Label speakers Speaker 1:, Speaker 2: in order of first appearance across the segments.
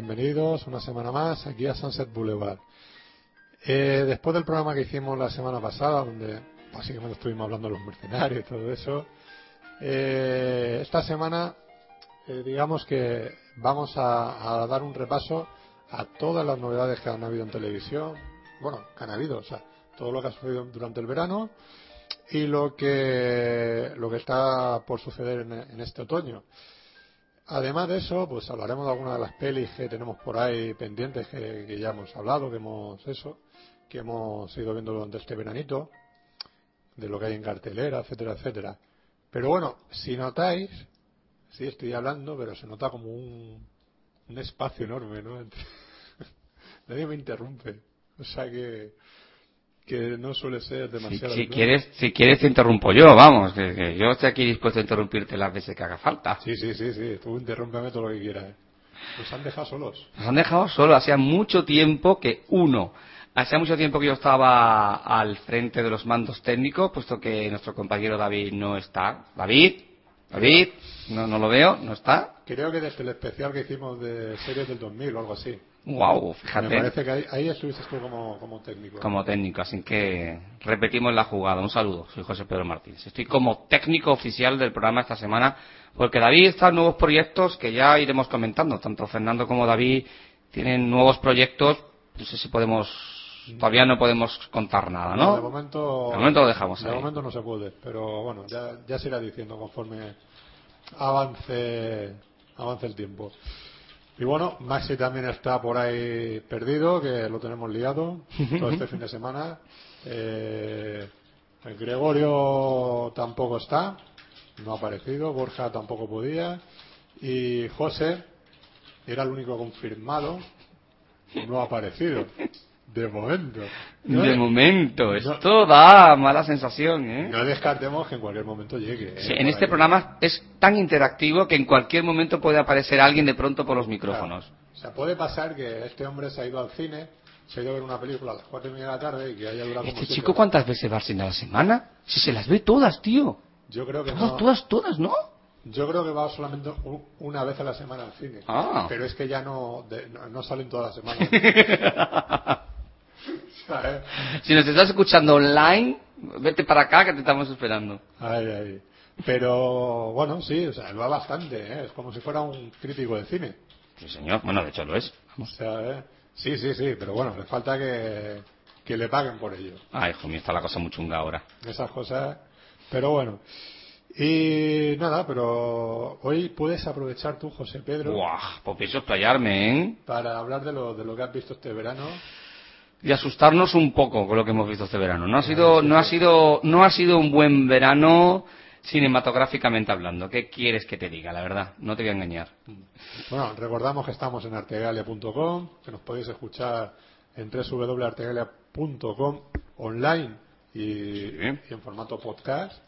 Speaker 1: bienvenidos una semana más aquí a Sunset Boulevard. Eh, después del programa que hicimos la semana pasada, donde básicamente estuvimos hablando de los mercenarios y todo eso, eh, esta semana eh, digamos que vamos a, a dar un repaso a todas las novedades que han habido en televisión, bueno, que han habido, o sea, todo lo que ha sucedido durante el verano y lo que lo que está por suceder en, en este otoño. Además de eso, pues hablaremos de algunas de las pelis que tenemos por ahí pendientes que, ya hemos hablado, que hemos eso, que hemos ido viendo durante este veranito, de lo que hay en cartelera, etcétera, etcétera. Pero bueno, si notáis, sí estoy hablando, pero se nota como un, un espacio enorme, ¿no? Nadie me interrumpe. O sea que que no suele ser
Speaker 2: Si,
Speaker 1: demasiado.
Speaker 2: si quieres, si quieres te interrumpo yo, vamos, que, que yo estoy aquí dispuesto a interrumpirte las veces que haga falta.
Speaker 1: Sí, sí, sí, sí. Tú interrúmpeme todo lo que quieras. Nos han dejado solos.
Speaker 2: Nos han dejado solo, hacía mucho tiempo que uno, hacía mucho tiempo que yo estaba al frente de los mandos técnicos, puesto que nuestro compañero David no está. David, David, no, no lo veo, no está.
Speaker 1: Creo que desde el especial que hicimos de series del 2000 o algo así.
Speaker 2: Wow,
Speaker 1: Me
Speaker 2: fíjate.
Speaker 1: parece que ahí, ahí estuviste tú como, como técnico.
Speaker 2: como técnico, así que repetimos la jugada. Un saludo, soy José Pedro Martínez. Estoy como técnico oficial del programa esta semana, porque David está en nuevos proyectos que ya iremos comentando. Tanto Fernando como David tienen nuevos proyectos. No sé si podemos, todavía no podemos contar nada, ¿no?
Speaker 1: de momento,
Speaker 2: De momento lo dejamos
Speaker 1: de
Speaker 2: ahí.
Speaker 1: momento no se puede, pero bueno, ya, ya se irá diciendo conforme avance, avance el tiempo. Y bueno, Maxi también está por ahí perdido, que lo tenemos liado todo este fin de semana. Eh, Gregorio tampoco está, no ha aparecido, Borja tampoco podía. Y José era el único confirmado, no ha aparecido. De momento. No,
Speaker 2: De momento,
Speaker 1: no-
Speaker 2: esto da mala sensación, ¿eh?
Speaker 1: no descartemos que en cualquier momento llegue. ¿eh?
Speaker 2: Sí, en este
Speaker 1: ahí.
Speaker 2: programa es tan interactivo que en cualquier momento puede aparecer alguien de pronto por los micrófonos.
Speaker 1: Claro. O sea, puede pasar que este hombre se ha ido al cine, se ha ido a ver una película a las cuatro y media de la tarde y que haya durado
Speaker 2: Este chico. ¿cuántas veces va al cine a la semana? Si se las ve todas, tío.
Speaker 1: Yo creo que
Speaker 2: Todas,
Speaker 1: no.
Speaker 2: todas, todas, ¿no?
Speaker 1: Yo creo que va solamente una vez a la semana al cine.
Speaker 2: Ah.
Speaker 1: Pero es que ya no, de- no, no salen todas las semanas.
Speaker 2: Si nos estás escuchando online, vete para acá que te estamos esperando.
Speaker 1: Ay, ay. Pero bueno, sí, o sea, él va bastante, ¿eh? es como si fuera un crítico de cine.
Speaker 2: Sí, señor. Bueno, de hecho lo es.
Speaker 1: O sea, ¿eh? sí, sí, sí, pero bueno, le falta que, que le paguen por ello.
Speaker 2: Ay, hijo mío, está la cosa muy chunga ahora.
Speaker 1: esas cosas. Pero bueno. Y nada, pero hoy puedes aprovechar tú, José Pedro,
Speaker 2: Buah, pues pienso explayarme, ¿eh?
Speaker 1: para hablar de lo, de lo que has visto este verano.
Speaker 2: Y asustarnos un poco con lo que hemos visto este verano. No ha sido, no ha sido, no ha sido un buen verano cinematográficamente hablando. ¿Qué quieres que te diga? La verdad, no te voy a engañar.
Speaker 1: Bueno, recordamos que estamos en artegalia.com, que nos podéis escuchar en www.artegalia.com online y, y en formato podcast.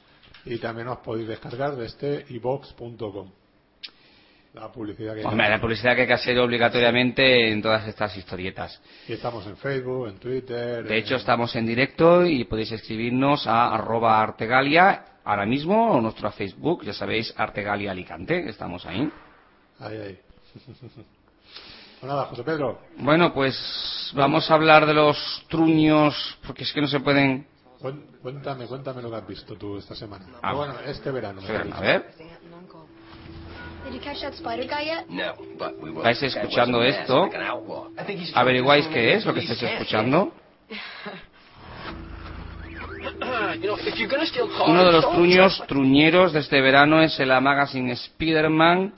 Speaker 1: Y también os podéis descargar desde ibox.com. La publicidad que
Speaker 2: Hombre, la publicidad que hay que hacer obligatoriamente en todas estas historietas.
Speaker 1: Y estamos en Facebook, en Twitter.
Speaker 2: De hecho,
Speaker 1: en-
Speaker 2: estamos en directo y podéis escribirnos a arroba artegalia ahora mismo o nuestro Facebook, ya sabéis, Artegalia Alicante, estamos ahí.
Speaker 1: Ahí, ahí. Pues nada, José Pedro,
Speaker 2: Bueno, pues vamos a hablar de los truños, porque es que no se pueden...
Speaker 1: cuéntame, cuéntame lo que has visto tú esta semana.
Speaker 2: Ah.
Speaker 1: bueno, este verano.
Speaker 2: Espera,
Speaker 1: has
Speaker 2: A ver, ¿Estáis escuchando esto? ¿averiguáis qué es lo que estáis escuchando? Uno de los truños truñeros de este verano es el Magazine Spider-Man,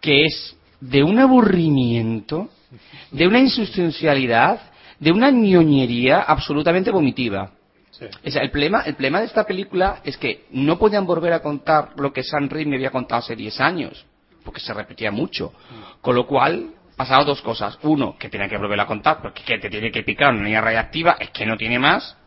Speaker 2: que es de un aburrimiento, de una insustancialidad, de una ñoñería absolutamente vomitiva.
Speaker 1: Sí.
Speaker 2: O sea, el problema, el problema de esta película es que no podían volver a contar lo que Sam Raimi había contado hace 10 años, porque se repetía mucho. Con lo cual, pasaron dos cosas. Uno, que tenía que volver a contar, porque que te tiene que picar una niña radiactiva, es que no tiene más.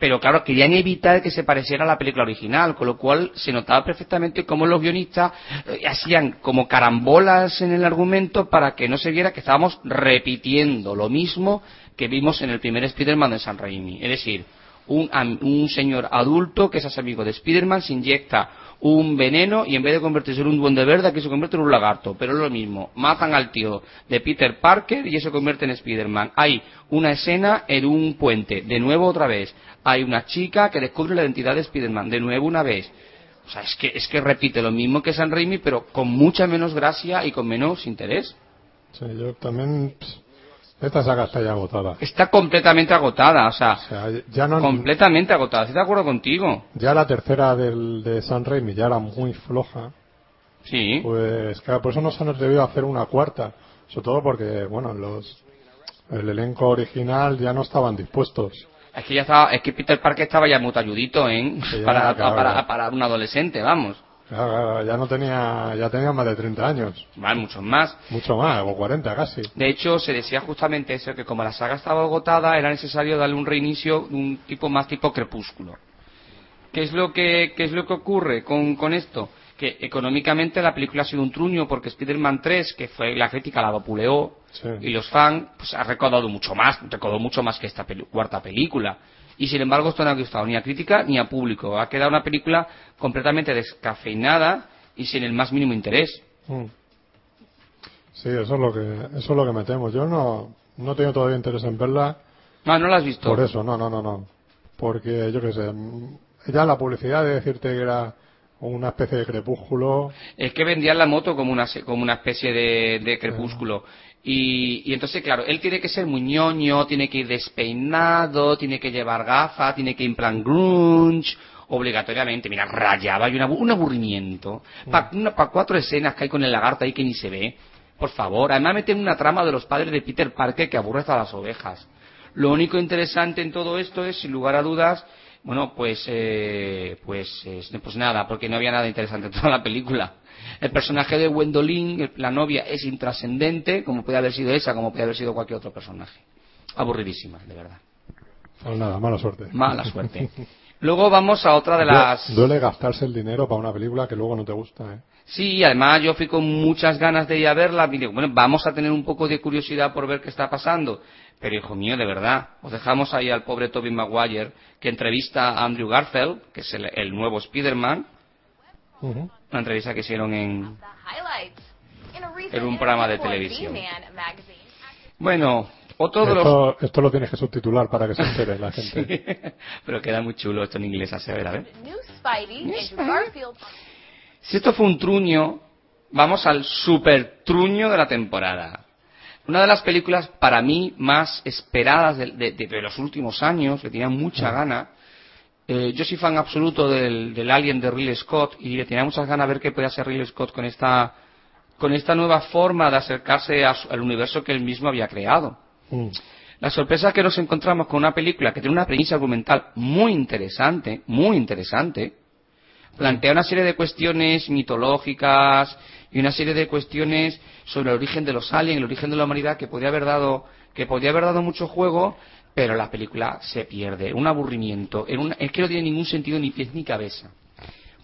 Speaker 2: Pero claro, querían evitar que se pareciera a la película original, con lo cual se notaba perfectamente cómo los guionistas eh, hacían como carambolas en el argumento para que no se viera que estábamos repitiendo lo mismo que vimos en el primer Spider-Man de San Raimi. Es decir, un, un señor adulto que es amigo de Spider-Man se inyecta un veneno y en vez de convertirse en un duende verde aquí se convierte en un lagarto. Pero es lo mismo. Matan al tío de Peter Parker y eso se convierte en Spider-Man. Hay una escena en un puente. De nuevo otra vez. Hay una chica que descubre la identidad de Spider-Man. De nuevo una vez. O sea, es que, es que repite lo mismo que San Raimi, pero con mucha menos gracia y con menos interés.
Speaker 1: Sí, yo también. Esta saga está ya agotada.
Speaker 2: Está completamente agotada, o sea,
Speaker 1: O sea, ya no.
Speaker 2: completamente agotada. Estoy de acuerdo contigo.
Speaker 1: Ya la tercera del, de San Raimi ya era muy floja.
Speaker 2: Sí.
Speaker 1: Pues claro, por eso no se nos debió hacer una cuarta. Sobre todo porque, bueno, los el elenco original ya no estaban dispuestos.
Speaker 2: Es que ya estaba, es que Peter Parker estaba ya muy talludito, ¿eh? Para,
Speaker 1: claro.
Speaker 2: para, para un adolescente, vamos.
Speaker 1: Claro, ya no tenía, ya tenía más de 30 años.
Speaker 2: Vale, muchos más.
Speaker 1: Mucho más, o 40 casi.
Speaker 2: De hecho, se decía justamente eso, que como la saga estaba agotada, era necesario darle un reinicio de un tipo más tipo crepúsculo. ¿Qué es lo que, qué es lo que ocurre con, con esto? Que económicamente la película ha sido un truño porque Spider-Man 3, que fue la crítica, la vapuleó,
Speaker 1: Sí.
Speaker 2: y los fans, pues ha recaudado mucho más, recaudó mucho más que esta peli- cuarta película. Y sin embargo esto no ha gustado ni a crítica ni a público. Ha quedado una película completamente descafeinada y sin el más mínimo interés.
Speaker 1: Mm. Sí, eso es lo que, eso es lo que me temo. Yo no, no tengo todavía interés en verla
Speaker 2: No, no la has visto.
Speaker 1: por eso, no, no, no, no. Porque yo qué sé, ya la publicidad de decirte que era una especie de crepúsculo,
Speaker 2: Es que vendían la moto como una, como una especie de, de crepúsculo. Y, y entonces, claro, él tiene que ser muy ñoño, tiene que ir despeinado, tiene que llevar gafas, tiene que ir en plan grunge, obligatoriamente. Mira, rayaba y una un aburrimiento. Para cuatro escenas que hay con el lagarto ahí que ni se ve. Por favor, además meten una trama de los padres de Peter Parker que aburre hasta las ovejas. Lo único interesante en todo esto es, sin lugar a dudas, bueno, pues, eh, pues, es- pues nada, porque no había nada interesante en toda la película. El personaje de Gwendolyn, el- la novia, es intrascendente, como puede haber sido esa, como puede haber sido cualquier otro personaje. Aburridísima, de verdad.
Speaker 1: pues nada, mala suerte.
Speaker 2: Mala suerte. Luego vamos a otra de las...
Speaker 1: Duele gastarse el dinero para una película que luego no te gusta, ¿eh?
Speaker 2: Sí, además yo fui con muchas ganas de ir a verla. y digo, bueno, vamos a tener un poco de curiosidad por ver qué está pasando. Pero hijo mío, de verdad, os dejamos ahí al pobre Tobey Maguire que entrevista a Andrew Garfield, que es el, el nuevo Spider-Man,
Speaker 1: Ujú.
Speaker 2: una entrevista que hicieron en... En un programa de televisión. Bueno, otro de los...
Speaker 1: Esto, esto lo tienes que subtitular para que se entere la gente.
Speaker 2: Pero queda muy chulo esto en inglés, a ver, a ver. Si esto fue un truño, vamos al super truño de la temporada. Una de las películas para mí más esperadas de, de- de- de los últimos años, que tenía mucha gana. Eh, yo soy fan absoluto del, del Alien de Ridley Scott y le tenía muchas ganas de ver qué podía hacer Ridley Scott con esta, con esta nueva forma de acercarse a su- al universo que él mismo había creado.
Speaker 1: Mm.
Speaker 2: La sorpresa es que nos encontramos con una película que tiene una premisa argumental muy interesante, muy interesante. Plantea una serie de cuestiones mitológicas y una serie de cuestiones sobre el origen de los aliens, el origen de la humanidad que podría haber dado, que podría haber dado mucho juego, pero la película se pierde, un aburrimiento, en es que no tiene ningún sentido ni pies ni cabeza.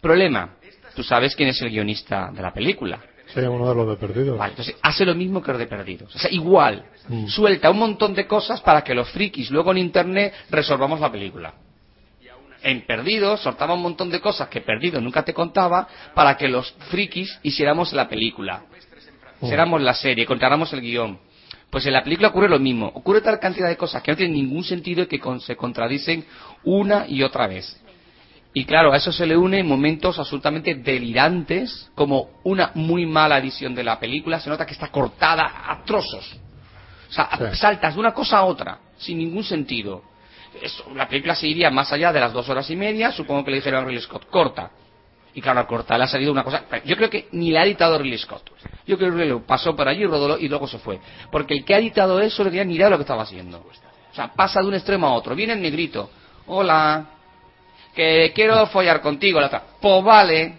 Speaker 2: Problema, tú sabes quién es el guionista de la película.
Speaker 1: Sí, uno de los de perdidos.
Speaker 2: Vale, entonces hace lo mismo que los de perdidos. O sea, igual.
Speaker 1: Mm.
Speaker 2: Suelta un montón de cosas para que los frikis luego en internet resolvamos la película. En Perdidos soltaba un montón de cosas que Perdidos nunca te contaba para que los frikis hiciéramos la película.
Speaker 1: Mm.
Speaker 2: Hiciéramos la serie, contáramos el guion. Pues en la película ocurre lo mismo. Ocurre tal cantidad de cosas que no tienen ningún sentido y que con- se contradicen una y otra vez. Y claro, a eso se le une momentos absolutamente delirantes, como una muy mala edición de la película, se nota que está cortada a trozos. O sea,
Speaker 1: Sí.
Speaker 2: saltas de una cosa a otra, sin ningún sentido. Eso, la película se iría más allá de las dos horas y media, supongo que le dijeron a Ridley Scott, corta. Y claro, al cortar le ha salido una cosa... Yo creo que ni la ha editado Ridley Scott. Yo creo que lo pasó por allí, rodó y luego se fue. Porque el que ha editado eso no tenía ni idea de lo que estaba haciendo. O sea, pasa de un extremo a otro. Viene el negrito. Hola. Que quiero follar contigo. La otra. Pues vale.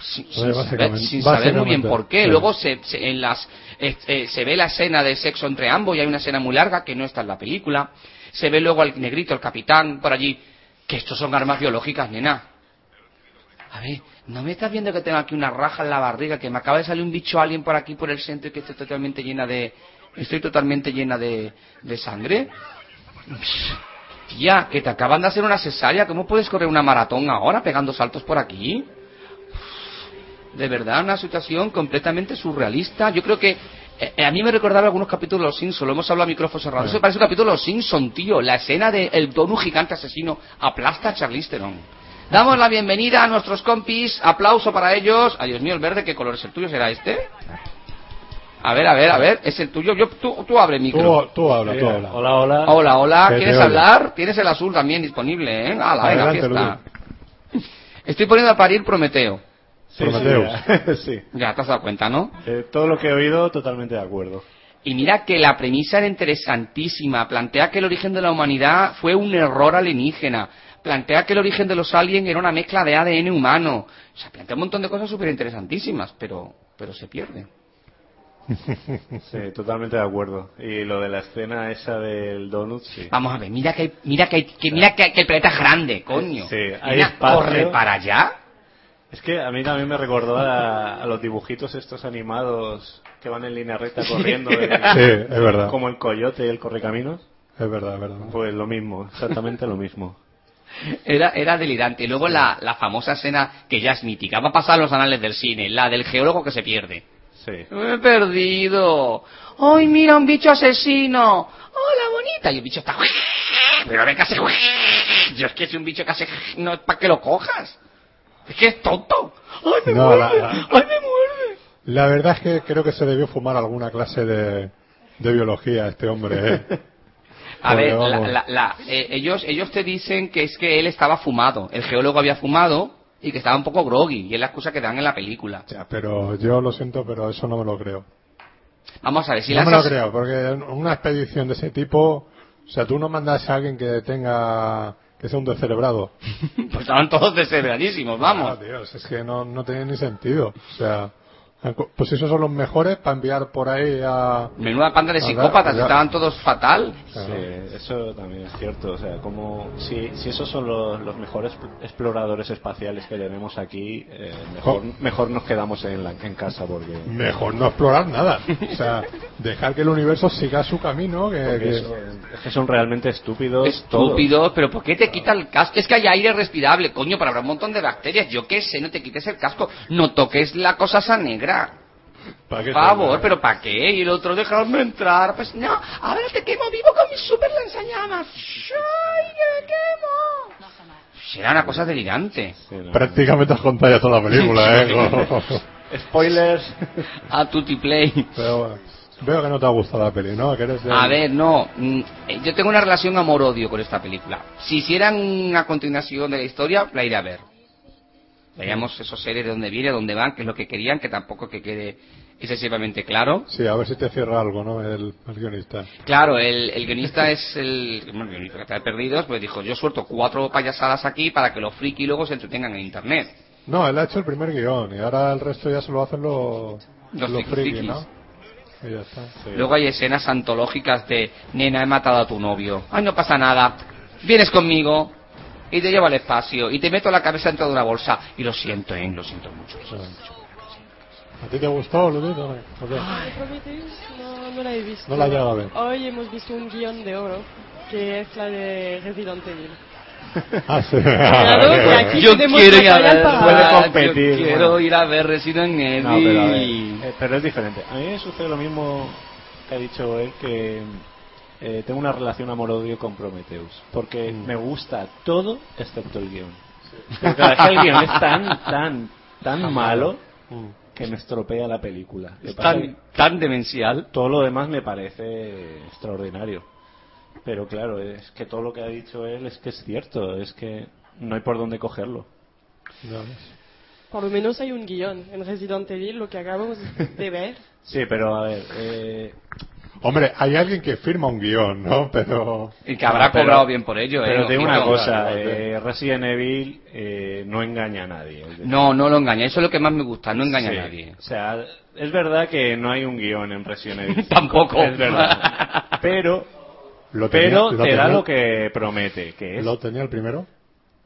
Speaker 2: Sin, sin
Speaker 1: Oye,
Speaker 2: saber,
Speaker 1: básicamente-
Speaker 2: sin saber muy bien por qué. Luego se, se- en las, eh, eh, se ve la escena de sexo entre ambos y hay una escena muy larga que no está en la película. Se ve luego al negrito, el capitán, por allí. Que estos son armas biológicas, nena. A ver, ¿no me estás viendo que tengo aquí una raja en la barriga? Que me acaba de salir un bicho alien por aquí, por el centro, y que estoy totalmente llena de... Estoy totalmente llena de, de sangre. Tía, que te acaban de hacer una cesárea. ¿Cómo puedes correr una maratón ahora pegando saltos por aquí? De verdad, una situación completamente surrealista. Yo creo que eh, eh, a mí me recordaba algunos capítulos de Los Simpsons, lo hemos hablado a micrófono cerrado. Eso parece un capítulo de Los Simpsons, tío. La escena del donut gigante asesino aplasta a Charlize Theron. Damos la bienvenida a nuestros compis. Aplauso para ellos. Ay, Dios mío, el verde, ¿qué color es el tuyo? ¿Será este? A ver, a ver, a ver. ¿Es el tuyo? Yo, tú, tú abre micro.
Speaker 1: Tú, tú habla, tú habla.
Speaker 3: Hola, hola.
Speaker 2: Hola, hola. ¿Quieres hablar? Tienes el azul también disponible, ¿eh? Hala, venga,
Speaker 1: Adelante,
Speaker 2: fiesta. Estoy poniendo a parir Prometeo.
Speaker 3: Sí, sí. sí.
Speaker 2: Ya te has dado cuenta, ¿no?
Speaker 3: Eh, todo lo que he oído, totalmente de acuerdo.
Speaker 2: Y mira que la premisa era interesantísima. Plantea que el origen de la humanidad fue un error alienígena. Plantea que el origen de los aliens era una mezcla de ADN humano. O sea, plantea un montón de cosas súper interesantísimas, pero, pero se pierde.
Speaker 3: Sí, totalmente de acuerdo. Y lo de la escena esa del donut, sí.
Speaker 2: Vamos a ver, mira que, hay- mira que, hay- que mira que, que el planeta es grande, coño.
Speaker 3: Sí, hay
Speaker 2: Mira,
Speaker 3: espacio.
Speaker 2: corre para allá.
Speaker 3: Es que a mí también me recordó a, a los dibujitos estos animados que van en línea recta corriendo. de-
Speaker 1: Sí, es verdad.
Speaker 3: Como el coyote y el correcaminos.
Speaker 1: Es verdad, es verdad.
Speaker 3: Pues lo mismo, exactamente lo mismo.
Speaker 2: Era, era delirante. Y luego la, la famosa escena que ya es mítica. Va a pasar los anales del cine. La del geólogo que se pierde.
Speaker 3: Sí.
Speaker 2: Me he perdido. ¡Ay, mira, un bicho asesino! ¡Hola, bonita! Y el bicho está... Pero ve que hace... Yo es que es un bicho que hace... No es para que lo cojas. Es que es tonto. ¡Ay, me
Speaker 1: No,
Speaker 2: muerde!
Speaker 1: la- la-
Speaker 2: ¡Ay, me muerde!
Speaker 1: La verdad es que creo que se debió fumar alguna clase de, de biología este hombre, ¿eh?
Speaker 2: A ver, la- la- la- eh, ellos, ellos te dicen que es que él estaba fumado. El geólogo había fumado y que estaba un poco groggy. Y es la excusa que dan en la película.
Speaker 1: Ya, pero yo lo siento, pero eso no me lo creo.
Speaker 2: Vamos a ver, si
Speaker 1: no me lo creo, porque una expedición de ese tipo, o sea, tú no mandas a alguien que tenga, que sea un descerebrado.
Speaker 2: Pues estaban todos descerebradísimos, vamos.
Speaker 1: Ah, Dios, es que no, no tiene ni sentido. O sea, pues esos son los mejores para enviar por ahí a...
Speaker 2: Menuda panda de
Speaker 1: A
Speaker 2: psicópatas, estaban todos fatal.
Speaker 1: Claro.
Speaker 3: Sí, eso también es cierto. O sea, como si, si esos son los, los mejores exploradores espaciales que tenemos aquí, eh, mejor,
Speaker 1: Jo.
Speaker 3: mejor nos quedamos en, la, en casa porque,
Speaker 1: Mejor no explorar nada. O sea, dejar que el universo siga su camino, que...
Speaker 3: son- es que son realmente estúpidos. todos.
Speaker 2: Estúpidos, pero ¿por qué te quita el casco? Es que hay aire respirable, coño, para habrá un montón de bacterias. Yo qué sé, no te quites el casco. No toques la cosa esa negra.
Speaker 1: ¿Para qué
Speaker 2: Por favor, pero ¿para qué? Y el otro, dejadme entrar. Pues no, ahora te quemo vivo con mi super lanzallamas. ¡Ay, que me quemo! Será una cosa delirante.
Speaker 3: Sí, no.
Speaker 1: Prácticamente has contado ya toda la película, ¿eh?
Speaker 3: Spoilers.
Speaker 2: A tutti play.
Speaker 1: Pero bueno, veo que no te ha gustado la peli, ¿no? Que eres de-
Speaker 2: A ver, no. mm, eh, Yo tengo una relación amor-odio con esta película. Si hicieran una continuación de la historia, la iré a ver. Veamos esos series de dónde viene, dónde van, qué es lo que querían, que tampoco que quede excesivamente claro.
Speaker 1: Sí, a ver si te cierra algo, ¿no? El, el guionista.
Speaker 2: Claro, el, el guionista es el, bueno, el guionista que está de perdidos, pues dijo, yo suelto cuatro payasadas aquí para que los friki luego se entretengan en internet.
Speaker 1: No, él ha hecho el primer guion y ahora el resto ya se lo hacen los,
Speaker 2: Los
Speaker 1: los
Speaker 2: friki-.
Speaker 1: ¿no? Y ya está.
Speaker 2: Luego hay escenas antológicas de, nena, he matado a tu novio. Ay, no pasa nada. Vienes conmigo y te llevo al espacio y te meto la cabeza dentro de una bolsa. Y lo siento, ¿eh? Lo siento mucho. lo siento mucho.
Speaker 1: ¿A ti te gustó, Ludito? ¿O qué?
Speaker 4: Prometheus no, no la he visto.
Speaker 1: No la he llegado a ver.
Speaker 4: Hoy hemos visto un guion de oro, que es la de Resident Evil.
Speaker 1: Ah, sí.
Speaker 4: Claro, que aquí
Speaker 2: Yo quiero ir a ver,
Speaker 3: Puede competir,
Speaker 2: yo quiero
Speaker 3: bueno.
Speaker 2: ir a ver Resident Evil.
Speaker 3: No, pero, a ver, eh, pero es diferente. A mí me sucede lo mismo que ha dicho él, que eh, tengo una relación amor-odio con Prometheus. Porque
Speaker 1: Mm.
Speaker 3: me gusta todo excepto el guion. Que el guion es tan, tan, tan malo
Speaker 1: Mm.
Speaker 3: que me estropea la película.
Speaker 2: Es tan, tan demencial.
Speaker 3: todo lo demás me parece extraordinario. Pero claro, es que todo lo que ha dicho él es que es cierto, es que no hay por dónde cogerlo.
Speaker 4: Por lo menos hay un guion en Resident Evil, lo que acabamos de ver.
Speaker 3: Sí, pero a ver, eh,
Speaker 1: Hombre, hay alguien que firma un guion, ¿no? Pero...
Speaker 2: Y que habrá
Speaker 3: Pero-
Speaker 2: cobrado bien por ello, ¿eh?
Speaker 3: Pero te digo
Speaker 2: Ojito.
Speaker 3: una cosa, eh, Resident Evil eh, no engaña a nadie.
Speaker 2: No, no lo engaña. Eso es lo que más me gusta. No engaña
Speaker 3: sí.
Speaker 2: a nadie.
Speaker 3: O sea, es verdad que no hay un guion en Resident Evil. 5,
Speaker 2: Tampoco.
Speaker 3: Es verdad. Pero,
Speaker 1: Lo tenía-
Speaker 3: pero
Speaker 1: lo
Speaker 3: te da lo que promete, que es...
Speaker 1: ¿Lo tenía el primero?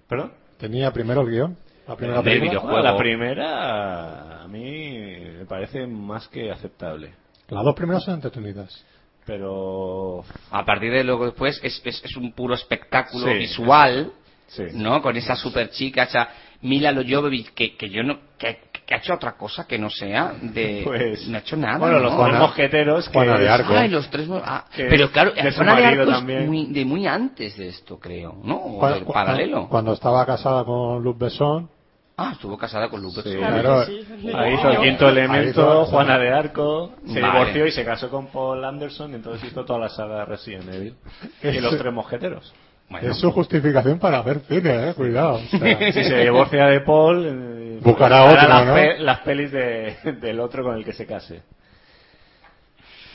Speaker 3: ¿Perdón?
Speaker 1: ¿Tenía primero el guion? ¿La primera.
Speaker 3: La primera a mí me parece más que aceptable.
Speaker 1: Las dos primeras son entretenidas.
Speaker 3: Pero...
Speaker 2: A partir de luego después es, es, es un puro espectáculo
Speaker 3: Sí.
Speaker 2: visual,
Speaker 3: Sí.
Speaker 2: ¿no? Con esa super chica, esa Mila Jovovich, que, que yo no... Que, que ha hecho otra cosa que no sea de...
Speaker 3: Pues-
Speaker 2: no ha hecho nada,
Speaker 3: Bueno, los
Speaker 1: Juana-
Speaker 3: mosqueteros que...
Speaker 1: De Arco.
Speaker 2: Ay, los tres... mo- ah, pero claro,
Speaker 3: de su
Speaker 2: Juana de
Speaker 3: marido
Speaker 2: Arco es muy, de muy antes de esto, creo, ¿no? O
Speaker 1: Cuando-
Speaker 2: de paralelo.
Speaker 1: Cuando estaba casada con Luc Besson,
Speaker 2: Ah, estuvo casada con Lucas.
Speaker 3: Sí.
Speaker 4: Claro sí.
Speaker 3: Ahí hizo el quinto elemento, Juana de Arco, se
Speaker 2: Vale.
Speaker 3: divorció y se casó con Paul Anderson, entonces hizo toda la saga de Resident Evil. Y los tres mosqueteros.
Speaker 2: Bueno,
Speaker 1: es su justificación para hacer cine, ¿eh? Cuidado. o sea,
Speaker 3: Si se divorcia de Paul, eh,
Speaker 1: Buscará otro,
Speaker 3: las,
Speaker 1: ¿no?
Speaker 3: pe- las pelis de- del otro con el que se case.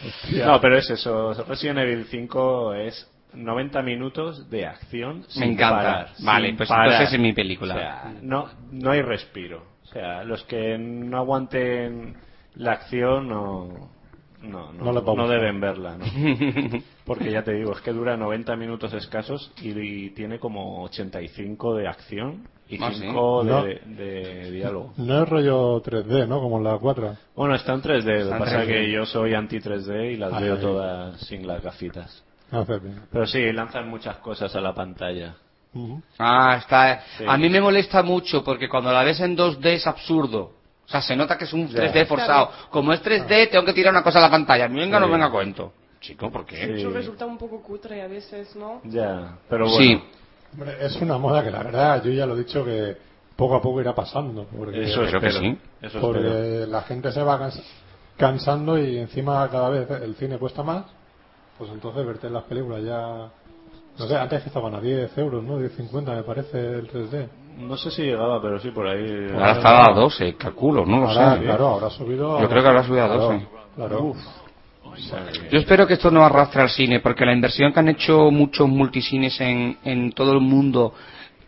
Speaker 1: hostia.
Speaker 3: No, pero es eso. Resident Evil 5 es 90 minutos de acción sin
Speaker 2: Me encanta.
Speaker 3: parar,
Speaker 2: Vale,
Speaker 3: sin
Speaker 2: pues
Speaker 3: parar.
Speaker 2: entonces es mi película.
Speaker 3: O sea, no, no hay respiro. O sea, los que no aguanten la acción no, no, no,
Speaker 1: No
Speaker 3: no deben verla. ¿no? Porque ya te digo, es que dura 90 minutos escasos y, y tiene como 85 de acción y
Speaker 2: Ah,
Speaker 3: 5
Speaker 1: sí.
Speaker 3: de,
Speaker 1: No.
Speaker 3: de diálogo.
Speaker 1: No es rollo 3D, ¿no? Como en la 4.
Speaker 3: Bueno, está en 3D, lo que pasa es
Speaker 2: 3D.
Speaker 3: que yo soy anti 3D y las
Speaker 1: Ay,
Speaker 3: veo
Speaker 1: ay.
Speaker 3: todas sin las gafitas.
Speaker 1: Hace bien.
Speaker 3: Pero sí, lanzan muchas cosas a la pantalla.
Speaker 2: Ah, está.
Speaker 3: Sí.
Speaker 2: A mí me molesta mucho porque cuando la ves en 2D es absurdo. O sea, se nota que es un
Speaker 3: Ya.
Speaker 2: 3D forzado. Como es 3D, tengo que tirar una cosa a la pantalla. Venga, no
Speaker 3: Sí.
Speaker 2: venga a cuento. Chico, ¿por qué?
Speaker 3: Sí.
Speaker 4: Eso resulta un poco cutre a veces, ¿no?
Speaker 3: Ya, pero bueno.
Speaker 2: Sí.
Speaker 1: Hombre, es una moda que la verdad, yo ya lo he dicho que poco a poco irá pasando. Porque,
Speaker 3: Eso
Speaker 2: creo que
Speaker 3: espero.
Speaker 2: sí.
Speaker 3: Eso espero.
Speaker 1: porque la gente se va cans- cansando y encima cada vez el cine cuesta más. Pues entonces verte las películas ya. No sé, antes estaban a 10 euros, ¿no? 10.50 me parece el 3D.
Speaker 3: No sé si llegaba, pero sí, por ahí.
Speaker 2: Ahora está a 12, calculo, no lo
Speaker 1: Ahora,
Speaker 2: sé.
Speaker 1: claro, ahora ha subido.
Speaker 2: Yo creo que habrá subido a
Speaker 1: Claro,
Speaker 2: 12.
Speaker 1: Claro.
Speaker 2: Yo espero que esto no arrastre al cine, porque la inversión que han hecho muchos multicines en, en todo el mundo,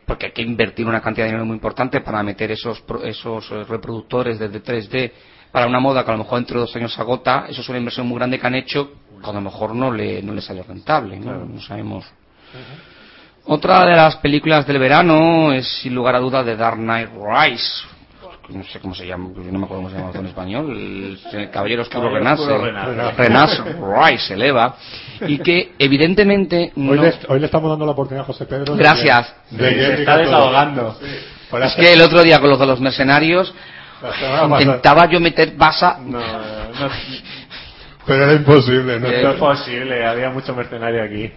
Speaker 2: porque hay que invertir una cantidad de dinero muy importante para meter esos, pro- esos eh, reproductores desde 3D para una moda que a lo mejor entre dos años se agota, eso es una inversión muy grande que han hecho, que a lo mejor no le, no le sale rentable, ¿no? No sabemos. Otra de las películas del verano es, sin lugar a dudas, The Dark Knight Rise. No sé cómo se llama, no me acuerdo cómo se llama en español. El, el Caballero Oscuro
Speaker 3: Caballero
Speaker 2: Renace.
Speaker 3: Renace.
Speaker 2: Renace, Rise, eleva. Y que, evidentemente,
Speaker 1: Hoy,
Speaker 2: no-
Speaker 1: le, hoy le estamos dando la oportunidad a José Pedro. de
Speaker 2: Gracias.
Speaker 1: que- de que
Speaker 3: se está desahogando.
Speaker 1: Por
Speaker 2: es que el otro día con los de los mercenarios intentaba yo meter basa.
Speaker 3: No, no,
Speaker 1: Pero era imposible, ¿no?
Speaker 2: Eh,
Speaker 3: es posible, había mucho mercenario aquí.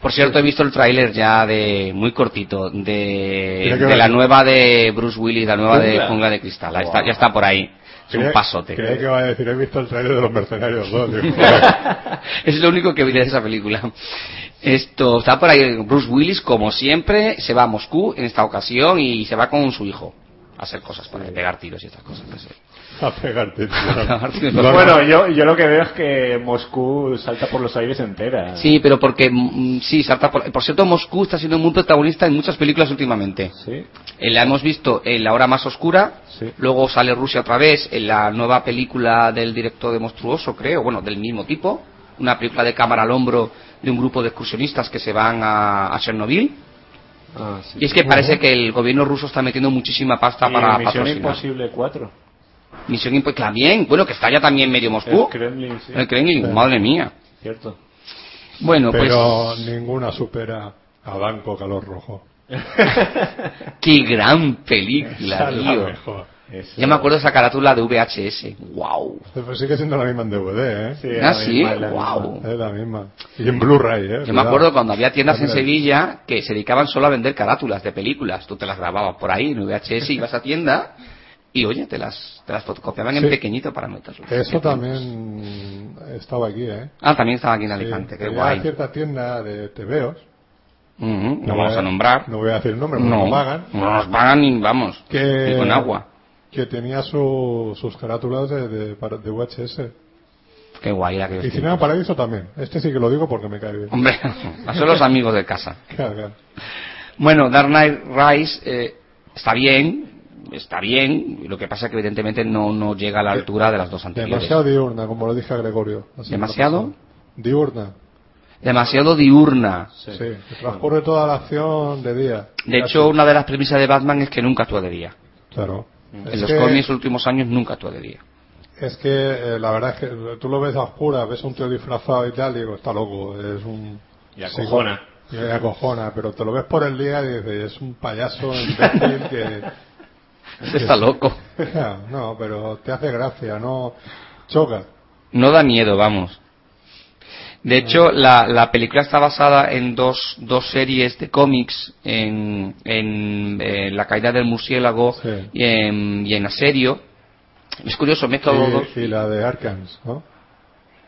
Speaker 2: Por cierto, he visto el tráiler ya de muy cortito de, de la nueva de Bruce Willis, la nueva de
Speaker 3: Jungla.
Speaker 2: De Cristal.
Speaker 3: Wow.
Speaker 2: está, ya está por ahí. Es un pasote.
Speaker 1: Creía que iba a decir, he visto el trailer de los mercenarios 2. digo,
Speaker 2: es lo único que vi de esa película. Esto está por ahí Bruce Willis, como siempre, se va a Moscú en esta ocasión y se va con su hijo a hacer cosas para pegar tiros y estas cosas. no sé.
Speaker 1: a pegarte.
Speaker 2: tiros.
Speaker 1: No, no.
Speaker 3: Bueno, yo, yo lo que veo es que Moscú salta por los aires entera.
Speaker 2: Sí, pero porque mm, sí, salta por, por cierto, Moscú está siendo muy protagonista en muchas películas últimamente.
Speaker 3: Sí.
Speaker 2: Eh, la hemos visto en La Hora Más Oscura,
Speaker 3: Sí.
Speaker 2: luego sale Rusia otra vez en la nueva película del director de Monstruoso, creo, bueno, del mismo tipo, una película de cámara al hombro de un grupo de excursionistas que se van a, a Chernobyl.
Speaker 3: Ah, sí.
Speaker 2: Y es que parece que el gobierno ruso está metiendo muchísima pasta
Speaker 3: Y
Speaker 2: para
Speaker 3: Misión
Speaker 2: patrocinar.
Speaker 3: Imposible 4.
Speaker 2: Misión Imposible también, bueno, que está ya también medio Moscú.
Speaker 3: El Kremlin, sí.
Speaker 2: El Kremlin,
Speaker 1: Sí.
Speaker 2: madre mía.
Speaker 3: Cierto.
Speaker 2: Bueno,
Speaker 1: Pero
Speaker 2: pues
Speaker 1: ninguna supera a Banco Calor Rojo.
Speaker 2: qué gran
Speaker 1: Esa
Speaker 2: película,
Speaker 1: es la
Speaker 2: tío.
Speaker 1: mejor.
Speaker 3: Eso-
Speaker 2: Yo me acuerdo de esa carátula de VHS. Wow.
Speaker 1: Pues sigue siendo la misma en DVD, ¿eh?
Speaker 3: Sí,
Speaker 2: Ah, sí, wow.
Speaker 1: Es la misma. Y en Blu-ray, ¿eh?
Speaker 2: Yo me
Speaker 1: Cuidado.
Speaker 2: acuerdo cuando había tiendas en. Sevilla que se dedicaban solo a vender carátulas de películas. Tú te las grababas por ahí en VHS, ibas a tienda y oye, te las, te las fotocopiaban en
Speaker 1: Sí.
Speaker 2: pequeñito para meterlo.
Speaker 1: Eso también estaba aquí, ¿eh?
Speaker 2: Ah, también estaba aquí en
Speaker 1: Sí,
Speaker 2: Alicante, qué
Speaker 1: había
Speaker 2: guay.
Speaker 1: cierta tienda de TVOs.
Speaker 2: Ujú,
Speaker 1: no
Speaker 2: No vamos
Speaker 1: voy
Speaker 2: a nombrar.
Speaker 1: No voy a decir el nombre, porque
Speaker 2: No,
Speaker 1: no pagan.
Speaker 2: no nos pagan ni vamos,
Speaker 1: Que,
Speaker 2: ni con agua.
Speaker 1: Que tenía su- sus carátulas de, de, de VHS.
Speaker 2: Qué guay era que
Speaker 1: Y Cinema Paradiso también. Este sí que lo digo porque me cae bien.
Speaker 2: Hombre, son los amigos de casa.
Speaker 1: Claro, claro.
Speaker 2: Bueno, Dark Knight Rise eh, está bien, está bien. Lo que pasa es que evidentemente no, no llega a la altura de las dos anteriores.
Speaker 1: Demasiado diurna, como lo dije a Gregorio. la
Speaker 2: ¿Demasiado?
Speaker 1: Diurna.
Speaker 2: Demasiado diurna.
Speaker 1: Sí. que Transcurre toda la acción de día.
Speaker 2: De hecho, una de las premisas de Batman es que nunca actúa de día.
Speaker 1: Claro.
Speaker 2: En
Speaker 1: Es
Speaker 2: los
Speaker 1: que-
Speaker 2: cómics últimos años nunca actúa de día.
Speaker 1: Es que eh, la verdad es que tú lo ves a oscuras, ves a un tío disfrazado y tal, y digo, está loco, es un...
Speaker 3: Y acojona.
Speaker 1: Sí, y acojona, pero te lo ves por el día y dices, es un payaso imbécil que...
Speaker 2: Está loco.
Speaker 1: no, pero te hace gracia, no choca.
Speaker 2: No da miedo, vamos. De hecho, la, la película está basada en dos, dos series de cómics, en, en, La caída del murciélago
Speaker 1: Sí.
Speaker 2: y, en, y en Asedio. Es curioso, mezcla los dos.
Speaker 1: Y, la de Arkans, ¿no?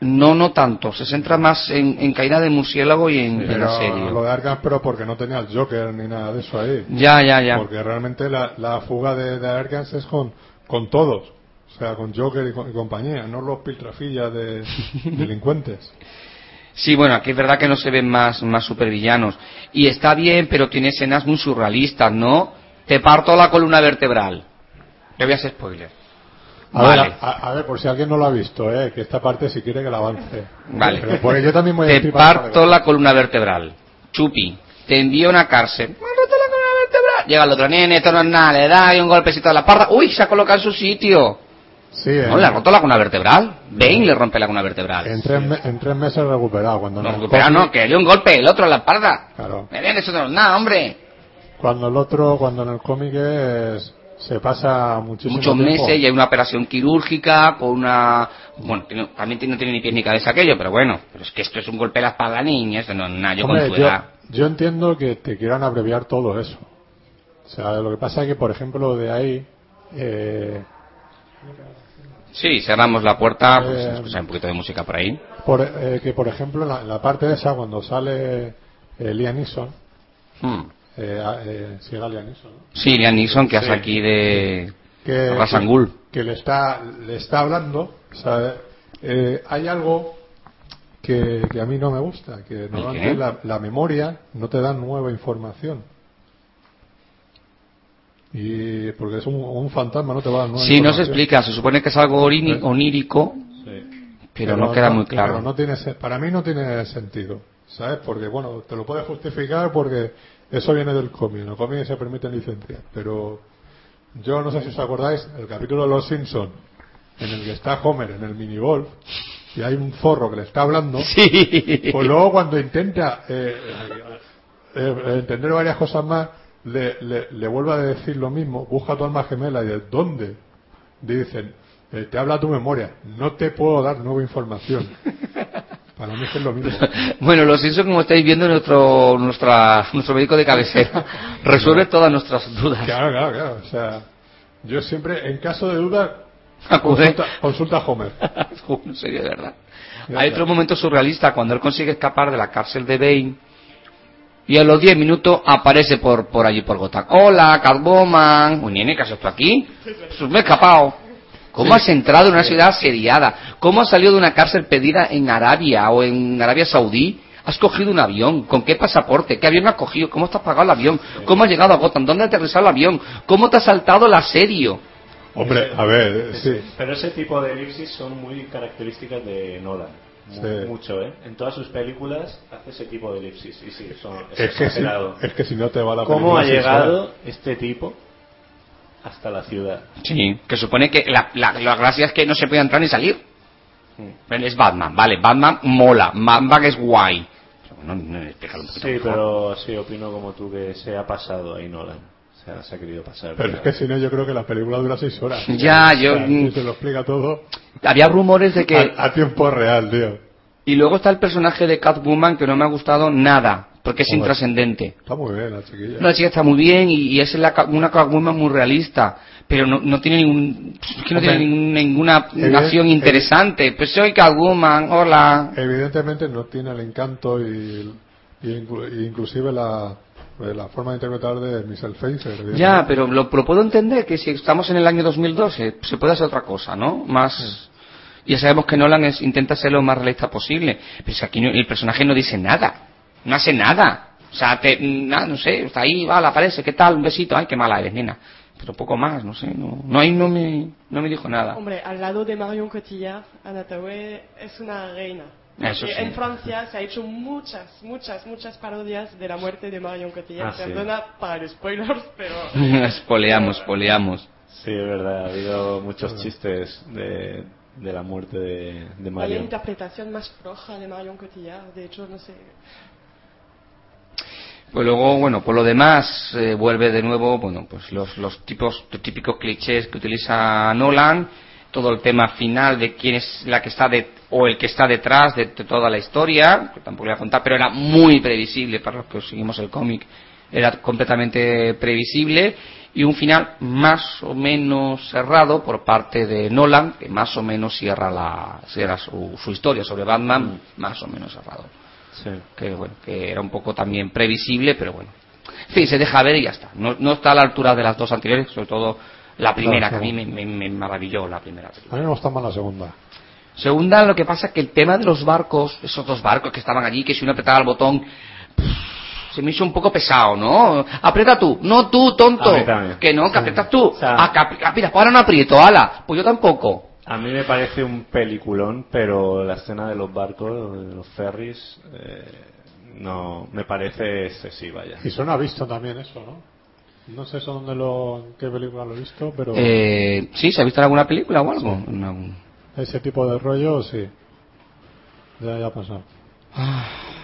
Speaker 2: No, no tanto. Se centra más en, en caída del murciélago y en, en
Speaker 1: Pero
Speaker 2: Asedio.
Speaker 1: lo de Arkans, pero porque no tenía el Joker ni nada de eso ahí.
Speaker 2: Ya, ya, ya.
Speaker 1: Porque realmente la, la fuga de, de Arkans es con, con todos. O sea, con Joker y, con- y compañía, no los piltrafillas de delincuentes.
Speaker 2: Sí, bueno, aquí es verdad que no se ven más, más supervillanos. Y está bien, pero tiene escenas muy surrealistas, ¿no? Te parto la columna vertebral. Le voy a hacer spoiler.
Speaker 1: A,
Speaker 2: Vale.
Speaker 1: ver, a, a ver, por si alguien no lo ha visto, ¿eh? que esta parte si quiere que la avance.
Speaker 2: Vale.
Speaker 1: Pero porque yo también voy a
Speaker 2: Te parto la columna vertebral. Chupi. Te envío a una cárcel. Me roto la columna vertebral. Llega el otro nene, esto no es nada, le da y un golpecito a la parda. Uy, se ha colocado en su sitio.
Speaker 1: Sí, ¿eh?
Speaker 2: No, le ha roto la columna vertebral. Bane le rompe la columna vertebral.
Speaker 1: en, tres me- en tres meses recuperado. Cuando
Speaker 2: No,
Speaker 1: en el
Speaker 2: recupera,
Speaker 1: cómic-
Speaker 2: no, que dio un golpe el otro a la espalda.
Speaker 1: Claro.
Speaker 2: Me ven, eso no es nada, hombre.
Speaker 1: Cuando el otro, cuando en el cómic es, se pasa muchísimo
Speaker 2: muchos
Speaker 1: tiempo.
Speaker 2: meses y hay una operación quirúrgica con una bueno tiene- también tiene- no tiene ni pies ni cabeza aquello pero bueno pero es que esto es un golpe a la espalda niña esto no es nada yo
Speaker 1: Hombre,
Speaker 2: con tu
Speaker 1: yo, yo entiendo que te quieran abreviar todo eso. O sea, lo que pasa es que, por ejemplo, de ahí, eh,
Speaker 2: sí cerramos la puerta pues
Speaker 1: Eh,
Speaker 2: escuchar un poquito de música por ahí.
Speaker 1: Por, eh, que por ejemplo en la, en la parte esa, cuando sale eh, Liam Neeson,
Speaker 2: Hmm.
Speaker 1: eh, eh, sí era Liam Neeson, ¿no?
Speaker 2: sí Liam Neeson que hace aquí de
Speaker 1: que,
Speaker 2: Rasangul
Speaker 1: que, que le está le está hablando eh, hay algo que, que a mí no me gusta que normalmente la, la memoria no te da nueva información y porque es un, un fantasma no te va a dar
Speaker 2: sí no se explica se supone que es algo orini- onírico pero, no queda muy claro.
Speaker 1: pero no tiene para mí no tiene sentido sabes porque bueno te lo puedes justificar porque eso viene del cómic cómic se permiten licencias pero yo no sé si os acordáis el capítulo de los Simpson en el que está Homer en el minigolf y hay un zorro que le está hablando.
Speaker 2: Sí.
Speaker 1: Pues luego cuando intenta eh, eh, eh, entender varias cosas más le, le, le vuelve a decir lo mismo busca tu alma gemela y de dónde dicen eh, te habla tu memoria no te puedo dar nueva información. Para mí es lo mismo.
Speaker 2: Bueno los Simpson como estáis viendo nuestro nuestra nuestro médico de cabecera resuelve todas nuestras dudas.
Speaker 1: Claro claro claro o sea yo siempre en caso de duda consulta, consulta a Homer.
Speaker 2: En serio, de verdad.
Speaker 1: Ya
Speaker 2: Hay
Speaker 1: está.
Speaker 2: otro momento surrealista cuando él consigue escapar de la cárcel de Bane y a los 10 minutos aparece por, por allí por Gotham. Hola, Catwoman. Uy, nene, ¿qué haces tú aquí? Pues me he escapado. ¿Cómo has entrado en una ciudad asediada? ¿Cómo has salido de una cárcel pedida en Arabia o en Arabia Saudí? ¿Has cogido un avión? ¿Con qué pasaporte? ¿Qué avión has cogido? ¿Cómo te has pagado el avión? ¿Cómo has llegado a Gotham? ¿Dónde ha aterrizado el avión? ¿Cómo te ha saltado el asedio?
Speaker 1: hombre a ver sí
Speaker 3: Pero ese tipo de elipsis son muy características de Nolan. Mucho, ¿eh? En todas sus películas hace ese tipo de elipsis. Y sí, son, es,
Speaker 1: es que, si,
Speaker 3: exagerado.
Speaker 1: es que si no te va la
Speaker 3: ¿Cómo ha
Speaker 1: horas.
Speaker 3: llegado este tipo hasta la ciudad.
Speaker 2: Sí, que supone que la, la, la gracia es que no se puede entrar ni salir.
Speaker 3: Mm.
Speaker 2: Es Batman, vale, Batman mola, Batman es guay. No, no, explícalo un poquito
Speaker 3: Sí,
Speaker 2: mejor.
Speaker 3: pero sí, opino como tú que se ha pasado ahí Nolan. Se ha querido pasar.
Speaker 1: Pero es que si no, yo creo que la película dura seis horas.
Speaker 2: Ya, yo-
Speaker 1: O sea, si se lo explica todo
Speaker 2: Había rumores de que...
Speaker 1: a, a tiempo real, tío.
Speaker 2: Y luego está el personaje de Catwoman que no me ha gustado nada, porque es
Speaker 1: Joder.
Speaker 2: intrascendente.
Speaker 1: Está muy bien la chiquilla.
Speaker 2: La chica está muy bien y, y es la, una Catwoman muy realista, pero no, no tiene ningún, es que no tiene ningún- ninguna
Speaker 1: evident-
Speaker 2: acción interesante. Pues soy Catwoman, hola.
Speaker 1: Evidentemente no tiene el encanto y, y inclu- y inclusive la, eh, la forma de interpretar de Michelle Pfeiffer. evidentemente.
Speaker 2: Ya, pero lo, lo puedo entender que si estamos en el año 2012 se puede hacer otra cosa, ¿no? Más. Ya sabemos que Nolan es- intenta ser lo más realista posible, pero si aquí no- el personaje no dice nada, no hace nada. O sea, te, nada, no sé, está ahí, va, aparece, ¿qué tal? Un besito, ay, qué mala eres, nena. Pero poco más, no sé, no, no, ahí no me, no me dijo nada.
Speaker 4: Hombre, al lado de Marion Cotillard, Anna Thaoué es una reina.
Speaker 2: Eso
Speaker 4: Y
Speaker 2: sí.
Speaker 4: En Francia se ha hecho muchas, muchas, muchas parodias de la muerte de Marion Cotillard.
Speaker 3: Ah, sí.
Speaker 4: Perdona para los spoilers, pero...
Speaker 2: Espoleamos, espoleamos.
Speaker 3: Sí, es verdad, ha habido muchos chistes de, de la muerte de, de Marion.
Speaker 4: interpretación más floja de Marion Cotillard. De hecho, no sé.
Speaker 2: Pues luego, bueno, por lo demás, eh, vuelve de nuevo, bueno, pues los, los tipos, los típicos clichés que utiliza Nolan, todo el tema final de quién es la que está de, o el que está detrás de, de toda la historia, que tampoco voy a contar, pero era muy previsible para los que seguimos el cómic, era completamente previsible, y un final más o menos cerrado por parte de Nolan, que más o menos cierra la, cierra su, su historia sobre Batman, más o menos cerrado
Speaker 3: Sí.
Speaker 2: que bueno, que era un poco también previsible, pero bueno. En fin, se deja ver y ya está. No, no está a la altura de las dos anteriores, sobre todo la primera,
Speaker 1: Claro,
Speaker 2: que a mí me, me- me maravilló la primera
Speaker 1: A mí me más la segunda.
Speaker 2: Segunda, lo que pasa es que el tema de los barcos, esos dos barcos que estaban allí, que si uno apretaba el botón, se me hizo un poco pesado, ¿no? Aprieta tú, no tú, tonto. Que no, que aprietas tú.
Speaker 3: O sea-
Speaker 2: ah, que apri- ah, mira, ahora no aprieto, ala. Pues yo tampoco.
Speaker 3: A mí me parece un peliculón, pero la escena de los barcos, de los ferries, eh, no, me parece excesiva ya.
Speaker 1: Y suena visto también eso, ¿no? No sé eso dónde lo, en qué película lo he visto, pero
Speaker 2: Eh, ¿Sí? ¿Se ha visto en alguna película o algo? No.
Speaker 1: Ese tipo de rollo sí. Ya, ya ha pasado.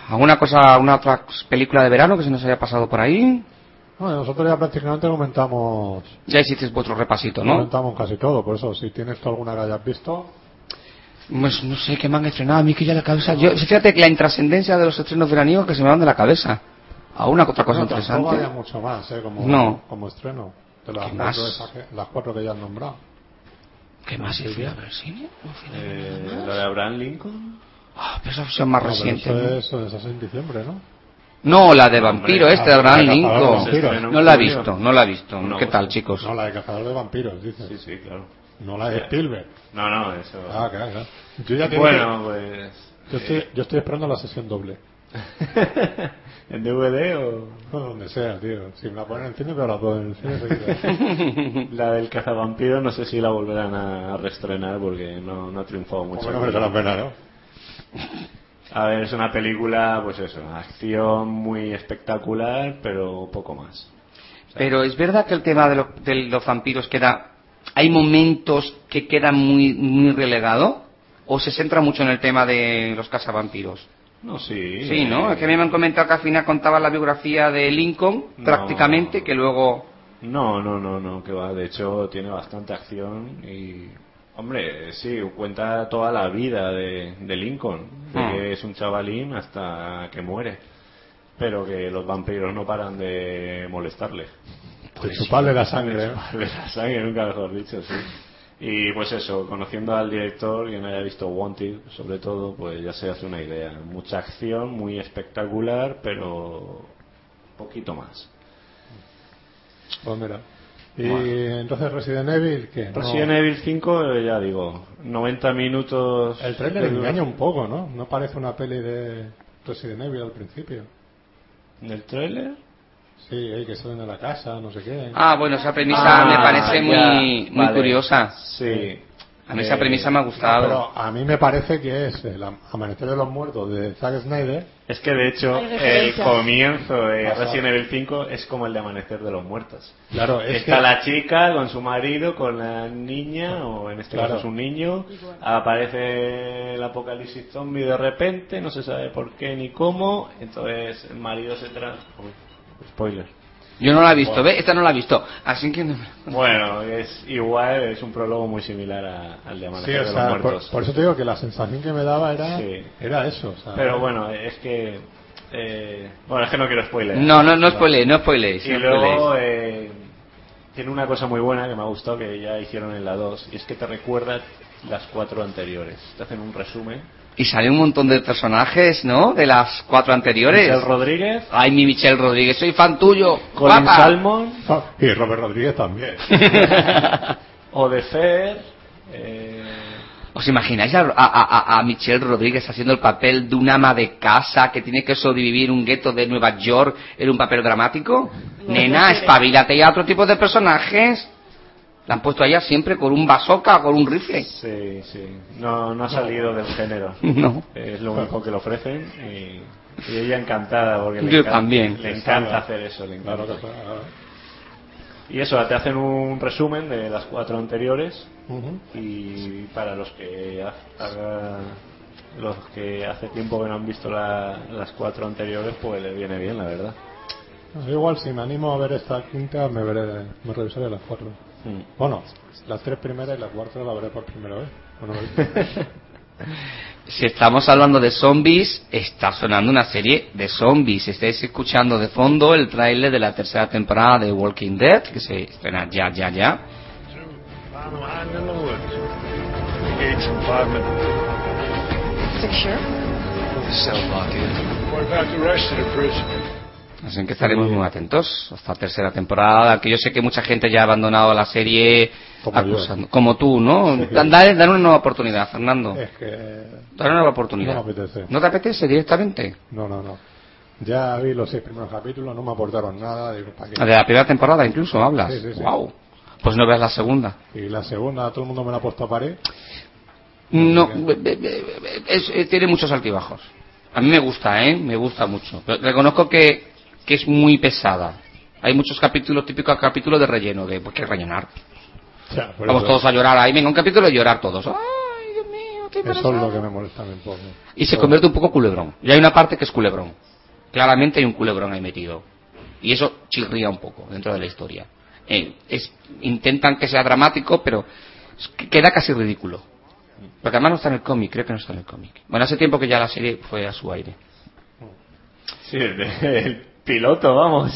Speaker 2: ¿Alguna cosa, alguna otra película de verano que se nos haya pasado por ahí?
Speaker 1: Bueno, nosotros ya prácticamente comentamos,
Speaker 2: Ya hiciste vuestro repasito, ¿no?
Speaker 1: comentamos casi todo, por eso si tienes tú alguna que hayas visto,
Speaker 2: Pues no sé qué me han estrenado a mí que ya la cabeza. Yo, fíjate que la intrascendencia de los estrenos veraniegos que se me van de la cabeza. A una otra cosa
Speaker 1: había
Speaker 2: interesante.
Speaker 1: mucho más, ¿eh? Como,
Speaker 2: No.
Speaker 1: como estreno. De las
Speaker 2: ¿Qué
Speaker 1: cuatro,
Speaker 2: más?
Speaker 1: esas que- las cuatro que ya han nombrado.
Speaker 2: ¿Qué más fui a ver cine? No fui a ver
Speaker 3: Eh,
Speaker 2: nada más.
Speaker 3: ¿Lo de Abraham Lincoln?
Speaker 2: Ah, pero esa versión más
Speaker 1: No,
Speaker 2: reciente.
Speaker 1: eso,
Speaker 2: ¿no?
Speaker 1: es, eso es en dicciembre, ¿no?
Speaker 2: No, la de vampiro,
Speaker 3: Hombre,
Speaker 2: este de
Speaker 1: ah,
Speaker 2: Abraham
Speaker 1: la de
Speaker 2: Lincoln. No la he visto, no la he visto.
Speaker 3: No,
Speaker 2: ¿Qué tal,
Speaker 3: pues,
Speaker 2: chicos?
Speaker 1: No, la de Cazador de Vampiros, dices.
Speaker 3: Sí, sí, claro.
Speaker 1: No la de Spielberg.
Speaker 3: No, no, eso.
Speaker 1: Ah, claro, claro. Yo ya tengo
Speaker 3: bueno, pues.
Speaker 1: que- yo, estoy, yo estoy esperando la sesión doble.
Speaker 3: ¿En DVD o.?
Speaker 1: No, donde sea, tío. Si me la ponen en cine, pero la ponen en el cine.
Speaker 3: La del cazavampiro, no sé si la volverán a reestrenar porque no, no ha triunfado mucho.
Speaker 1: Como no merece la pena, ¿no?
Speaker 3: A ver, es una película, pues eso, acción muy espectacular, pero poco más.
Speaker 2: Pero es verdad que el tema de, lo- de los vampiros queda. ¿Hay momentos que quedan muy, muy relegado? ¿O se centra mucho en el tema de los cazavampiros?
Speaker 3: No, sí.
Speaker 2: Sí, ¿no?
Speaker 3: eh,
Speaker 2: Es que a mí me han comentado que al final contaba la biografía de Lincoln,
Speaker 3: No.
Speaker 2: prácticamente, que luego...
Speaker 3: No, no, no, no, que va. De hecho, tiene bastante acción y. Hombre, sí, cuenta toda la vida de, de Lincoln, de
Speaker 2: Ah.
Speaker 3: que es un chavalín hasta que muere. Pero que los vampiros no paran de molestarle.
Speaker 1: De chuparle la sangre.
Speaker 3: De la sangre, nunca mejor dicho, sí. Y pues eso, conociendo al director, quien haya visto Wanted, sobre todo, pues ya se hace una idea. Mucha acción, muy espectacular, pero poquito más.
Speaker 1: Pues mira. Y
Speaker 3: Bueno.
Speaker 1: entonces Resident Evil, ¿qué? No-
Speaker 3: Resident Evil 5, eh, ya digo, 90 minutos.
Speaker 1: El trailer engaña un poco, ¿no? No parece una peli de Resident Evil al principio.
Speaker 3: ¿Del trailer?
Speaker 1: Sí, ahí que salen de la casa, no sé qué.
Speaker 2: Ah, bueno, esa premisa
Speaker 3: Ah,
Speaker 2: me parece
Speaker 3: ya,
Speaker 2: muy, muy
Speaker 3: vale.
Speaker 2: curiosa.
Speaker 3: Sí.
Speaker 2: A mí esa
Speaker 3: Eh,
Speaker 2: premisa me ha gustado.
Speaker 1: Pero a mí me parece que es el am- Amanecer de los Muertos de Zack Snyder.
Speaker 3: Es que de hecho el comienzo de. Resident Evil 5 es como el de Amanecer de los Muertos.
Speaker 1: Claro, es
Speaker 3: Está
Speaker 1: que-
Speaker 3: la chica con su marido, con la niña, o en este
Speaker 1: Claro.
Speaker 3: caso es un niño. Aparece el apocalipsis zombie de repente, no se sabe por qué ni cómo. Entonces el marido se tra... Spoiler.
Speaker 2: Yo no la he visto, ¿ve? Esta no la he visto. Así que no-
Speaker 3: Bueno, es igual, es un prólogo muy similar a- al de
Speaker 1: Sí,
Speaker 3: Amanecer
Speaker 1: o
Speaker 3: de
Speaker 1: sea,
Speaker 3: los
Speaker 1: por,
Speaker 3: Muertos.
Speaker 1: por eso te digo que la sensación que me daba era,
Speaker 3: Sí.
Speaker 1: era eso. o sea,
Speaker 3: Pero bueno, es que... eh, bueno, es que no quiero spoiler.
Speaker 2: No, no, no spoileéis, no spoileéis.
Speaker 3: Y
Speaker 2: no
Speaker 3: luego eh, tiene una cosa muy buena que me ha gustado que ya hicieron en la 2 y es que te recuerda las cuatro anteriores. Te hacen un resumen.
Speaker 2: Y sale un montón de personajes, ¿no? De las cuatro anteriores.
Speaker 3: Michelle Rodríguez,
Speaker 2: Ay, mi Michelle Rodríguez, soy fan tuyo.
Speaker 3: Colin
Speaker 2: guapa.
Speaker 3: Salmon,
Speaker 1: Y Robert Rodríguez también.
Speaker 3: Odefer, eh,
Speaker 2: ¿Os imagináis a, a- a- a Michelle Rodríguez haciendo el papel de una ama de casa que tiene que sobrevivir un gueto de Nueva York en un papel dramático?
Speaker 4: No,
Speaker 2: Nena,
Speaker 4: no
Speaker 2: espabilate ya a otro tipo de personajes. La han puesto a ella siempre con un bazooka o con un rifle.
Speaker 3: sí, sí. No, no ha salido del género.
Speaker 2: No.
Speaker 3: Es lo único que le ofrecen y, y ella encantada porque le,
Speaker 2: Yo
Speaker 3: encanta,
Speaker 2: también.
Speaker 3: le encanta hacer eso. Le encanta.
Speaker 1: Claro que fue,
Speaker 3: Y eso, te hacen un resumen de las cuatro anteriores y para los que haga- los que hace tiempo que no han visto la- las cuatro anteriores pues les viene bien la verdad
Speaker 1: igual si me animo a ver esta quinta me veré, me revisaré las cuatro.
Speaker 3: Mm.
Speaker 1: Bueno, las tres primeras y la cuarta la veré por primera vez. Bueno.
Speaker 2: Si estamos hablando de zombies, está sonando una serie de zombies. Estáis escuchando de fondo el tráiler de la tercera temporada de Walking Dead, que se estrena ya, ya, ya. Así que estaremos muy atentos a esta tercera temporada, que yo sé que mucha gente ya ha abandonado la serie
Speaker 1: Como
Speaker 2: acusando, como tú, ¿no? Dan, dale- dale una nueva oportunidad, Fernando.
Speaker 1: es que...
Speaker 2: Dale una nueva oportunidad.
Speaker 1: No me apetece.
Speaker 2: ¿No te apetece directamente?
Speaker 1: No, no, no. Ya vi los seis primeros capítulos, no me aportaron nada. Digo, ¿para qué?
Speaker 2: De la primera temporada incluso hablas.
Speaker 1: Sí, sí, sí.
Speaker 2: Wow. Pues no veas la segunda.
Speaker 1: Y la segunda, todo el mundo me la ha puesto a pared.
Speaker 2: No, be- es- eh, tiene muchos altibajos. A mí me gusta, ¿eh? Me gusta mucho. Pero reconozco que, que es muy pesada. Hay muchos capítulos, típicos capítulos de relleno, de pues que rellenar. Vamos todos a llorar ahí, venga, un capítulo de llorar todos. ¡Ay, Dios mío, qué
Speaker 1: Eso es lo que me molesta un poco.
Speaker 2: Y se convierte un poco culebrón. Y hay una parte que es culebrón. Claramente hay un culebrón ahí metido. Y eso chirría un poco dentro de la historia. Eh, es- intentan que sea dramático, pero queda casi ridículo. Porque además no está en el cómic, creo que no está en el cómic. Bueno, hace tiempo que ya la serie fue a su aire.
Speaker 3: sí el, el piloto vamos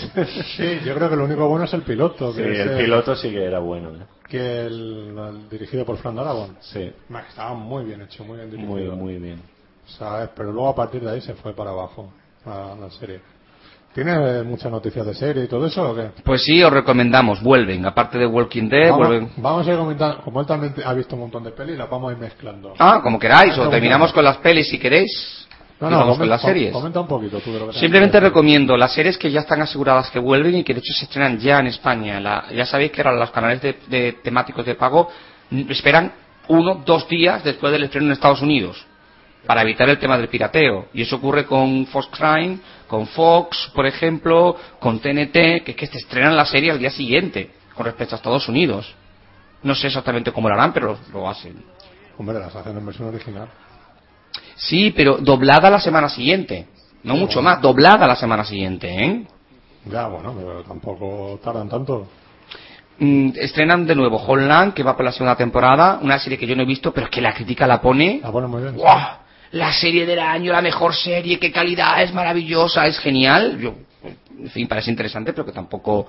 Speaker 1: Sí, yo creo que lo único bueno es el piloto.
Speaker 3: sí
Speaker 1: Que es
Speaker 3: el piloto sí que era bueno ¿eh?
Speaker 1: Que el, el dirigido por Fran Darabont.
Speaker 3: sí
Speaker 1: Estaba muy bien hecho, muy bien dirigido.
Speaker 3: muy muy bien
Speaker 1: ¿Sabes? Pero luego a partir de ahí se fue para abajo la, la serie. ¿Tiene muchas noticias de serie y todo eso o qué?
Speaker 2: Pues sí, os recomendamos, vuelven. Aparte de Walking Dead,
Speaker 1: vamos,
Speaker 2: vuelven.
Speaker 1: vamos a ir comentando, como él también ha visto un montón de pelis, las vamos a ir mezclando.
Speaker 2: Ah, como queráis, o
Speaker 1: Ah,
Speaker 2: terminamos
Speaker 1: como-
Speaker 2: con las pelis si queréis.
Speaker 1: No, no,
Speaker 2: con las series.
Speaker 1: Comenta un poquito tú de lo que
Speaker 2: Simplemente recomiendo las series que ya están aseguradas que vuelven y que de hecho se estrenan ya en España. La- ya sabéis que ahora los canales de, de temáticos de pago esperan uno, dos días después del estreno en Estados Unidos para evitar el tema del pirateo. Y eso ocurre con Fox Crime, con Fox, por ejemplo, con TNT, que es que se estrenan la serie al día siguiente con respecto a Estados Unidos. No sé exactamente cómo lo harán, pero lo hacen.
Speaker 1: hacer. Hombre, las hacen en versión original.
Speaker 2: Sí, pero doblada la semana siguiente. No mucho más, doblada la semana siguiente, ¿eh?
Speaker 1: Ya, bueno, pero tampoco tardan tanto.
Speaker 2: Mm, estrenan de nuevo Holland, que va por la segunda temporada, una serie que yo no he visto, pero que la crítica la pone.
Speaker 1: La ponen muy bien.
Speaker 2: ¡Guau! La serie del año, la mejor serie, qué calidad, es maravillosa, es genial. Yo, en fin, parece interesante, pero que tampoco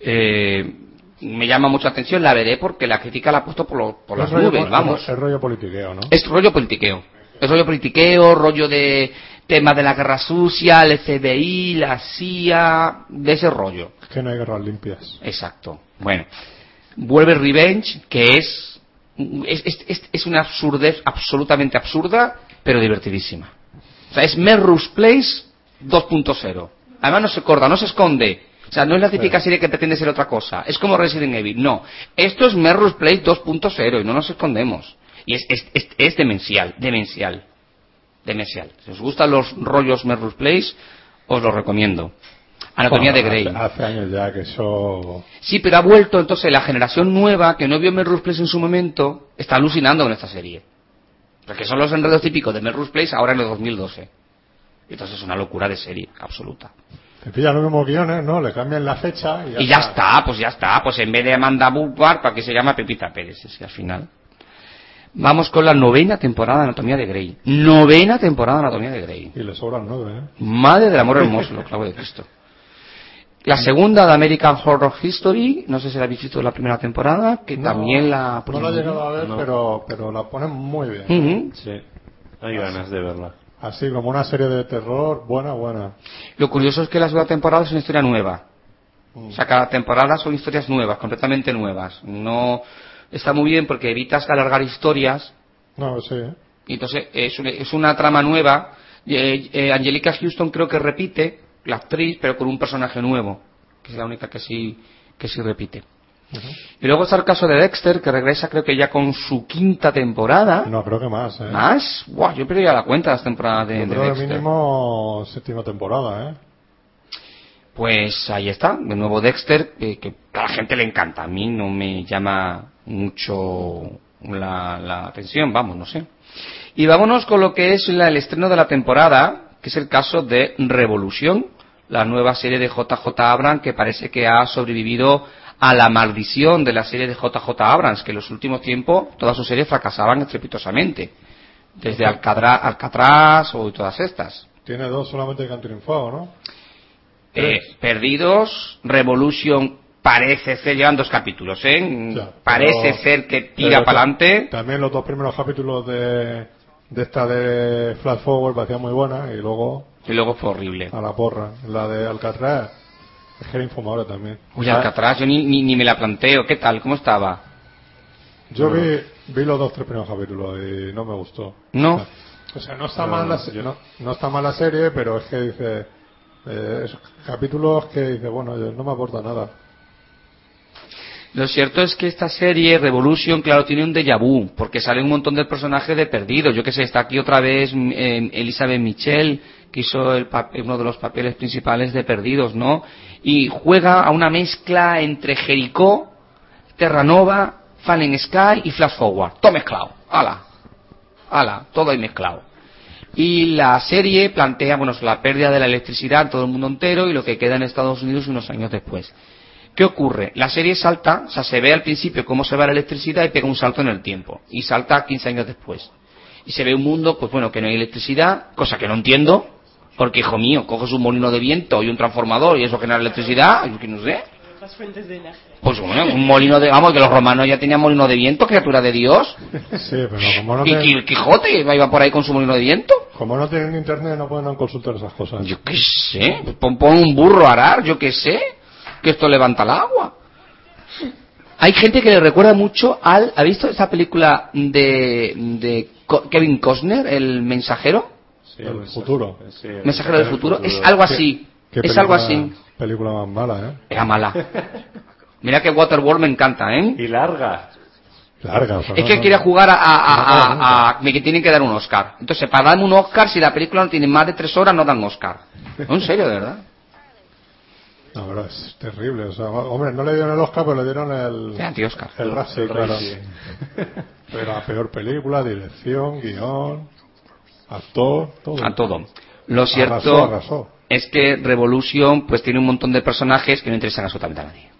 Speaker 2: eh, me llama mucho la atención. La veré porque la crítica la ha puesto por, lo- por las
Speaker 1: Es rollo
Speaker 2: nubes, vamos.
Speaker 1: Es rollo politiqueo, ¿no?
Speaker 2: Es rollo politiqueo. Es rollo politiqueo, rollo de tema de la guerra sucia, el FBI, la CIA, de ese rollo.
Speaker 1: Es que no hay guerras limpias.
Speaker 2: Exacto. Bueno, vuelve Revenge, que es, es, es- es- es una absurdez absolutamente absurda, pero divertidísima. O sea, es Melrose Place 2.0. Además no se corta, no se esconde. O sea, no es la típica serie que pretende ser otra cosa. Es como Resident Evil. No. Esto es Melrose Place 2.0 y no nos escondemos. Y es, es, es, es demencial, demencial. Demencial. Si os gustan los rollos Melrose Place, os lo recomiendo. Anatomía de Grey.
Speaker 1: Hace, hace años ya que eso.
Speaker 2: Sí, pero ha vuelto entonces la generación nueva que no vio Melrose Place en su momento, está alucinando con esta serie. Porque son los enredos típicos de Melrose Place ahora en el 2012. Y entonces es una locura de serie, absoluta.
Speaker 1: Te pillan los mismos guiones, ¿no? Le cambian la fecha y ya,
Speaker 2: Y ya está, pues ya está. Pues en vez de Amanda Woodward, ¿para qué se llama Pepita Pérez? Es que al final. Vamos con la novena temporada de Anatomía de Grey. Novena temporada de Anatomía de Grey.
Speaker 1: Y le sobran nueve, ¿eh?
Speaker 2: Madre del amor hermoso, lo clavo de Cristo. La segunda de American Horror History, no sé si la habéis visto la primera temporada, que
Speaker 1: No,
Speaker 2: también la
Speaker 1: No la he llegado a ver,
Speaker 3: No.
Speaker 1: pero, pero la ponen muy bien.
Speaker 2: Ujú.
Speaker 3: Sí, hay ganas de verla.
Speaker 1: Así como una serie de terror, buena, buena.
Speaker 2: Lo curioso es que la segunda temporada es una historia nueva.
Speaker 1: Mm.
Speaker 2: O sea, cada temporada son historias nuevas, completamente nuevas. No está muy bien porque evitas alargar historias
Speaker 1: No, sí.
Speaker 2: y entonces es una, es una trama nueva. Eh, eh, Angelica Houston creo que repite la actriz, pero con un personaje nuevo, que es la única que sí que sí repite. Y luego está el caso de Dexter, que regresa creo que ya con su quinta temporada.
Speaker 1: No, creo que más, ¿eh?
Speaker 2: ¿Más? Buah, yo perdí la cuenta de las temporadas de,
Speaker 1: Yo creo
Speaker 2: Dexter.
Speaker 1: mínimo séptima temporada, ¿eh?
Speaker 2: Pues ahí está, de nuevo Dexter, que, que a la gente le encanta. A mí no me llama mucho la, la atención, vamos, no sé. Y vámonos con lo que es la- el estreno de la temporada, que es el caso de Revolución, la nueva serie de JJ Abrams que parece que ha sobrevivido a la maldición de la serie de JJ Abrams, que en los últimos tiempos todas sus series fracasaban estrepitosamente. Desde Alcatraz o todas estas.
Speaker 1: Tiene dos solamente que han triunfado, ¿no?
Speaker 2: Eh, Perdidos, Revolution parece ser, llevan dos capítulos, ¿eh?
Speaker 1: Ya,
Speaker 2: parece
Speaker 1: pero-
Speaker 2: ser que tira para adelante.
Speaker 1: También los dos primeros capítulos de, de esta de Flash Forward parecían muy buenas y luego
Speaker 2: Y luego fue horrible.
Speaker 1: a la porra. La de Alcatraz es que era infumable también.
Speaker 2: Uy, Alcatraz, yo ni, ni, ni me la planteo. ¿Qué tal? ¿Cómo estaba?
Speaker 1: Yo vi, vi los dos tres primeros capítulos y no me gustó.
Speaker 2: No.
Speaker 1: O sea, no está,
Speaker 3: No,
Speaker 1: mal, la,
Speaker 3: no,
Speaker 1: se- no, no está mal la serie, pero es que dice... eh, esos capítulos que dice, bueno, no me aporta nada.
Speaker 2: Lo cierto es que esta serie, Revolution, claro, tiene un déjà vu, porque sale un montón de personajes de perdidos. Yo que sé, está aquí otra vez mm, Elizabeth Michel, que hizo el uno de los papeles principales de perdidos, ¿no? Y juega a una mezcla entre Jericó, Terranova, Fallen Sky y Flash Forward. Todo mezclado. ¡Hala! ¡Hala! Todo ahí mezclado. Y la serie plantea, bueno, la pérdida de la electricidad en todo el mundo entero y lo que queda en Estados Unidos unos años después. ¿Qué ocurre? La serie salta, o sea, se ve al principio cómo se va la electricidad y pega un salto en el tiempo. Y salta 15 años después. Y se ve un mundo, pues bueno, que no hay electricidad, cosa que no entiendo, porque hijo mío, coges un molino de viento y un transformador y eso genera electricidad, yo que no sé.
Speaker 4: Otras fuentes de energía.
Speaker 2: Pues bueno, un molino de, vamos, que los romanos ya tenían molino de viento, criatura de Dios.
Speaker 1: Sí, pero como no,
Speaker 2: Y el Quijote iba por ahí con su molino de viento.
Speaker 1: como no tienen internet no pueden consultar esas cosas.
Speaker 2: Yo qué sé, pon, pon un burro a arar, yo qué sé, que esto levanta el agua. Hay gente que le recuerda mucho al... ¿Ha visto esa película de, de Kevin Costner, El Mensajero?
Speaker 3: Sí,
Speaker 1: El futuro.
Speaker 3: sí, el
Speaker 2: Mensajero del futuro. Es algo
Speaker 1: ¿Qué-
Speaker 2: así.
Speaker 1: qué
Speaker 2: Es algo así.
Speaker 1: Película más mala, ¿eh?
Speaker 2: Era mala. Mira que Waterworld me encanta, ¿eh?
Speaker 3: Y larga.
Speaker 1: Larga.
Speaker 2: Es
Speaker 1: no-
Speaker 2: que
Speaker 1: no-
Speaker 2: quiere jugar a, a- a- a-
Speaker 1: nunca.
Speaker 2: a- me que tienen que dar un Oscar. Entonces, para darme un Oscar, si la película no tiene más de tres horas, no dan Oscar. No, en serio, de verdad.
Speaker 1: No, pero es terrible. O sea, hombre, no le dieron el Oscar, pero le dieron el...
Speaker 2: Sí, anti-Oscar.
Speaker 1: El Razzie,
Speaker 3: El
Speaker 1: claro. Pero la peor película, dirección, guion, actor, todo.
Speaker 2: A todo. Lo cierto
Speaker 1: arrasó.
Speaker 2: es que Revolution pues tiene un montón de personajes que no interesan absolutamente a nadie.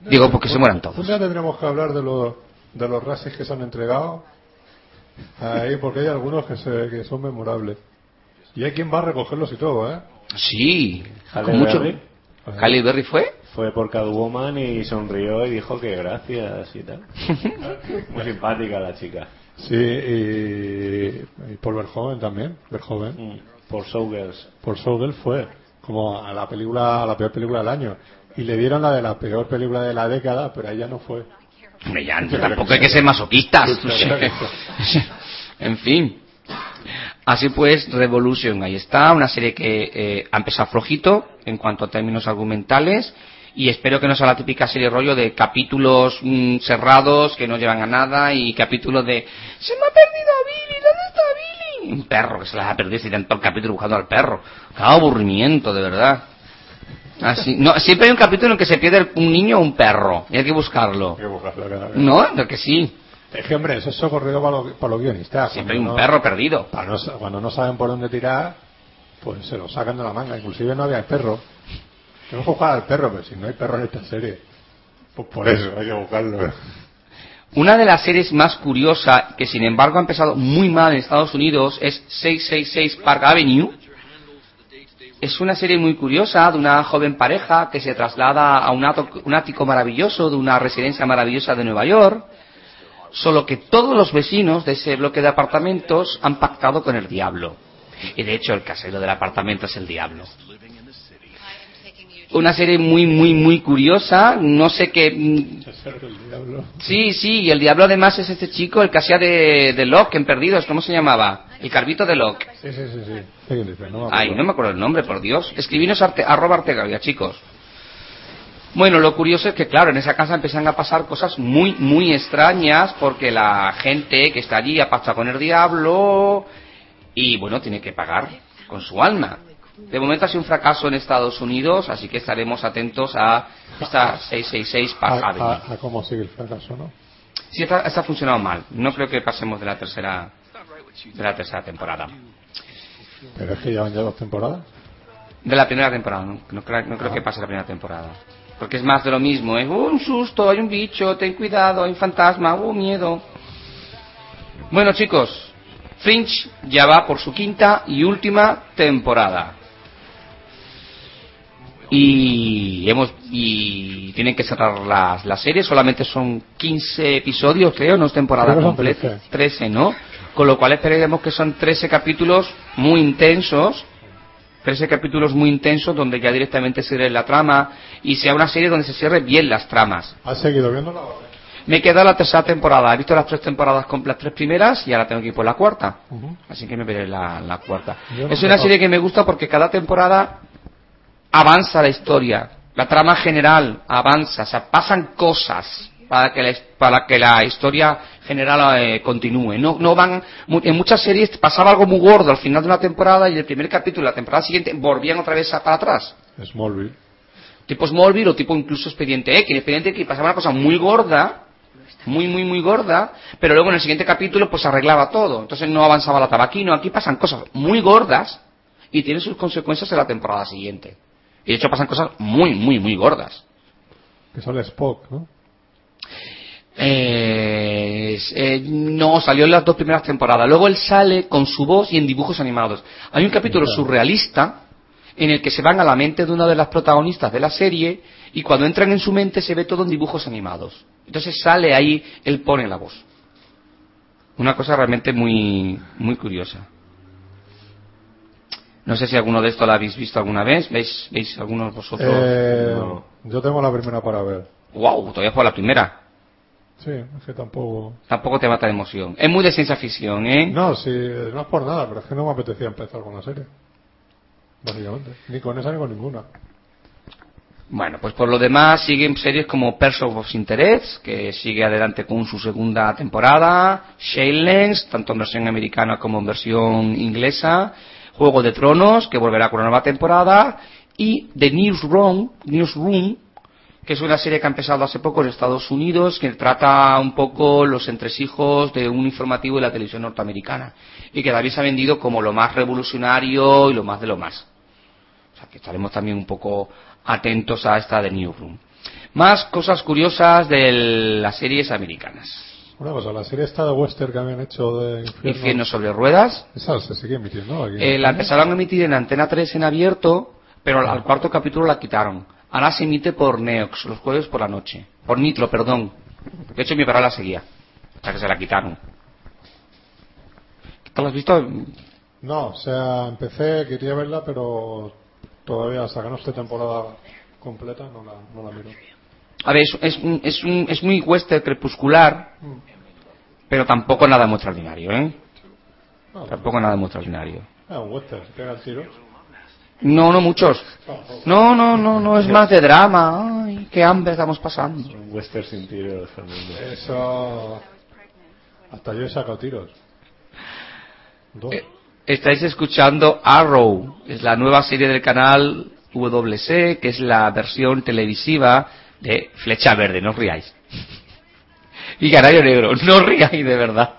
Speaker 2: Digo, porque se mueran
Speaker 1: Un
Speaker 2: todos.
Speaker 1: día tendremos que hablar de los, de los races que se han entregado. Ahí, porque hay algunos que, se, que son memorables. Y hay quien va a recogerlos y todo, ¿eh?
Speaker 2: Sí, con mucho. Halle Berry fue.
Speaker 3: Fue por Catwoman y sonrió y dijo que gracias y tal. Muy simpática la chica.
Speaker 1: Sí, y, y por Verhoeven también. Verhoeven.
Speaker 3: Mm, Por Showgirls.
Speaker 1: Por Showgirl fue como a la película, a la peor película del año. Y le dieron la de la peor película de la década, pero ella no fue.
Speaker 2: Hombre, ya, tampoco hay que ser masoquistas. en fin. Así pues, Revolution, ahí está, una serie que eh, ha empezado flojito en cuanto a términos argumentales y espero que no sea la típica serie rollo de capítulos mm, cerrados que no llevan a nada y capítulos de se me ha perdido Billy, ¿dónde está Billy? Un perro que se las ha perdido y tanto el capítulo buscando al perro. Qué aburrimiento, de verdad. Así, no, siempre hay un capítulo en que se pierde un niño o un perro y hay que buscarlo.
Speaker 1: Hay que buscarlo cada vez.
Speaker 2: No, lo que sí.
Speaker 1: Es que, hombre, eso es socorrido para, los- para los guionistas.
Speaker 2: Siempre hay un
Speaker 1: no-
Speaker 2: perro perdido.
Speaker 1: para no sa- cuando no saben por dónde tirar, pues se lo sacan de la manga. Inclusive no había perro. Tengo que buscar al perro, pero si no hay perro en esta serie, pues por eso hay que buscarlo.
Speaker 2: Una de las series más curiosas, que sin embargo ha empezado muy mal en Estados Unidos, es 666 Park Avenue. Es una serie muy curiosa de una joven pareja que se traslada a un ático maravilloso de una residencia maravillosa de Nueva York, solo que todos los vecinos de ese bloque de apartamentos han pactado con el diablo. Y de hecho el casero del apartamento es el diablo. Una serie muy, muy, muy curiosa. No sé qué... mm. Sí, sí, y el diablo además es este chico, el hacía de, de Locke en Perdidos, ¿cómo se llamaba? El carbito de Locke.
Speaker 1: Sí, sí, sí.
Speaker 2: Ay, no me acuerdo el nombre, por Dios. Escribinos arte, arroba Artegalia, chicos. Bueno, lo curioso es que, claro, en esa casa empiezan a pasar cosas muy, muy extrañas porque la gente que está allí apasta con el diablo y, bueno, tiene que pagar con su alma. De momento ha sido un fracaso en Estados Unidos, así que estaremos atentos a esta 666
Speaker 1: a,
Speaker 2: Park Avenue.
Speaker 1: a- a cómo sigue el fracaso, ¿no?
Speaker 2: Sí, esta, esta ha funcionado mal. No creo que pasemos de la tercera de la tercera temporada.
Speaker 1: Pero es que ya van ya dos temporadas.
Speaker 2: De la primera temporada, no, no no creo que pase la primera temporada. Porque es más de lo mismo, es "Uh, un susto, hay un bicho, ten cuidado, hay un fantasma, uh, miedo. Bueno chicos, Fringe ya va por su quinta y última temporada. Y hemos y tienen que cerrar las, las series, solamente son 15 episodios, creo, no es temporada
Speaker 1: Creo
Speaker 2: completa,
Speaker 1: 13.
Speaker 2: 13, ¿no? Con lo cual esperaremos que son 13 capítulos muy intensos 13 capítulos muy intensos donde ya directamente se cierre la trama y sea una serie donde se cierre bien las tramas.
Speaker 1: ¿Has seguido viéndola?
Speaker 2: Me queda la tercera temporada. He visto las tres temporadas con las tres primeras y ahora tengo que ir por la cuarta. Así que me veré la, la cuarta.
Speaker 1: Yo no
Speaker 2: es una serie que me gusta porque cada temporada avanza la historia. La trama general avanza. O sea, pasan cosas para que la, para que la historia general eh, continúe. No, no van, en muchas series pasaba algo muy gordo al final de una temporada y el primer capítulo de la temporada siguiente volvían otra vez a- para atrás
Speaker 1: Smallville.
Speaker 2: tipo Smallville o tipo incluso Expediente X. En Expediente X pasaba una cosa muy gorda, muy, muy, muy gorda, pero luego en el siguiente capítulo pues arreglaba todo. Entonces no avanzaba la tabaquino. Aquí pasan cosas muy gordas y tienen sus consecuencias en la temporada siguiente. Y de hecho pasan cosas muy, muy, muy gordas.
Speaker 1: Que sale Spock, ¿no?
Speaker 2: Eh, eh, no, salió en las dos primeras temporadas. Luego él sale con su voz y en dibujos animados. Hay un capítulo surrealista en el que se van a la mente de una de las protagonistas de la serie y cuando entran en su mente se ve todo en dibujos animados. Entonces sale ahí, él pone la voz. Una cosa realmente muy, muy curiosa. No sé si alguno de esto lo habéis visto alguna vez. ¿Veis, veis algunos vosotros?
Speaker 1: Eh,
Speaker 3: no.
Speaker 1: Yo tengo la primera para ver.
Speaker 2: Wow, todavía fue la primera.
Speaker 1: Sí, es que tampoco...
Speaker 2: Tampoco te mata de emoción. Es muy de ciencia ficción, ¿eh?
Speaker 1: No, sí, no es por nada, pero es que no me apetecía empezar con la serie. Básicamente. Ni con esa ni con ninguna.
Speaker 2: Bueno, pues por lo demás siguen series como Person of Interest, que sigue adelante con su segunda temporada, Shameless, tanto en versión americana como en versión inglesa, Juego de Tronos, que volverá con una nueva temporada, y The Newsroom, Newsroom, que es una serie que ha empezado hace poco en Estados Unidos, que trata un poco los entresijos de un informativo de la televisión norteamericana, y que David se ha vendido como lo más revolucionario y lo más de lo más. O sea que estaremos también un poco atentos a esta de Newsroom. Más cosas curiosas de las series americanas.
Speaker 1: Una cosa, la serie esta de western que habían hecho de Infierno...
Speaker 2: Infierno sobre ruedas.
Speaker 1: Esa se sigue emitiendo aquí.
Speaker 2: eh, la empezaron a emitir en Antena 3 en abierto, pero al, al cuarto capítulo la quitaron. Ahora se emite por Neox, los jueves por la noche. Por Nitro, perdón. De hecho, mi la seguía. Hasta que se la quitaron. ¿Tú la has visto?
Speaker 1: No, o sea, empecé, quería verla, pero todavía hasta que no esté temporada completa no la, no la miro.
Speaker 2: A ver, es, es, es, un- es muy western crepuscular, pero tampoco nada muy extraordinario, ¿eh? Tampoco nada muy extraordinario.
Speaker 1: Ah, un western, ¿se pegan tiros?
Speaker 2: No, no muchos. No, no, no, no, es más de drama. Ay, qué hambre estamos pasando.
Speaker 3: Un western sin tiro, Fernando.
Speaker 1: Eso... Hasta yo he sacado tiros. Dos.
Speaker 2: Eh, Estáis escuchando Arrow, es la nueva serie del canal WC, que es la versión televisiva de Flecha Verde, no os riáis. Y Canario Negro, no os riáis de verdad.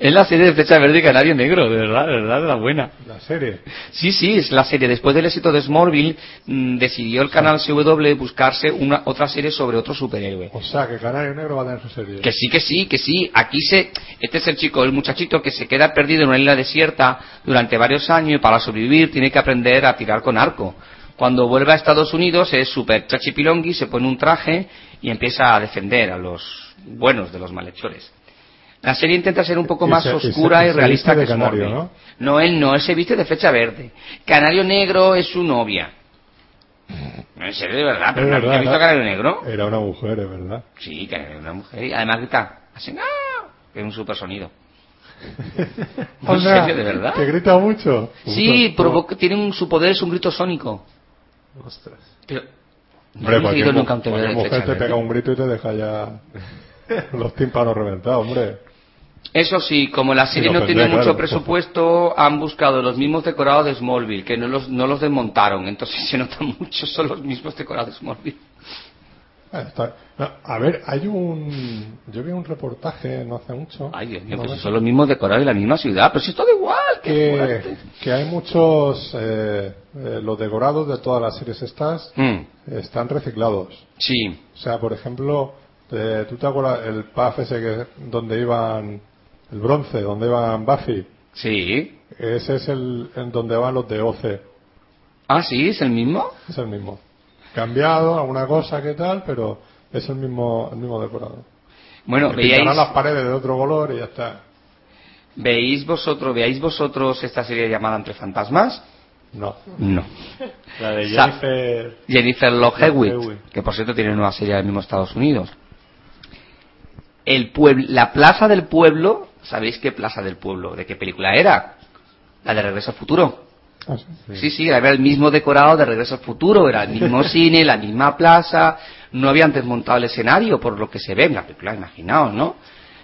Speaker 2: Es la serie de Flecha Verde y Canario Negro, de verdad, de verdad, de la buena.
Speaker 1: La serie.
Speaker 2: Sí, sí, es la serie. Después del éxito de Smallville, mm, decidió el canal CW buscarse una otra serie sobre otro superhéroe.
Speaker 1: O sea, que Canario Negro va a tener su serie.
Speaker 2: Que sí, que sí, que sí. Aquí se, este es el chico, el muchachito que se queda perdido en una isla desierta durante varios años y para sobrevivir tiene que aprender a tirar con arco. Cuando vuelve a Estados Unidos es súper chachipilongui, se pone un traje y empieza a defender a los buenos de los malhechores. La serie intenta ser un poco más
Speaker 1: se- y se-
Speaker 2: oscura y,
Speaker 1: y
Speaker 2: realista que
Speaker 1: canario. ¿no?
Speaker 2: No, él no, él se viste de flecha verde. Canario negro es su novia. No, en serio, de verdad, pero
Speaker 1: Es
Speaker 2: ¿no
Speaker 1: verdad,
Speaker 2: has visto Canario negro?
Speaker 1: Era una mujer, es verdad.
Speaker 2: Sí, que es una mujer. Y además grita, así, ¡ah! es un super sonido. ¿En serio, de verdad?
Speaker 1: ¿Que grita mucho?
Speaker 2: Sí, provoca, tiene un, su poder es un grito sónico.
Speaker 1: Ostras.
Speaker 2: Pero, no
Speaker 1: Hombre,
Speaker 2: he
Speaker 1: cualquier,
Speaker 2: nunca un
Speaker 1: mujer te
Speaker 2: verde.
Speaker 1: pega un grito y te deja ya los tímpanos reventados, hombre.
Speaker 2: Eso sí, como la serie
Speaker 1: Sí,
Speaker 2: no tiene
Speaker 1: tendré,
Speaker 2: mucho
Speaker 1: claro.
Speaker 2: presupuesto, han buscado los mismos decorados de Smallville, que no los, no los desmontaron, entonces se nota mucho, son los mismos decorados de Smallville.
Speaker 1: Ah, está- no, a ver, hay un... Yo vi un reportaje no hace mucho.
Speaker 2: Ay, Dios mío,
Speaker 1: no
Speaker 2: pues
Speaker 1: sé,
Speaker 2: son los mismos decorados de la misma ciudad, pero si es todo igual,
Speaker 1: que, que hay muchos... eh, eh, los decorados de todas las series estas
Speaker 2: Mm,
Speaker 1: están reciclados.
Speaker 2: sí,
Speaker 1: O sea, por ejemplo, eh, ¿tú te acuerdas el PAF ese que, donde iban... El bronce, donde iban Buffy?
Speaker 2: sí.
Speaker 1: Ese es el en donde van los de OC.
Speaker 2: Ah, sí, es el mismo.
Speaker 1: Es el mismo. Cambiado, alguna cosa que tal, pero es el mismo, el mismo decorado.
Speaker 2: Bueno, veíais,
Speaker 1: las paredes de otro color y ya está.
Speaker 2: veis vosotros, veáis vosotros esta serie llamada Entre Fantasmas.
Speaker 1: No.
Speaker 2: No.
Speaker 3: La de
Speaker 2: Sa-
Speaker 3: Jennifer...
Speaker 2: Jennifer Love que por cierto tiene una nueva serie en el mismo Estados Unidos. El pueblo, la plaza del pueblo, ¿sabéis qué plaza del pueblo? ¿De qué película era? La de Regreso al Futuro.
Speaker 1: Ah, sí.
Speaker 2: Sí, sí, era el mismo decorado de Regreso al Futuro, era el mismo cine, la misma plaza, no habían desmontado el escenario por lo que se ve en la película, imaginaos, ¿no?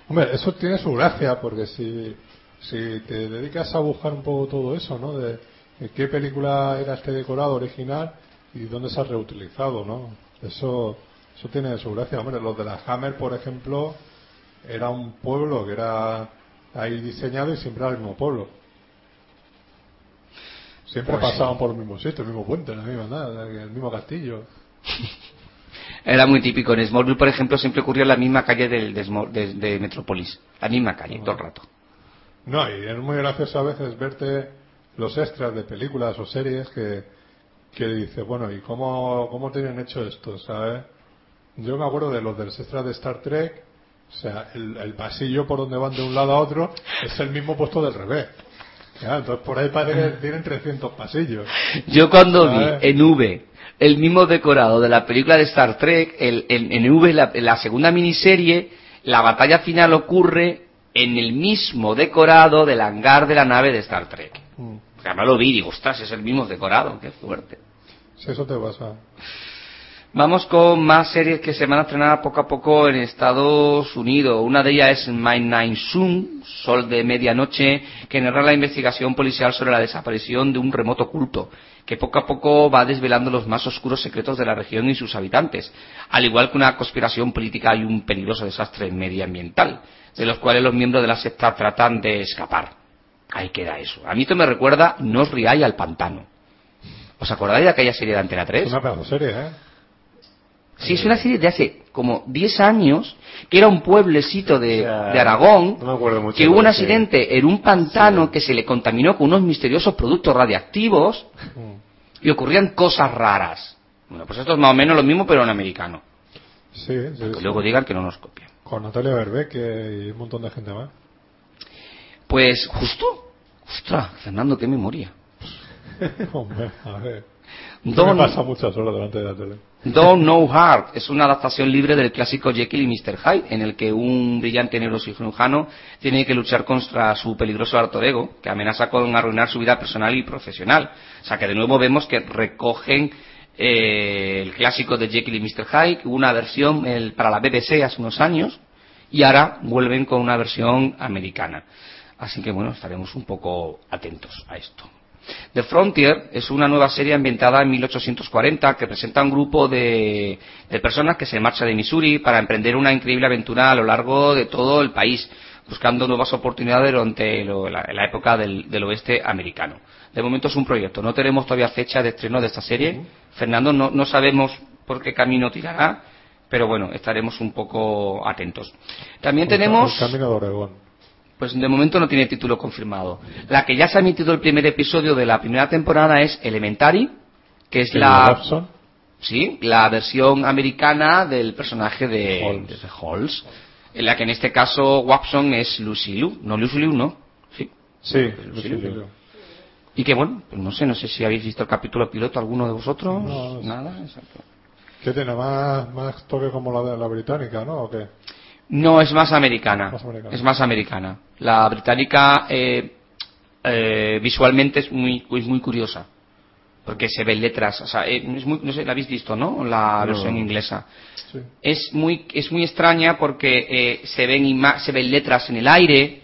Speaker 1: Hombre, eso tiene su gracia, porque si, si te dedicas a buscar un poco todo eso, ¿no? De, de qué película era este decorado original y dónde se ha reutilizado, ¿no? Eso, eso tiene su gracia. Hombre, los de la Hammer, por ejemplo, era un pueblo que era ahí diseñado y siempre era el mismo pueblo. Siempre
Speaker 2: Pues
Speaker 1: pasaban por el mismo sitio, el mismo puente, la misma nada, el mismo castillo.
Speaker 2: Era muy típico. En Smallville, por ejemplo, siempre ocurrió en la misma calle del- de, de- de Metropolis. La misma calle, todo el rato.
Speaker 1: No, y es muy gracioso a veces verte los extras de películas o series que, que dices, bueno, ¿y cómo, cómo tienen hecho esto? ¿sabes? Yo me acuerdo de los de los extras de Star Trek, o sea, el, el pasillo por donde van de un lado a otro es el mismo puesto del revés. Entonces por ahí parece que tienen 300 pasillos.
Speaker 2: Yo cuando vi en V el mismo decorado de la película de Star Trek, el- en, en V, la, en la segunda miniserie, la batalla final ocurre en el mismo decorado del hangar de la nave de Star Trek.
Speaker 1: Mm.
Speaker 2: O sea, me lo vi y digo, ostras, es el mismo decorado, qué fuerte.
Speaker 1: Si eso te pasa.
Speaker 2: Vamos con más series que se van a estrenar poco a poco en Estados Unidos. Una de ellas es My Nine Sun, Sol de Medianoche, que narra la investigación policial sobre la desaparición de un remoto culto, que poco a poco va desvelando los más oscuros secretos de la región y sus habitantes, al igual que una conspiración política y un peligroso desastre medioambiental, de los cuales los miembros de la secta tratan de escapar. Ahí queda eso. A mí esto me recuerda No os riáis al pantano. ¿Os acordáis de aquella serie de Antena 3?
Speaker 1: Es una pedazo serie, ¿eh?
Speaker 2: Sí, es una serie de hace como 10 años, que era un pueblecito de,
Speaker 3: O sea,
Speaker 2: de Aragón,
Speaker 3: no me acuerdo mucho,
Speaker 2: que hubo un accidente en un pantano que se le contaminó con unos misteriosos productos radiactivos y ocurrían cosas raras. Bueno, pues esto es más o menos lo mismo, pero en americano.
Speaker 1: Sí, sí,
Speaker 2: Que
Speaker 1: sí.
Speaker 2: luego digan que no nos copian.
Speaker 1: Con Natalia Berbeque y un montón de gente más.
Speaker 2: Pues justo, ostras, Fernando, qué memoria.
Speaker 1: Hombre, a ver.
Speaker 2: Don-
Speaker 1: me pasa muchas horas delante de la tele.
Speaker 2: Don't Know Heart es una adaptación libre del clásico Jekyll y Mr. Hyde, en el que un brillante neurocirujano tiene que luchar contra su peligroso alter ego, que amenaza con arruinar su vida personal y profesional. O sea que de nuevo vemos que recogen eh, el clásico de Jekyll y Mr. Hyde, una versión el- para la BBC hace unos años, y ahora vuelven con una versión americana. Así que bueno, estaremos un poco atentos a esto. The Frontier es una nueva serie ambientada en 1840 que presenta un grupo de, de personas que se marcha de Missouri para emprender una increíble aventura a lo largo de todo el país, buscando nuevas oportunidades durante lo- la, la época del, del oeste americano. De momento es un proyecto, no tenemos todavía fecha de estreno de esta serie. Fernando, no, no sabemos por qué camino tirará, pero bueno, estaremos un poco atentos. También tenemos...
Speaker 1: El camino de Oregón.
Speaker 2: Pues de momento no tiene título confirmado. La que ya se ha emitido el primer episodio de la primera temporada es Elementary, que es
Speaker 1: ¿El
Speaker 2: la sí, la versión americana del personaje de
Speaker 1: Holmes.
Speaker 2: de en la que en este caso Watson es Lucy Liu, no Lucy Liu, no. Sí.
Speaker 1: Sí, Lucy. Liu.
Speaker 2: Y que bueno, pues no sé, no sé si habéis visto el capítulo piloto alguno de vosotros,
Speaker 1: No,
Speaker 2: nada, exacto.
Speaker 1: ¿Qué tiene? Más, más toque como la de la británica, ¿no? ¿O qué?
Speaker 2: No, es más americana.
Speaker 1: Más americana.
Speaker 2: Es más americana. La británica eh, eh, visualmente es muy, es muy curiosa. Porque se ven letras. O sea, eh, es muy, no sé, la habéis visto, ¿no? La
Speaker 3: No.
Speaker 2: versión inglesa.
Speaker 1: Sí.
Speaker 2: Es muy, es muy extraña porque eh, se, ven ima- se ven letras en el aire,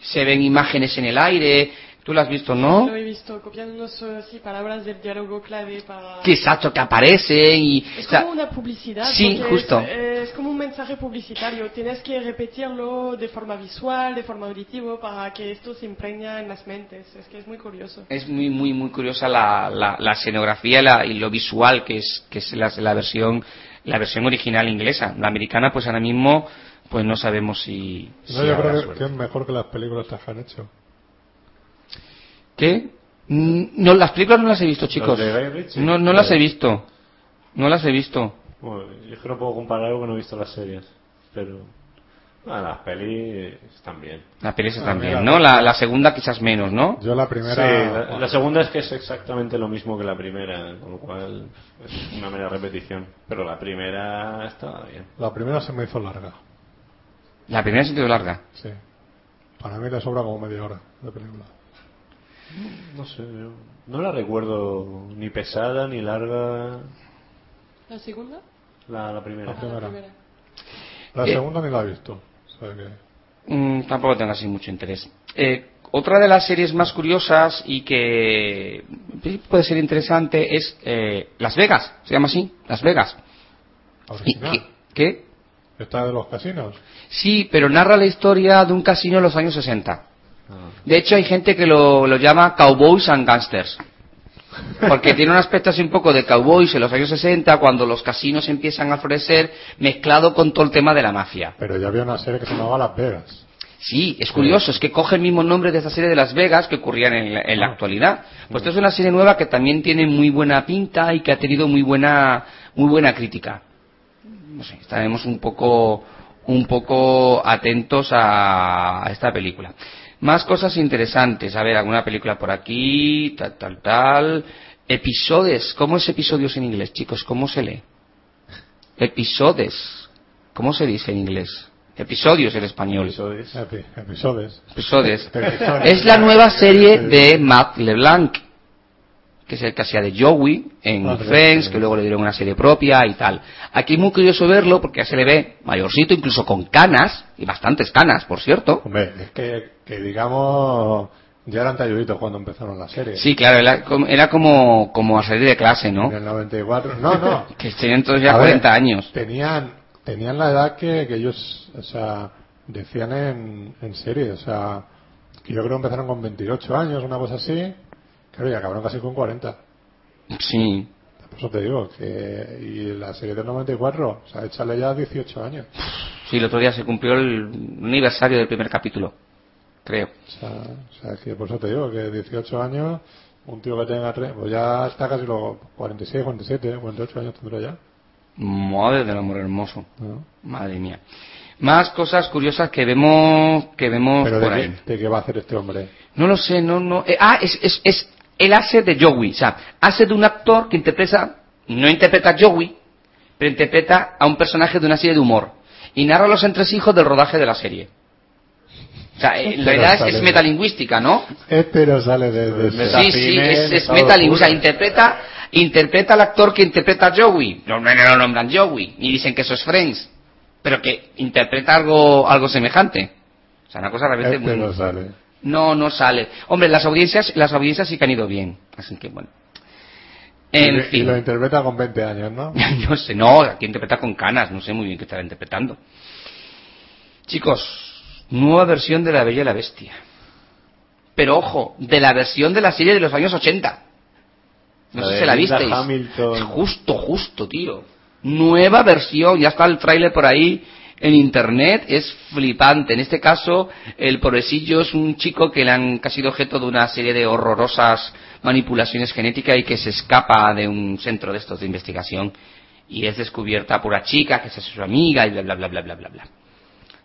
Speaker 2: se ven imágenes en el aire. Tú lo has visto, ¿no?
Speaker 4: Lo he visto copiándonos así palabras del diálogo clave para...
Speaker 2: Que exacto, que aparecen y...
Speaker 4: Es
Speaker 2: o sea,
Speaker 4: como una publicidad.
Speaker 2: sí, justo.
Speaker 4: Es, es como un mensaje publicitario. Tienes que repetirlo de forma visual, de forma auditiva, para que esto se impregne en las mentes. Es que es muy curioso.
Speaker 2: es muy muy muy curiosa la, la, la escenografía y, la- y lo visual que es que es la, la versión la versión original inglesa la americana pues ahora mismo pues no sabemos si, si
Speaker 1: No, yo
Speaker 2: habrá
Speaker 1: creo que, es mejor que las películas que han hecho.
Speaker 2: ¿Qué? Mm, no las películas no las he visto chicos
Speaker 3: de Guy Ritchie?
Speaker 2: no no las he visto no las he visto
Speaker 3: Bueno, yo es que no puedo comparar algo que no he visto las series, pero ah, las pelis están bien.
Speaker 2: las pelis están bien no la, la segunda quizás menos no
Speaker 1: Yo la
Speaker 3: Sí,
Speaker 1: primera...
Speaker 3: la, la segunda es que es exactamente lo mismo que la primera, con lo cual es una mera repetición. Pero la primera está bien.
Speaker 1: La primera se me hizo larga.
Speaker 2: la primera se quedó larga
Speaker 1: Sí. Para mí le sobra como media hora de película.
Speaker 3: No sé, no la recuerdo ni pesada ni larga.
Speaker 4: ¿La segunda?
Speaker 3: La, la primera.
Speaker 1: La primera.
Speaker 4: primera.
Speaker 1: La
Speaker 2: Eh.
Speaker 1: segunda ni la he visto. O sea que...
Speaker 2: Mm, tampoco tengo así mucho interés. Eh, otra de las series más curiosas y que puede ser interesante es eh, Las Vegas, se llama así, Las Vegas.
Speaker 1: La
Speaker 2: ¿Y
Speaker 1: original.
Speaker 2: qué- qué?
Speaker 1: Esta de los casinos.
Speaker 2: Sí, pero narra la historia de un casino en los años 60. De hecho, hay gente que lo, lo llama Cowboys and Gangsters. Porque tiene un aspecto así un poco de cowboys en los años 60, cuando los casinos empiezan a florecer, mezclado con todo el tema de la mafia.
Speaker 1: Pero ya había una serie que se llamaba Las Vegas.
Speaker 2: Sí, es curioso, es que coge el mismo nombre de esa serie de Las Vegas que ocurrían en la, en la
Speaker 1: Ah.
Speaker 2: actualidad. Pues esta es una serie nueva que también tiene muy buena pinta y que ha tenido muy buena, muy buena crítica. No sé, estaremos un poco, un poco atentos a, a esta película. Más cosas interesantes, a ver, alguna película por aquí, tal, tal, tal. Episodios, ¿cómo es episodios en inglés, chicos? ¿Cómo se lee? Episodios, ¿cómo se dice en inglés? Episodios en español.
Speaker 3: Episodios.
Speaker 1: Epi- episodios.
Speaker 2: Episodios.
Speaker 1: Episodios.
Speaker 2: Es la nueva serie de Matt LeBlanc, que es el que hacía de Joey en
Speaker 1: Ah,
Speaker 2: Friends,
Speaker 1: sí.
Speaker 2: que luego le dieron una serie propia y tal. Aquí es muy curioso verlo porque ya se le ve mayorcito, incluso con canas, y bastantes canas, por cierto.
Speaker 1: Hombre, es que, que digamos, ya eran talluditos cuando empezaron la serie.
Speaker 2: Sí, claro, era como, era como, como a salir de clase, ¿no?
Speaker 1: En el 94. No, no.
Speaker 2: Que tenían todos ya
Speaker 1: A ver,
Speaker 2: 40 años.
Speaker 1: Tenían, tenían la edad que, que ellos, o sea, decían en, en serie, o sea, que yo creo que empezaron con 28 años, una cosa así, claro, y acabaron casi con 40.
Speaker 2: Sí.
Speaker 1: Por eso te digo, que, y la serie del 94, o sea, échale ya 18 años.
Speaker 2: Sí, el otro día se cumplió el aniversario del primer capítulo, creo.
Speaker 1: O sea, o sea, que por eso te digo, que 18 años, un tío que tenga tres, pues ya está casi los 46, 47, 48 años tendrá ya.
Speaker 2: Madre del amor hermoso.
Speaker 1: ¿no?
Speaker 2: Madre mía. Más cosas curiosas que vemos, que vemos
Speaker 1: Pero
Speaker 2: por
Speaker 1: de
Speaker 2: ahí.
Speaker 1: qué, de qué va a hacer este hombre.
Speaker 2: No lo sé, no, no. eh, ah, es, es, es, él hace de Joey, o sea, hace de un actor que interpreta, no interpreta a Joey, pero interpreta a un personaje de una serie de humor y narra los entresijos del rodaje de la serie. O sea, en
Speaker 1: Pero
Speaker 2: realidad es, es metalingüística, ¿no?
Speaker 1: Este no sale de...
Speaker 2: Sí, sí, es, es metalingüística. O sea, interpreta, interpreta al actor que interpreta a Joey. No, no, no lo nombran Joey, ni dicen que eso es Friends, pero que interpreta algo, algo semejante. O sea, una cosa realmente
Speaker 1: Este
Speaker 2: muy...
Speaker 1: no sale.
Speaker 2: No, no sale. Hombre, las audiencias, las audiencias sí que han ido bien. Así que bueno.
Speaker 1: Y,
Speaker 2: En
Speaker 1: y
Speaker 2: fin.
Speaker 1: lo interpreta con 20 años, ¿no?
Speaker 2: no sé, no, aquí interpreta con canas, no sé muy bien qué estará interpretando. Chicos, nueva versión de La Bella y la Bestia. Pero ojo, de la versión de la serie de los años 80. No
Speaker 3: La
Speaker 2: sé si la visteis.
Speaker 3: Hamilton.
Speaker 2: Justo, justo, tío. Nueva versión, ya está el tráiler por ahí en internet, es flipante. En este caso, el pobrecillo es un chico que le han ha sido objeto de una serie de horrorosas manipulaciones genéticas y que se escapa de un centro de estos de investigación y es descubierta por una chica que es su amiga y bla bla bla bla bla bla bla.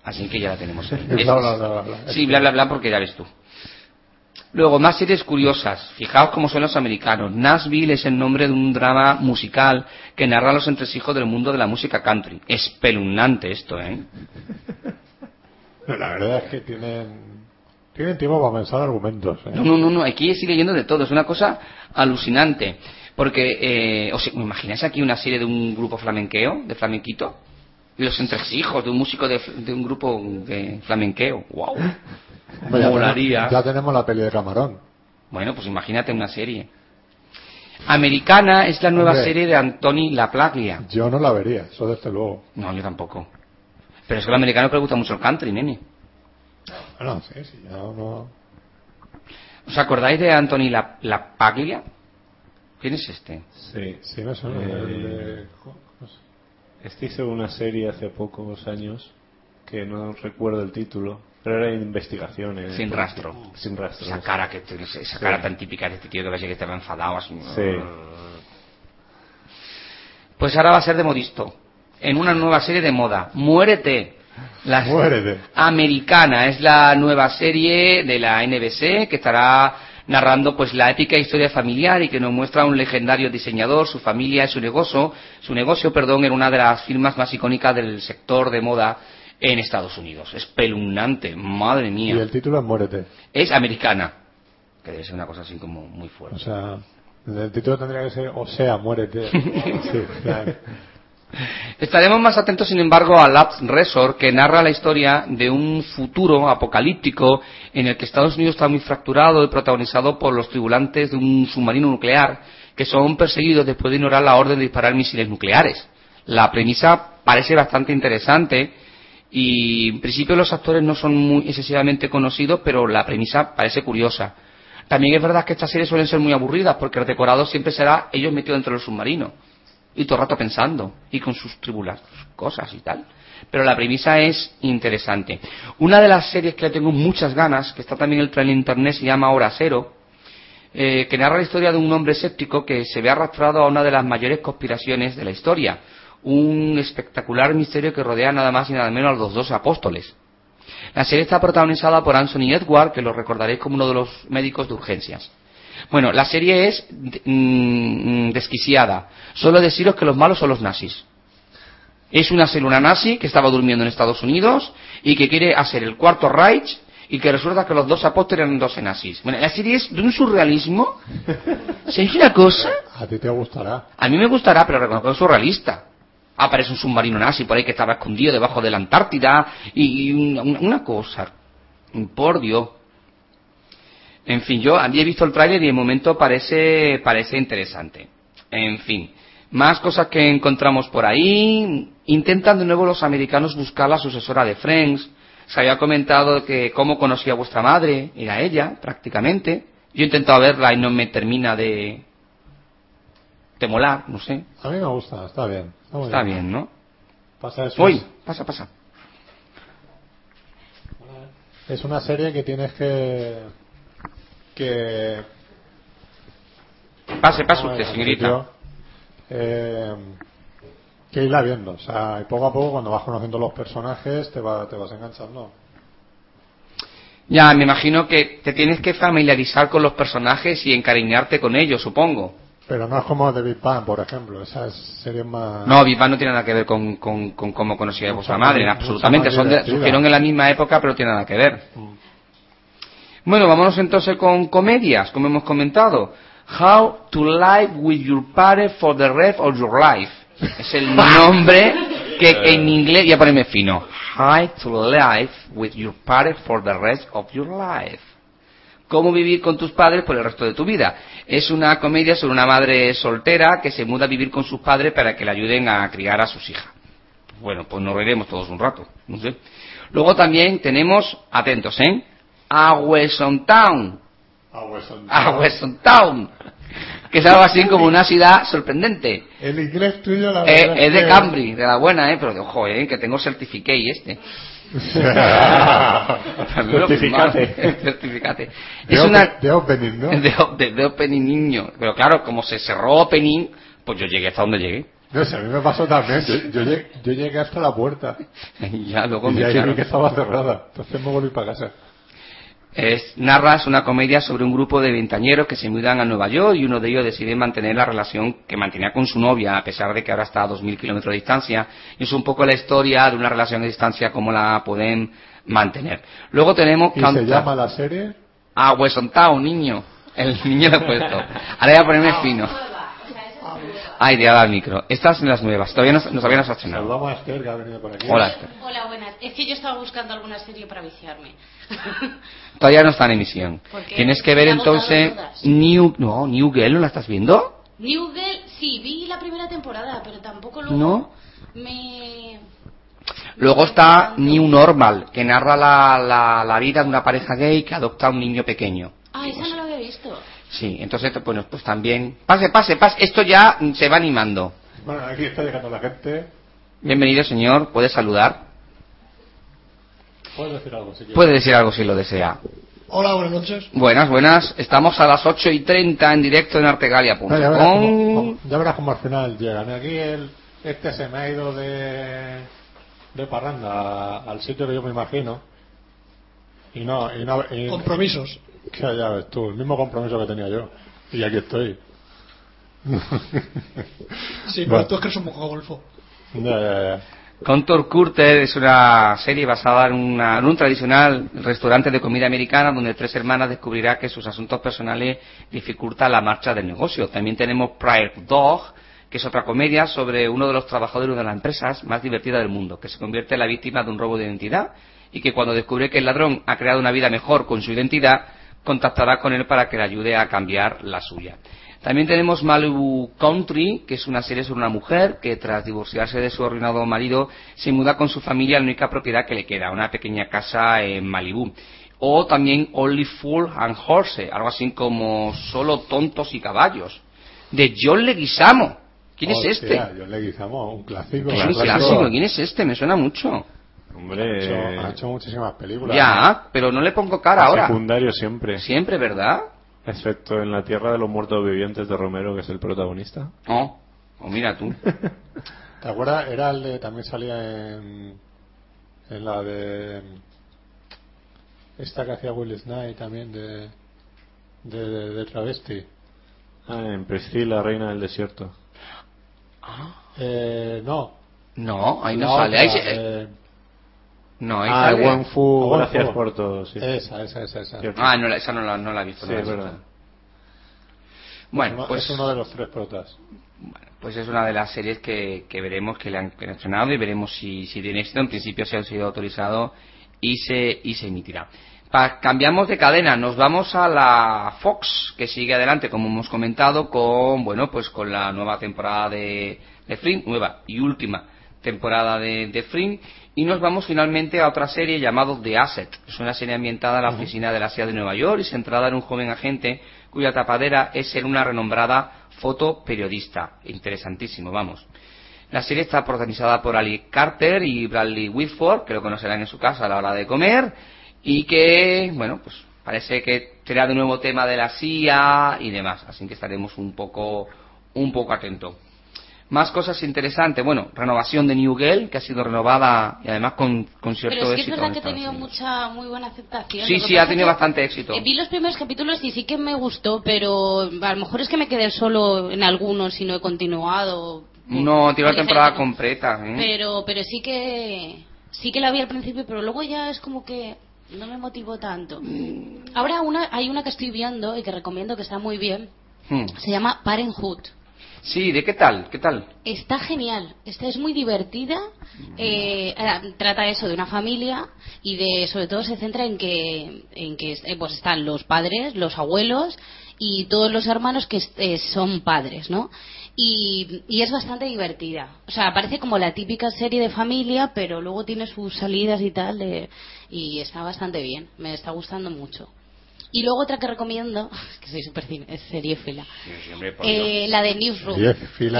Speaker 2: Así que ya la tenemos ahí.
Speaker 1: Bla, bla, bla, bla, bla.
Speaker 2: Sí, bla bla bla porque ya ves tú. Luego, más series curiosas. Fijaos cómo son los americanos. Nashville es el nombre de un drama musical que narra los entresijos del mundo de la música country. Espeluznante esto, ¿eh?
Speaker 1: La verdad es que tienen... Tienen tiempo para pensar argumentos. ¿eh?
Speaker 2: No, no, no, no, aquí sigue yendo de todo. Es una cosa alucinante. Porque, eh, ¿os imagináis aquí una serie de un grupo flamenqueo, de flamenquito? Y los entresijos de un músico de, de un grupo de flamenqueo. ¡Wow!
Speaker 1: Ya
Speaker 2: Molaría.
Speaker 1: tenemos- Ya tenemos la peli de Camarón.
Speaker 2: Bueno, pues imagínate una serie. Americana es la nueva
Speaker 1: Hombre.
Speaker 2: serie de Antoni Laplaglia.
Speaker 1: Yo no la vería, eso desde luego.
Speaker 2: No, yo tampoco. Pero es que al americano que le gusta mucho el country, nene.
Speaker 1: Bueno, sí, sí, ya no...
Speaker 2: ¿Os acordáis de Antoni La- Lapaglia? ¿Quién es este?
Speaker 3: Sí.
Speaker 1: Sí, me suena.
Speaker 3: Eh,
Speaker 1: el de-
Speaker 3: Este hizo una serie hace pocos años que no recuerdo el título, pero era investigaciones.
Speaker 2: Sin rastro.
Speaker 3: Sin rastro.
Speaker 2: Esa cara, que, esa cara tan típica de este tío que parece que estaba enfadado. Así.
Speaker 3: Sí.
Speaker 2: Pues ahora va a ser de modisto. En una nueva serie de moda. Muérete. La
Speaker 1: Muérete.
Speaker 2: Americana es la nueva serie de la NBC que estará narrando pues la épica historia familiar y que nos muestra a un legendario diseñador, su familia y su negocio, su negocio, perdón, en una de las firmas más icónicas del sector de moda en Estados Unidos. Espeluznante, madre
Speaker 1: Y
Speaker 2: mía.
Speaker 1: el título es Muérete.
Speaker 2: Es americana, que debe ser una cosa así como muy fuerte.
Speaker 1: O sea, el título tendría que ser O sea, muérete. Sí, claro.
Speaker 2: Estaremos más atentos, sin embargo, a Last Resort, que narra la historia de un futuro apocalíptico en el que Estados Unidos está muy fracturado y protagonizado por los tripulantes de un submarino nuclear que son perseguidos después de ignorar la orden de disparar misiles nucleares. La premisa parece bastante interesante y en principio los actores no son muy excesivamente conocidos, pero la premisa parece curiosa. También es verdad que estas series suelen ser muy aburridas porque el decorado siempre será ellos metidos dentro del submarino y todo el rato pensando y con sus tribulas cosas y tal. Pero la premisa es interesante. Una de las series que le tengo muchas ganas, que está también en el trailer en internet, se llama Hora Cero, eh, que narra la historia de un hombre escéptico que se ve arrastrado a una de las mayores conspiraciones de la historia. Un espectacular misterio que rodea nada más y nada menos a los dos apóstoles. La serie está protagonizada por Anthony Edward, que lo recordaréis como uno de los médicos de urgencias. Bueno, la serie es mm, desquiciada. Solo deciros que los malos son los nazis. Es una célula nazi que estaba durmiendo en Estados Unidos y que quiere hacer el cuarto Reich y que resulta que los dos apóstoles eran 12 nazis. Bueno, la serie es de un surrealismo. ¿Sabéis una cosa?
Speaker 1: A ti te gustará.
Speaker 2: A mí me gustará, pero reconozco que es surrealista. Aparece un submarino nazi por ahí que estaba escondido debajo de la Antártida y, una, cosa. Por Dios. En fin, yo había visto el tráiler y de momento parece, parece interesante. En fin, más cosas que encontramos por ahí. Intentan de nuevo los americanos buscar la sucesora de Friends. Se había comentado que cómo conocía a vuestra madre, era ella, prácticamente. Yo he intentado verla y no me termina de, molar, no sé.
Speaker 1: A mí me gusta, está bien. Está, muy
Speaker 2: Está bien, ¿no?
Speaker 1: Pasa eso.
Speaker 2: Uy, pasa, pasa.
Speaker 1: Es una serie que tienes que. que.
Speaker 2: Pase, pase usted, señorita.
Speaker 1: eh, que irla viendo. O sea, y poco a poco, cuando vas conociendo los personajes, te, va, te vas enganchando.
Speaker 2: Ya, me imagino que te tienes que familiarizar con los personajes y encariñarte con ellos, supongo.
Speaker 1: Pero no es como The Big Bang, por ejemplo. Esas series más.
Speaker 2: No, Big Bang no tiene nada que ver con, con, con cómo conocía a vuestra madre,
Speaker 1: más-
Speaker 2: absolutamente. Son de- surgieron en la misma época, pero tiene nada que ver.
Speaker 1: Mm.
Speaker 2: Bueno, vámonos entonces con comedias, como hemos comentado. How to Live with Your Parent for the Rest of Your Life. Es el nombre que en inglés, ya ponerme fino. How to Live with Your Parent for the Rest of Your Life. Cómo vivir con tus padres por el resto de tu vida. Es una comedia sobre una madre soltera que se muda a vivir con sus padres para que le ayuden a criar a sus hijas. Bueno, pues nos reiremos todos un rato, no sé. Luego también tenemos, atentos, ¿eh? A Weston Town. A Weston Town. Que es algo así como una ciudad sorprendente.
Speaker 1: El inglés tuyo, la
Speaker 2: Eh,
Speaker 1: verdad.
Speaker 2: es de
Speaker 1: que-
Speaker 2: Cambridge, de la buena, ¿eh? Pero ojo, ¿eh? Que tengo certificate este.
Speaker 3: Certificate.
Speaker 2: Certificate.
Speaker 1: De,
Speaker 2: Es
Speaker 1: open-
Speaker 2: una...
Speaker 1: de opening, ¿no?
Speaker 2: De, de- de opening niño. Pero claro, como se cerró opening, pues yo llegué hasta donde llegué.
Speaker 1: No sé, a mí me pasó también. Yo, yo llegué, yo llegué hasta la puerta.
Speaker 2: Y ya luego
Speaker 1: Y
Speaker 2: me
Speaker 1: ya ahí vi que estaba cerrada. Entonces me volví para casa.
Speaker 2: Es, narra es una comedia sobre un grupo de veintañeros que se mudan a Nueva York y uno de ellos decide mantener la relación que mantenía con su novia a pesar de que ahora está a 2.000 kilómetros de distancia. Y es un poco la historia de una relación a distancia, cómo la pueden mantener. Luego tenemos
Speaker 1: ¿Y se llama la serie?
Speaker 2: Ah, Weston Town, niño. El niño lo he puesto. Ahora voy a ponerme fino. Ay, te ha dado el micro. Estas son las nuevas. Todavía no, no- todavía no se ha estrenado.
Speaker 1: Saludamos a Esther que ha venido por aquí.
Speaker 2: Hola, Esther.
Speaker 5: Hola, buenas. Es que yo estaba buscando alguna serie para viciarme.
Speaker 2: Todavía no está en emisión. Tienes que ver
Speaker 5: ¿Se han agotado
Speaker 2: entonces? New... No, New Girl, ¿no la estás viendo?
Speaker 5: New Girl, sí, vi la primera temporada, pero tampoco luego
Speaker 2: No.
Speaker 5: me...
Speaker 2: Luego está New Normal, que narra la, la, la vida de una pareja gay que adopta a un niño pequeño.
Speaker 5: Ah, esa no la había visto.
Speaker 2: Sí, entonces, bueno, pues también... Pase, pase, pase. Esto ya se va animando.
Speaker 1: Bueno, aquí está llegando la gente.
Speaker 2: Bienvenido, señor. Puede saludar.
Speaker 1: Puedes decir algo si.
Speaker 2: Puede decir algo si lo desea.
Speaker 6: Hola, buenas noches.
Speaker 2: Buenas, buenas. Estamos a las 8 y 30 en directo en artegalia.com.
Speaker 1: Ya, verás cómo, ya verás cómo al final llegan. Aquí el, este se me ha ido de, de parranda al sitio que yo me imagino. Y no, y no. y-
Speaker 6: Compromisos.
Speaker 1: Que ya ves tú, el mismo compromiso que tenía yo. Y aquí estoy.
Speaker 6: Sí, pero
Speaker 1: Bueno.
Speaker 6: tú es que eres un poco golfo.
Speaker 1: Ya, ya, ya.
Speaker 2: Contour Curter es una serie basada en, una- en un tradicional restaurante de comida americana donde tres hermanas descubrirán que sus asuntos personales dificultan la marcha del negocio. También tenemos Pride Dog, que es otra comedia sobre uno de los trabajadores de las empresas más divertidas del mundo, que se convierte en la víctima de un robo de identidad y que cuando descubre que el ladrón ha creado una vida mejor con su identidad, contactará con él para que le ayude a cambiar la suya. También tenemos Malibu Country, que es una serie sobre una mujer que tras divorciarse de su arruinado marido se muda con su familia a la única propiedad que le queda, una pequeña casa en Malibu. O también Only Fool and Horse, algo así como Solo tontos y caballos, de John Leguizamo. ¿Quién es este?
Speaker 1: John Leguizamo, un clásico.
Speaker 2: Es un clásico. ¿Quién es este? Me suena mucho.
Speaker 1: Ha
Speaker 3: Hombre,
Speaker 1: hecho, ha hecho muchísimas películas.
Speaker 2: Ya, pero no le pongo cara ahora.
Speaker 3: secundario siempre.
Speaker 2: Siempre, ¿verdad?
Speaker 3: Excepto en La Tierra de los Muertos Vivientes de Romero, que es el protagonista.
Speaker 2: Oh, oh mira tú.
Speaker 1: ¿Te acuerdas? Era el de. También salía en. En la de. Esta que hacía Will Snide también de. De, de, de travesti.
Speaker 3: Ah, en Priscilla, Reina del Desierto.
Speaker 1: Eh, no.
Speaker 2: No, ahí no
Speaker 1: La
Speaker 2: sale. Ahí se-
Speaker 1: eh,
Speaker 2: No,
Speaker 3: Ah,
Speaker 2: sale.
Speaker 3: Wang Fu,
Speaker 1: Wang
Speaker 3: gracias por todo, sí.
Speaker 1: Esa, esa, esa. esa.
Speaker 2: Ah, no, la- esa no la, no la he visto.
Speaker 3: Sí,
Speaker 2: no la he
Speaker 3: es
Speaker 2: visto.
Speaker 3: verdad.
Speaker 2: Bueno,
Speaker 1: Uno-
Speaker 2: pues,
Speaker 1: Es uno de los tres protas.
Speaker 2: pues es una de las series que, que veremos que le han, estrenado y veremos si, si tiene éxito. En principio se ha sido autorizado y se, y se emitirá. Pa- cambiamos de cadena, nos vamos a la Fox, que sigue adelante, como hemos comentado, con, bueno, pues con la nueva temporada de, de Fringe, nueva y última temporada de, de Fringe, y nos vamos finalmente a otra serie llamada The Asset. Es una serie ambientada en la oficina de la CIA de Nueva York y centrada en un joven agente cuya tapadera es ser una renombrada fotoperiodista. Interesantísimo, vamos. La serie está protagonizada por Ali Carter y Bradley Whitford, que lo conocerán en su casa a la hora de comer, y que, bueno, pues parece que será de nuevo tema de la CIA y demás, así que estaremos un poco, un poco atentos. Más cosas interesantes. Bueno, renovación de New Girl, que ha sido renovada y además con, con cierto
Speaker 5: Pero sí que es verdad que ha tenido mucha, muy buena aceptación.
Speaker 2: Sí, sí, ha tenido bastante éxito.
Speaker 5: eh, Vi los primeros capítulos y sí que me gustó, pero a lo mejor es que me quedé solo en algunos y no he continuado.
Speaker 2: No, tiene
Speaker 5: Por
Speaker 2: temporada completa. ¿eh?
Speaker 5: Pero, pero sí que sí que la vi al principio, pero luego ya es como que no me motivó tanto. Ahora una, hay una que estoy viendo y que recomiendo que está muy bien.
Speaker 2: Hmm.
Speaker 5: Se llama Parenthood.
Speaker 2: Sí, ¿de qué tal? ¿Qué tal?
Speaker 5: Está genial, esta es muy divertida, eh, eh, trata eso de una familia y de sobre todo se centra en que, en que eh, pues están los padres, los abuelos y todos los hermanos que eh, son padres, ¿no? Y, y es bastante divertida. O sea, parece como la típica serie de familia, pero luego tiene sus salidas y tal, de- y está bastante bien. Me está gustando mucho. Y luego otra que recomiendo, que soy súper cine- es seriéfila, eh, la de Newsroom.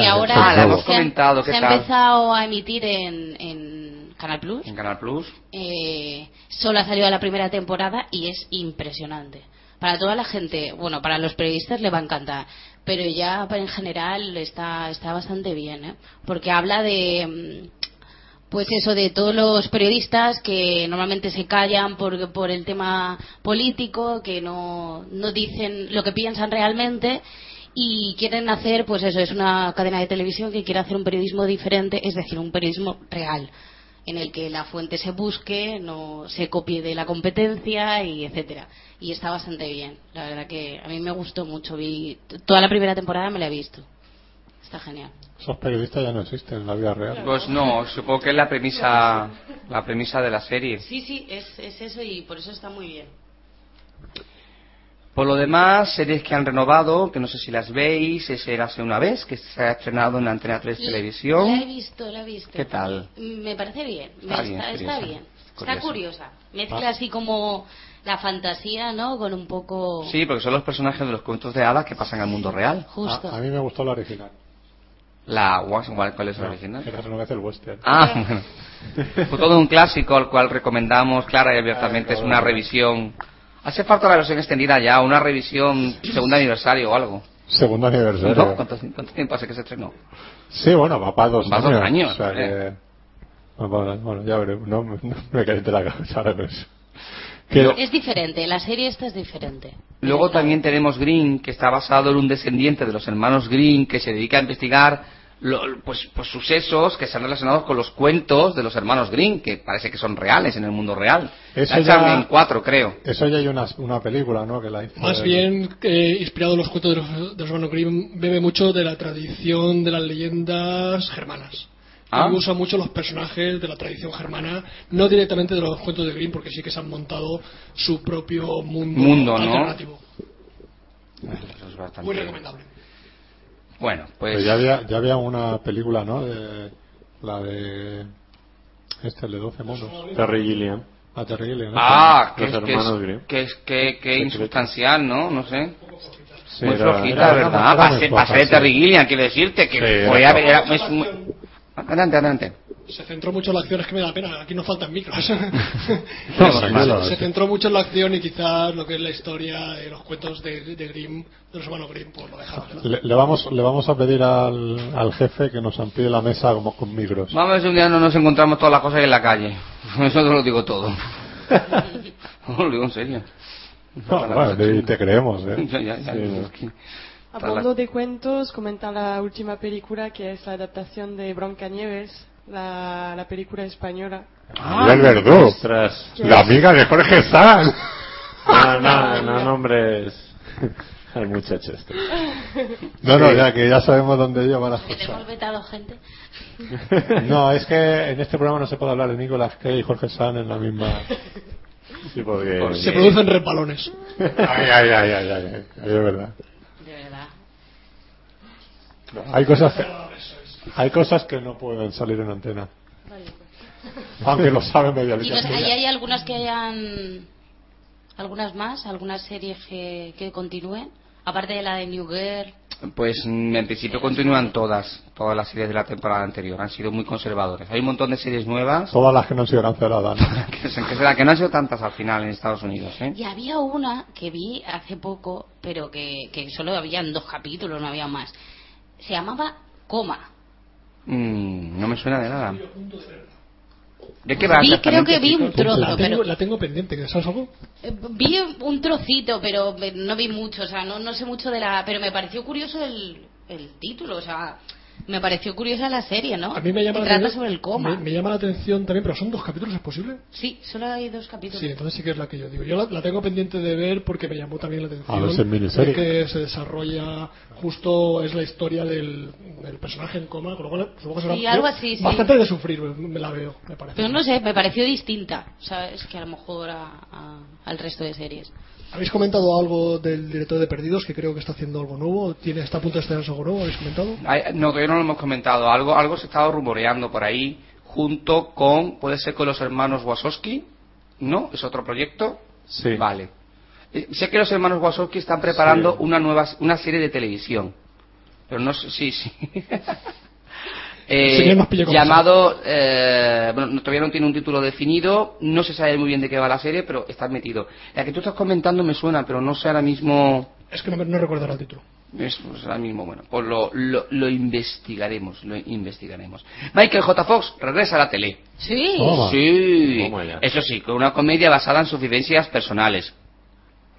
Speaker 5: Que ahora
Speaker 1: es
Speaker 2: Ah, la hemos
Speaker 5: se ha-
Speaker 2: comentado, ¿qué
Speaker 5: se ha empezado a emitir en, en Canal Plus.
Speaker 2: En Canal Plus.
Speaker 5: Eh, solo ha salido la primera temporada y es impresionante. Para toda la gente, bueno, para los periodistas le va a encantar, pero ya en general está, está bastante bien, ¿eh? porque habla de, mm, pues eso, de todos los periodistas que normalmente se callan por, por el tema político, que no, no dicen lo que piensan realmente y quieren hacer, pues eso, es una cadena de televisión que quiere hacer un periodismo diferente, es decir, un periodismo real en el que la fuente se busque, no se copie de la competencia y etcétera. Y está bastante bien. La verdad que a mí me gustó mucho. Vi toda la primera temporada me la he visto. Está genial.
Speaker 1: Esos periodistas ya no existen en la vida real.
Speaker 2: Pues no, supongo que es la premisa, la premisa de la serie.
Speaker 5: Sí, sí, es, es eso y por eso está muy bien.
Speaker 2: Por lo demás, series que han renovado, que no sé si las veis, es Érase una vez, que se ha estrenado en la Antena 3
Speaker 5: La he
Speaker 2: Televisión.
Speaker 5: visto, la he visto.
Speaker 2: ¿Qué tal?
Speaker 5: Me parece bien.
Speaker 2: Está
Speaker 5: Me
Speaker 2: bien,
Speaker 5: está, está
Speaker 2: curiosa.
Speaker 5: bien. Está
Speaker 2: Curiosa.
Speaker 5: curiosa. Mezcla
Speaker 1: Ah.
Speaker 5: así como la fantasía, ¿no? Con un poco.
Speaker 2: Sí, porque son los personajes de los cuentos de hadas que pasan al mundo real.
Speaker 5: Justo.
Speaker 1: A, a mí me gustó la original.
Speaker 2: La ¿cuál, cuál es la
Speaker 1: No,
Speaker 2: original?
Speaker 1: No el western.
Speaker 2: Ah, bueno. Fue todo un clásico al cual recomendamos clara y abiertamente.
Speaker 1: Ay,
Speaker 2: Es una revisión. Hace falta la versión extendida ya, una revisión segundo aniversario o algo.
Speaker 1: Segundo aniversario.
Speaker 2: ¿No? ¿Cuánto, cuánto tiempo hace que se estrenó?
Speaker 1: Sí, bueno, va para dos
Speaker 2: Va
Speaker 1: años.
Speaker 2: dos años,
Speaker 1: O sea
Speaker 2: eh.
Speaker 1: que... Bueno, bueno, ya veremos. No, no me caliente la cabeza ahora con eso.
Speaker 5: Es diferente, la serie esta es diferente.
Speaker 2: Luego también tenemos Green, que está basado en un descendiente de los hermanos Green, que se dedica a investigar lo- pues, pues sucesos que están relacionados con los cuentos de los hermanos Green, que parece que son reales en el mundo real.
Speaker 1: Eso ya-
Speaker 2: en cuatro, creo.
Speaker 1: Eso ya hay una, una película, ¿no? Que la hizo
Speaker 6: Más bien, eh, inspirado en los cuentos de los, de los hermanos Grimm, bebe mucho de la tradición de las leyendas germanas.
Speaker 2: Ah.
Speaker 6: Y usa mucho los personajes de la tradición germana, no directamente de los cuentos de Grimm, porque sí que se han montado su propio mundo,
Speaker 2: Mundo, ¿no?
Speaker 6: alternativo.
Speaker 2: Eso es bastante-
Speaker 6: Muy recomendable.
Speaker 2: Bueno, pues
Speaker 1: ya había, ya había una película, ¿no? De, la de... Este, el de 12 monos.
Speaker 3: Terry Gilliam.
Speaker 1: Ah, Terry Gilliam, ¿no?
Speaker 2: Ah, que es, que es, que es que, que insubstancial, ¿no? No sé.
Speaker 3: Sí,
Speaker 2: muy
Speaker 3: era-
Speaker 2: flojita,
Speaker 1: era- era
Speaker 2: ¿verdad? Para ser. Terry Gilliam, quiero decirte que
Speaker 1: Sí, floja.
Speaker 2: era- es Adelante, adelante.
Speaker 6: Se centró mucho en la acción, es que me da pena, aquí no faltan micros.
Speaker 1: No,
Speaker 6: se
Speaker 1: sí.
Speaker 6: centró mucho en la acción y quizás lo que es la historia de los cuentos de, de Grimm, de los hermanos Grimm, pues lo dejaron de lado.
Speaker 1: Le, le vamos, le vamos a pedir al, al jefe que nos amplíe la mesa como con micros.
Speaker 2: Vamos a ver si un día no nos encontramos todas las cosas ahí en la calle. Eso te lo digo todo. lo digo en serio.
Speaker 1: No, bueno, te, te creemos, ¿eh?
Speaker 2: Ya, ya, ya,
Speaker 3: Sí,
Speaker 2: es
Speaker 3: ¿no?
Speaker 4: Hablando de cuentos, comenta la última película que es la adaptación de Broncanieves, la, la película española.
Speaker 1: Ah, el Verdú.
Speaker 3: Ostras.
Speaker 1: La amiga de Jorge Sanz.
Speaker 3: No, no, no nombres al muchacho este.
Speaker 1: No, no, ya que ya sabemos dónde lleva las
Speaker 5: Que
Speaker 1: cosas.
Speaker 5: tenemos vetado gente.
Speaker 1: No, es que en este programa no se puede hablar de Nicolas Cage y Jorge Sanz en la misma...
Speaker 3: Sí, porque...
Speaker 6: Se producen repalones.
Speaker 1: Ay, ay, ay, ay, ay, ay, es verdad. Hay cosas que, hay cosas que no pueden salir en antena. Aunque lo saben media
Speaker 5: Y ¿ahí hay algunas que hayan. algunas más? ¿Algunas series que, que continúen? Aparte de la de New Girl.
Speaker 2: Pues en principio continúan todas, todas las series de la temporada anterior. Han sido muy conservadores. Hay un montón de series nuevas
Speaker 1: Todas las que no han sido canceladas. ¿no?
Speaker 2: que, que, que no han sido tantas al final en Estados Unidos. ¿eh?
Speaker 5: Y había una que vi hace poco, pero que, que solo habían dos capítulos, no había más. Se llamaba Coma.
Speaker 2: Mm, no me suena de nada. ¿De qué va
Speaker 5: Vi, creo que vi un trozo,
Speaker 6: la, tengo,
Speaker 5: pero
Speaker 6: la tengo pendiente, ¿que ¿sabes algo?
Speaker 5: eh, vi un trocito, pero me- no vi mucho, o sea, no, no sé mucho de la... Pero me pareció curioso el, el título, o sea, me pareció curiosa la serie, ¿no?
Speaker 6: A mí me llama,
Speaker 5: Que
Speaker 6: la
Speaker 5: trata
Speaker 6: atención-
Speaker 5: sobre el coma.
Speaker 6: Me, me llama la atención también, pero son dos capítulos, ¿es posible?
Speaker 5: Sí, solo hay dos capítulos.
Speaker 6: Sí, entonces sí que es la que yo digo. Yo la, la tengo pendiente de ver porque me llamó también la atención.
Speaker 1: A ver es
Speaker 6: que se desarrolla justo, es la historia del, del personaje en coma, con lo cual supongo que será
Speaker 5: Sí, algo así, sí.
Speaker 6: bastante de sufrir, me, me la veo, me parece.
Speaker 5: Pero no sé, me pareció distinta, ¿sabes? Que a lo mejor a- a- al resto de series.
Speaker 6: ¿Habéis comentado algo del director de Perdidos que creo que está haciendo algo nuevo? ¿Tiene, ¿Está a punto de estrenar algo nuevo? ¿Habéis comentado?
Speaker 2: Ay, No, todavía no lo hemos comentado. Algo, algo se estaba rumoreando por ahí, junto con, puede ser con los hermanos Wasowski, ¿no? ¿Es otro proyecto?
Speaker 1: Sí.
Speaker 2: Vale. Eh, Sé que los hermanos Wasowski están preparando
Speaker 1: Sí.
Speaker 2: una nueva, una serie de televisión. Pero no sé, sí, sí. Eh, llamado, eh, bueno, no- todavía no tiene un título definido, no se sabe muy bien de qué va la serie, pero está metido. La que tú estás comentando me suena, pero no sé ahora mismo.
Speaker 6: Es que no, me- no recuerdo el título.
Speaker 2: Es, pues, ahora mismo, bueno, pues lo, lo, lo investigaremos, lo investigaremos. Michael J. Fox regresa a la tele.
Speaker 5: Sí.
Speaker 2: Sí, eso sí, con una comedia basada en sus vivencias personales.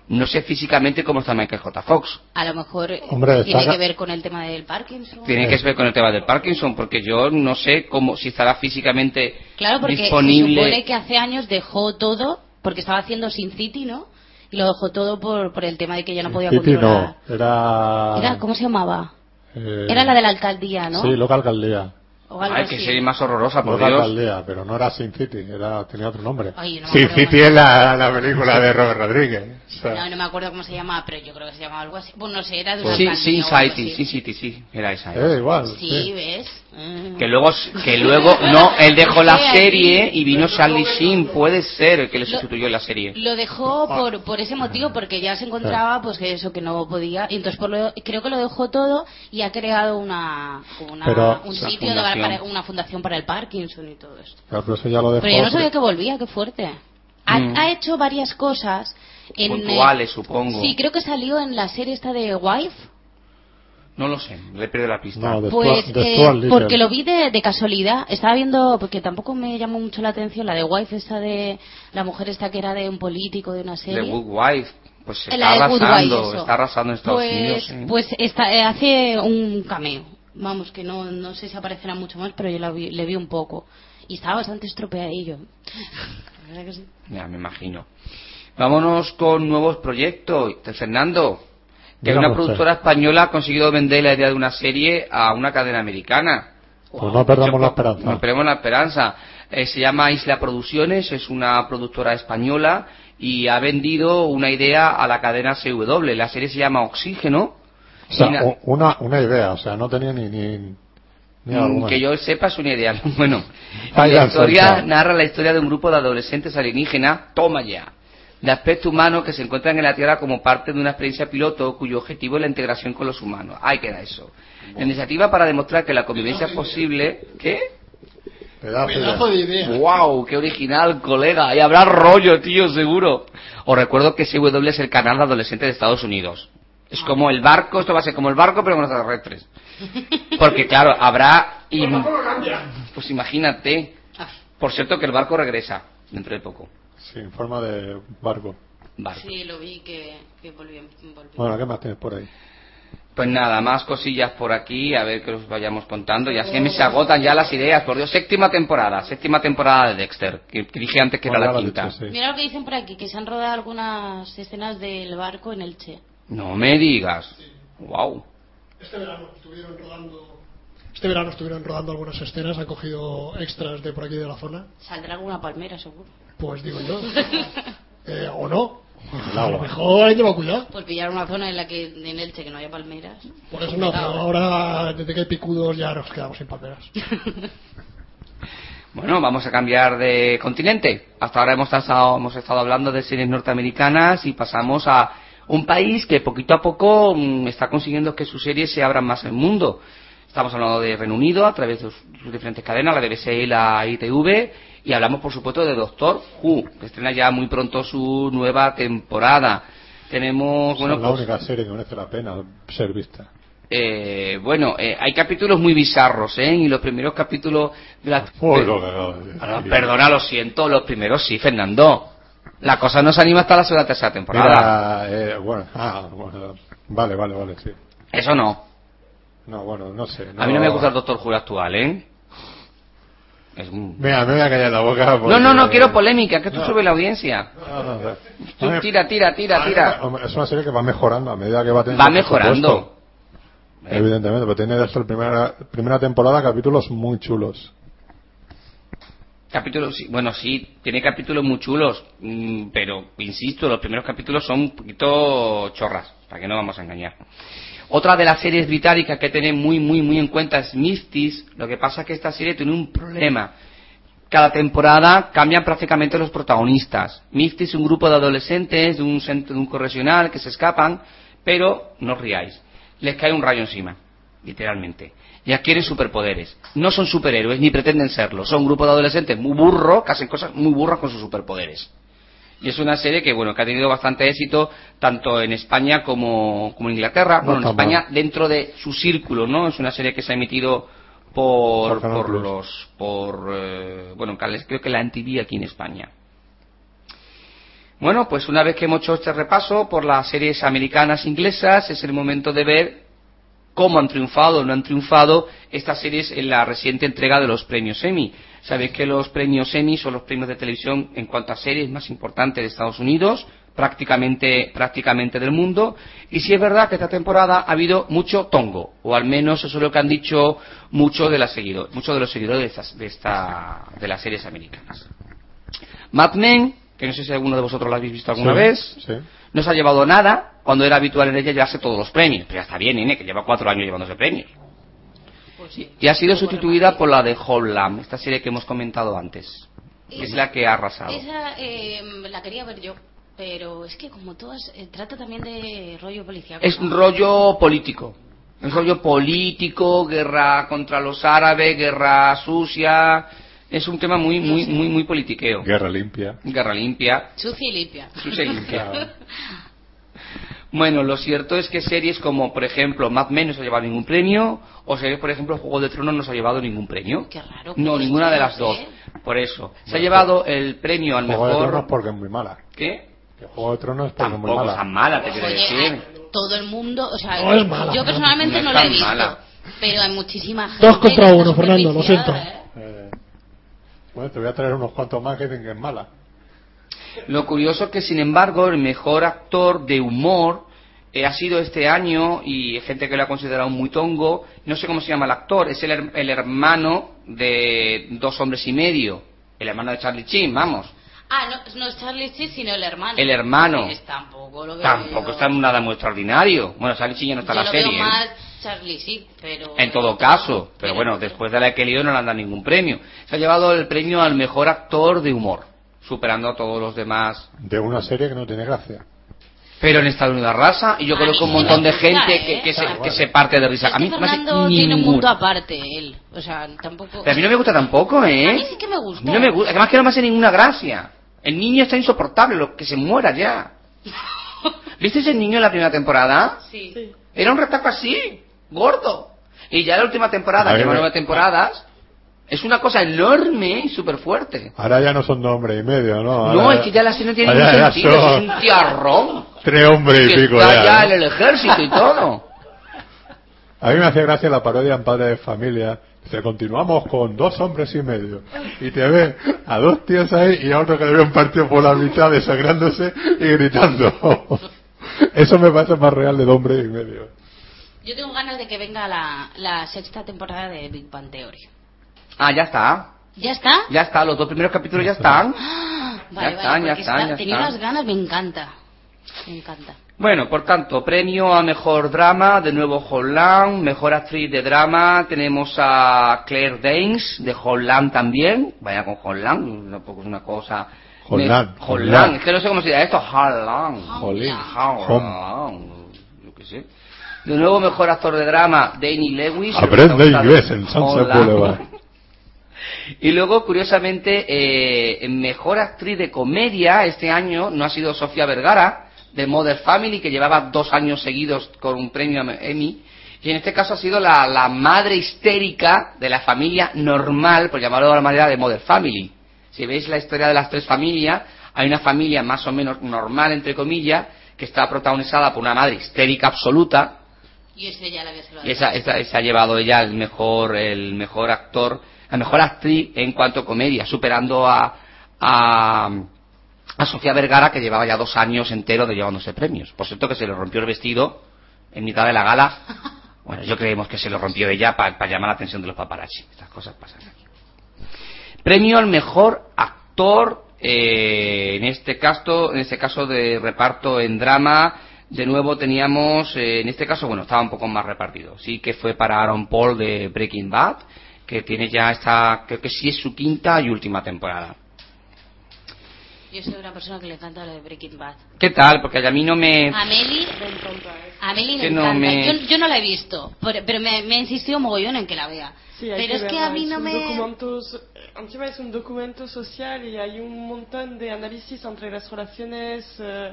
Speaker 2: No sé físicamente cómo está Michael J. Fox.
Speaker 5: A lo mejor eh,
Speaker 1: Hombre,
Speaker 5: tiene
Speaker 1: está-
Speaker 5: que ver con el tema del Parkinson.
Speaker 2: Tiene que ver con el tema del Parkinson, porque yo no sé cómo si estará físicamente
Speaker 5: Claro, porque
Speaker 2: disponible.
Speaker 5: se supone que hace años dejó todo, porque estaba haciendo Sin City, ¿no? Y lo dejó todo por, por el tema de que ya no podía
Speaker 1: City
Speaker 5: controlar.
Speaker 1: no, era...
Speaker 5: Era, ¿Cómo se llamaba?
Speaker 1: eh,
Speaker 5: Era la de la alcaldía, ¿no?
Speaker 1: Sí, local alcaldía.
Speaker 5: O algo
Speaker 2: Ay,
Speaker 5: así.
Speaker 2: que serie más horrorosa, por Dios.
Speaker 1: alcaldía, pero no era Sin City, era, tenía otro nombre.
Speaker 5: Ay, no
Speaker 1: Sin City es la, la película de Robert Rodríguez. O sea,
Speaker 5: No, no me acuerdo cómo se llamaba, pero yo creo que se llamaba algo así. Bueno, no sé, era de una
Speaker 2: Sin City. Sin City, sí, era esa.
Speaker 1: eh, igual.
Speaker 5: Sí,
Speaker 1: sí.
Speaker 5: ¿ves? Mm.
Speaker 2: Que luego, que luego, no, él dejó la serie y vino Charlie Sheen, puede ser el que le sustituyó en la serie.
Speaker 5: Lo dejó por, por ese motivo, porque ya se encontraba, pues que eso, que no podía. Y entonces por lo- creo que lo dejó todo y ha creado una, una-
Speaker 1: Pero-
Speaker 5: un sitio de-
Speaker 2: fundación.
Speaker 5: para, una fundación para el Parkinson y todo esto.
Speaker 1: Claro, pero eso ya lo dejó.
Speaker 5: Pero yo no sabía que volvía, qué fuerte. Ha,
Speaker 2: Mm.
Speaker 5: ha hecho varias cosas. En, eh,
Speaker 2: Puntuales, supongo.
Speaker 5: Sí, creo que salió en la serie esta de Wife.
Speaker 2: No lo sé, le pierdo la pista.
Speaker 1: No, de
Speaker 5: Pues
Speaker 1: de
Speaker 5: eh, porque lo vi de, de casualidad. Estaba viendo, porque tampoco me llamó mucho la atención, la de Wife, esta de la mujer esta que era de un político de una serie.
Speaker 2: Good Wife, pues se
Speaker 5: La
Speaker 2: está
Speaker 5: de
Speaker 2: arrasando,
Speaker 5: Wife,
Speaker 2: está arrasando en Estados
Speaker 5: pues,
Speaker 2: Unidos. ¿eh?
Speaker 5: Pues esta, eh, hace un cameo. Vamos, que no, no sé si aparecerá mucho más, pero yo la vi- le vi un poco. Y estaba bastante estropeadillo. Verdad que sí.
Speaker 2: Ya, me imagino. Vámonos con nuevos proyectos. De Fernando, que una
Speaker 1: usted.
Speaker 2: productora española ha conseguido vender la idea de una serie a una cadena americana.
Speaker 1: Pues no perdamos la esperanza.
Speaker 2: No perdemos la esperanza. Eh, se llama Isla Producciones, es una productora española y ha vendido una idea a la cadena CW. La serie se llama Oxígeno.
Speaker 1: O sea, una, una idea, o sea, no tenía ni, ni, ni
Speaker 2: Mm, que yo sepa es una idea. Bueno, la historia narra la historia de un grupo de adolescentes alienígenas, toma ya, de aspecto humano que se encuentran en la Tierra como parte de una experiencia piloto cuyo objetivo es la integración con los humanos. Ahí queda eso. La iniciativa para demostrar que la convivencia es posible. ¿Qué?
Speaker 1: Pedazo de
Speaker 6: Pedazo de idea.
Speaker 2: ¡Wow! ¡Qué original, colega! Y habrá rollo, tío, seguro. Os recuerdo que CW es el canal de adolescentes de Estados Unidos. Es como el barco, esto va a ser como el barco, pero con los extraterrestres. Porque, claro, habrá. y- pues imagínate. Por cierto, que el barco regresa dentro de poco.
Speaker 1: Sí, en forma de barco.
Speaker 2: Vale.
Speaker 5: Sí, lo vi que, que volvió. volvió.
Speaker 1: Bueno, ¿qué más tienes por ahí?
Speaker 2: Pues nada, más cosillas por aquí, a ver que os vayamos contando. Y así me se agotan ya las ideas, por Dios. Séptima temporada, séptima temporada de Dexter, que, que dije antes que
Speaker 1: Bueno,
Speaker 2: era
Speaker 1: ya
Speaker 2: la quinta.
Speaker 1: dicho, sí.
Speaker 5: Mira lo que dicen por aquí, que se han rodado algunas escenas del barco en el Che.
Speaker 2: No me digas. Wow.
Speaker 6: Este verano estuvieron rodando. Este verano estuvieron rodando algunas escenas, han cogido extras de por aquí de la zona.
Speaker 5: Saldrá alguna palmera, seguro.
Speaker 6: Pues digo yo. Eh, o no. A lo mejor hay que llevar cuidado.
Speaker 5: Pues pillar una zona en la que en Elche que no haya palmeras.
Speaker 6: Por eso no, pero ahora desde que hay picudos ya nos quedamos sin palmeras.
Speaker 2: Bueno, vamos a cambiar de continente. Hasta ahora hemos estado, hemos estado hablando de series norteamericanas y pasamos a un país que poquito a poco mm, está consiguiendo que sus series se abran más al mundo. Estamos hablando de Reino Unido a través de sus, diferentes cadenas, la BBC y la ITV, y hablamos por supuesto de Doctor Who, que estrena ya muy pronto su nueva temporada. Tenemos, bueno,
Speaker 1: es la
Speaker 2: pues,
Speaker 1: única serie que merece la pena ser vista.
Speaker 2: eh, bueno, eh, hay capítulos muy bizarros, ¿eh? Y los primeros capítulos de la... Ah, Perdona, lo siento, los primeros sí, Fernando. La cosa no se anima hasta la segunda tercera temporada.
Speaker 1: Mira, eh, bueno, ah, bueno, vale, vale, vale, sí.
Speaker 2: Eso no.
Speaker 1: No, bueno, no sé.
Speaker 2: A mí no me gusta el Doctor Who actual, ¿eh? Es un-
Speaker 1: Mira, me voy a callar la boca.
Speaker 2: No,
Speaker 1: porque-
Speaker 2: no, no quiero polémica, que tú
Speaker 1: No.
Speaker 2: sube la audiencia.
Speaker 1: No.
Speaker 2: Tú tira, tira, tira,
Speaker 1: a mí-
Speaker 2: tira.
Speaker 1: Es una serie que va mejorando a medida que va teniendo
Speaker 2: Va mejorando.
Speaker 1: presupuesto. Evidentemente, pero tiene desde la primera, primera temporada capítulos muy chulos.
Speaker 2: Capítulos, bueno, sí, tiene capítulos muy chulos, mm, pero insisto, los primeros capítulos son un poquito chorras, para que no vamos a engañar. Otra de las series británicas que tener muy, muy, muy en cuenta es Mistis. Lo que pasa es que esta serie tiene un problema. Cada temporada cambian prácticamente los protagonistas. Mistis es un grupo de adolescentes de un centro de un correccional que se escapan, pero no os riáis. Les cae un rayo encima, literalmente. Y adquieren superpoderes. No son superhéroes ni pretenden serlo. Son un grupo de adolescentes muy burros que hacen cosas muy burras con sus superpoderes. Y es una serie que, bueno, que ha tenido bastante éxito tanto en España como, como en Inglaterra.
Speaker 1: No
Speaker 2: bueno, en España
Speaker 1: mal.
Speaker 2: dentro de su círculo, ¿no? Es una serie que se ha emitido por,
Speaker 1: Por
Speaker 2: los, por, eh, bueno, creo que la NTV aquí en España. Bueno, pues una vez que hemos hecho este repaso por las series americanas e inglesas, es el momento de ver cómo han triunfado o no han triunfado estas series en la reciente entrega de los premios Emmy. Sabéis que los premios Emmy son los premios de televisión en cuanto a series más importantes de Estados Unidos, prácticamente, prácticamente del mundo. Y sí es verdad que esta temporada ha habido mucho tongo, o al menos eso es lo que han dicho muchos de, las seguido- muchos de los seguidores de, estas- de, esta, de las series americanas. Mad Men, que no sé si alguno de vosotros la habéis visto alguna
Speaker 1: Sí,
Speaker 2: vez,
Speaker 1: Sí.
Speaker 2: no se ha llevado nada cuando era habitual en ella llevarse todos los premios. Pero ya está bien, ¿eh? que lleva cuatro años llevándose premios. Y ha sido sustituida por la de Homeland, esta serie que hemos comentado antes. es la que ha arrasado.
Speaker 5: Esa eh, la quería ver yo, pero es que como todas, eh, trata también de rollo policial.
Speaker 2: Es un rollo político. Es rollo político, guerra contra los árabes, guerra sucia. Es un tema muy, muy, muy, muy politiqueo.
Speaker 1: Guerra limpia.
Speaker 2: Guerra limpia.
Speaker 5: Sucia y limpia.
Speaker 2: Sucia y limpia. Bueno, lo cierto es que series como, por ejemplo, Mad Men no se ha llevado ningún premio, o series, por ejemplo, Juego de Tronos no se ha llevado ningún premio.
Speaker 5: Qué raro.
Speaker 2: No,
Speaker 5: pues,
Speaker 2: ninguna de las dos. Por eso. Se ha llevado el premio al
Speaker 1: Juego de Tronos
Speaker 2: mejor...
Speaker 1: porque es muy mala.
Speaker 2: ¿Qué?
Speaker 1: Que Juego de Tronos porque es muy
Speaker 2: Tampoco
Speaker 1: mala.
Speaker 2: es tan mala, te quiero
Speaker 5: Oye,
Speaker 2: decir.
Speaker 5: a- todo el mundo, o sea,
Speaker 6: No es mala,
Speaker 5: yo
Speaker 6: no.
Speaker 5: personalmente
Speaker 2: No
Speaker 5: no,
Speaker 2: es
Speaker 5: la he
Speaker 2: tan
Speaker 5: visto,
Speaker 2: mala.
Speaker 5: pero hay muchísima gente.
Speaker 6: Dos contra
Speaker 5: que está
Speaker 6: uno, Fernando, lo
Speaker 5: superviciada,
Speaker 6: siento.
Speaker 5: ¿eh?
Speaker 1: Eh, bueno, te voy a traer unos cuantos más que dicen que es mala.
Speaker 2: Lo curioso que, sin embargo, el mejor actor de humor eh, ha sido este año, y hay gente que lo ha considerado muy tongo, no sé cómo se llama el actor, es el, el hermano de Dos Hombres y Medio, el hermano de Charlie Chin, vamos.
Speaker 5: Ah, no, no es Charlie Sheen, sino el hermano.
Speaker 2: El hermano.
Speaker 5: Es tampoco lo veo
Speaker 2: Tampoco
Speaker 5: yo.
Speaker 2: está en nada muy extraordinario. Bueno, Charlie Chin ya no está en la
Speaker 5: lo
Speaker 2: serie.
Speaker 5: veo
Speaker 2: ¿eh?
Speaker 5: más Charlie Sheen, pero...
Speaker 2: En todo caso, pero bueno, después de la que lió no le han dado ningún premio. Se ha llevado el premio al mejor actor de humor, superando a todos los demás.
Speaker 1: De una serie que no tiene gracia.
Speaker 2: Pero en Estados Unidos raza, y yo
Speaker 5: A
Speaker 2: creo que un montón de
Speaker 5: gusta,
Speaker 2: gente
Speaker 5: ¿eh?
Speaker 2: que, que se, que
Speaker 1: bueno.
Speaker 2: se parte de risa.
Speaker 5: Es
Speaker 2: a mí
Speaker 5: Fernando tiene un mundo aparte, él. O sea, tampoco...
Speaker 2: Pero a mí no me gusta tampoco, ¿eh?
Speaker 5: A mí sí que me gusta.
Speaker 2: A mí no me gusta. Además que no me hace ninguna gracia. El niño está insoportable, lo que se muera ya. ¿Viste ese niño en la primera temporada?
Speaker 5: Sí.
Speaker 2: Era un retaco así, gordo. Y ya la última temporada, lleva nueve temporadas, es una cosa enorme y súper fuerte.
Speaker 1: Ahora ya no son dos hombres y medio, ¿no?
Speaker 2: No, es que ya la serie no tiene
Speaker 1: ya
Speaker 2: sentido,
Speaker 1: son
Speaker 2: es un tiarrón.
Speaker 1: Tres hombres y pico
Speaker 2: está
Speaker 1: ya.
Speaker 2: ya
Speaker 1: ¿no?
Speaker 2: en el ejército y todo.
Speaker 1: A mí me hace gracia la parodia en Padre de Familia. Dice, continuamos con dos hombres y medio. Y te ve a dos tíos ahí y a otro que le ve un partido por la mitad desangrándose y gritando. Eso me parece más real de dos hombres y medio.
Speaker 5: Yo tengo ganas de que venga la, la sexta temporada de Big Bang Theory.
Speaker 2: Ah, ya está.
Speaker 5: ¿Ya está?
Speaker 2: Ya está, los dos primeros capítulos ya están.
Speaker 5: Ah,
Speaker 2: Ya
Speaker 5: Vale,
Speaker 2: están,
Speaker 5: vale,
Speaker 2: ya están,
Speaker 5: está-
Speaker 2: ya
Speaker 5: tenía
Speaker 2: están.
Speaker 5: unas ganas, me encanta. Me encanta.
Speaker 2: Bueno, por tanto, premio a mejor drama, de nuevo Holland, mejor actriz de drama, tenemos a Claire Danes, de Holland también, vaya con Holland, tampoco es una cosa...
Speaker 1: Holland,
Speaker 2: Me-
Speaker 1: Holland.
Speaker 2: Holland, es que no sé cómo se dice esto, Holland.
Speaker 1: Jolín.
Speaker 2: Holland, yo qué sé. De nuevo mejor actor de drama, Danny Lewis.
Speaker 1: Aprende inglés en Sunset
Speaker 2: Holland.
Speaker 1: Boulevard.
Speaker 2: Y luego, curiosamente, eh, mejor actriz de comedia este año no ha sido Sofía Vergara, de Mother Family, que llevaba dos años seguidos con un premio Emmy, Y en este caso ha sido la, la madre histérica de la familia normal, por llamarlo de la manera de Mother Family. Si veis la historia de las tres familias, hay una familia más o menos normal, entre comillas, que está protagonizada por una madre histérica absoluta,
Speaker 5: Y ese ya la había salvado.
Speaker 2: y esa, esa, esa ha llevado ella el mejor, el mejor actor, la mejor actriz en cuanto a comedia, superando a, a, a Sofía Vergara, que llevaba ya dos años enteros de llevándose premios. Por cierto, que se le rompió el vestido en mitad de la gala. Bueno, yo creemos que se lo rompió ella para llamar la atención de los paparazzi. Estas cosas pasan aquí. Premio al mejor actor, eh, en este caso, en este caso de reparto en drama. De nuevo teníamos, eh, en este caso, bueno, estaba un poco más repartido. Sí que fue para Aaron Paul de Breaking Bad, que tiene ya esta, creo que sí es su quinta y última temporada.
Speaker 5: Yo soy una persona que le encanta la de Breaking Bad.
Speaker 2: ¿Qué tal? Porque a mí no me...
Speaker 5: A Meli, a Meli le
Speaker 2: Que no
Speaker 5: encanta.
Speaker 2: me-
Speaker 5: Yo, yo no la he visto, pero me, me ha insistido mogollón en que la vea.
Speaker 4: Sí, hay
Speaker 5: pero es que a mí
Speaker 4: es
Speaker 5: no me...
Speaker 4: documento so- encima es un documento social y hay un montón de análisis entre las relaciones eh,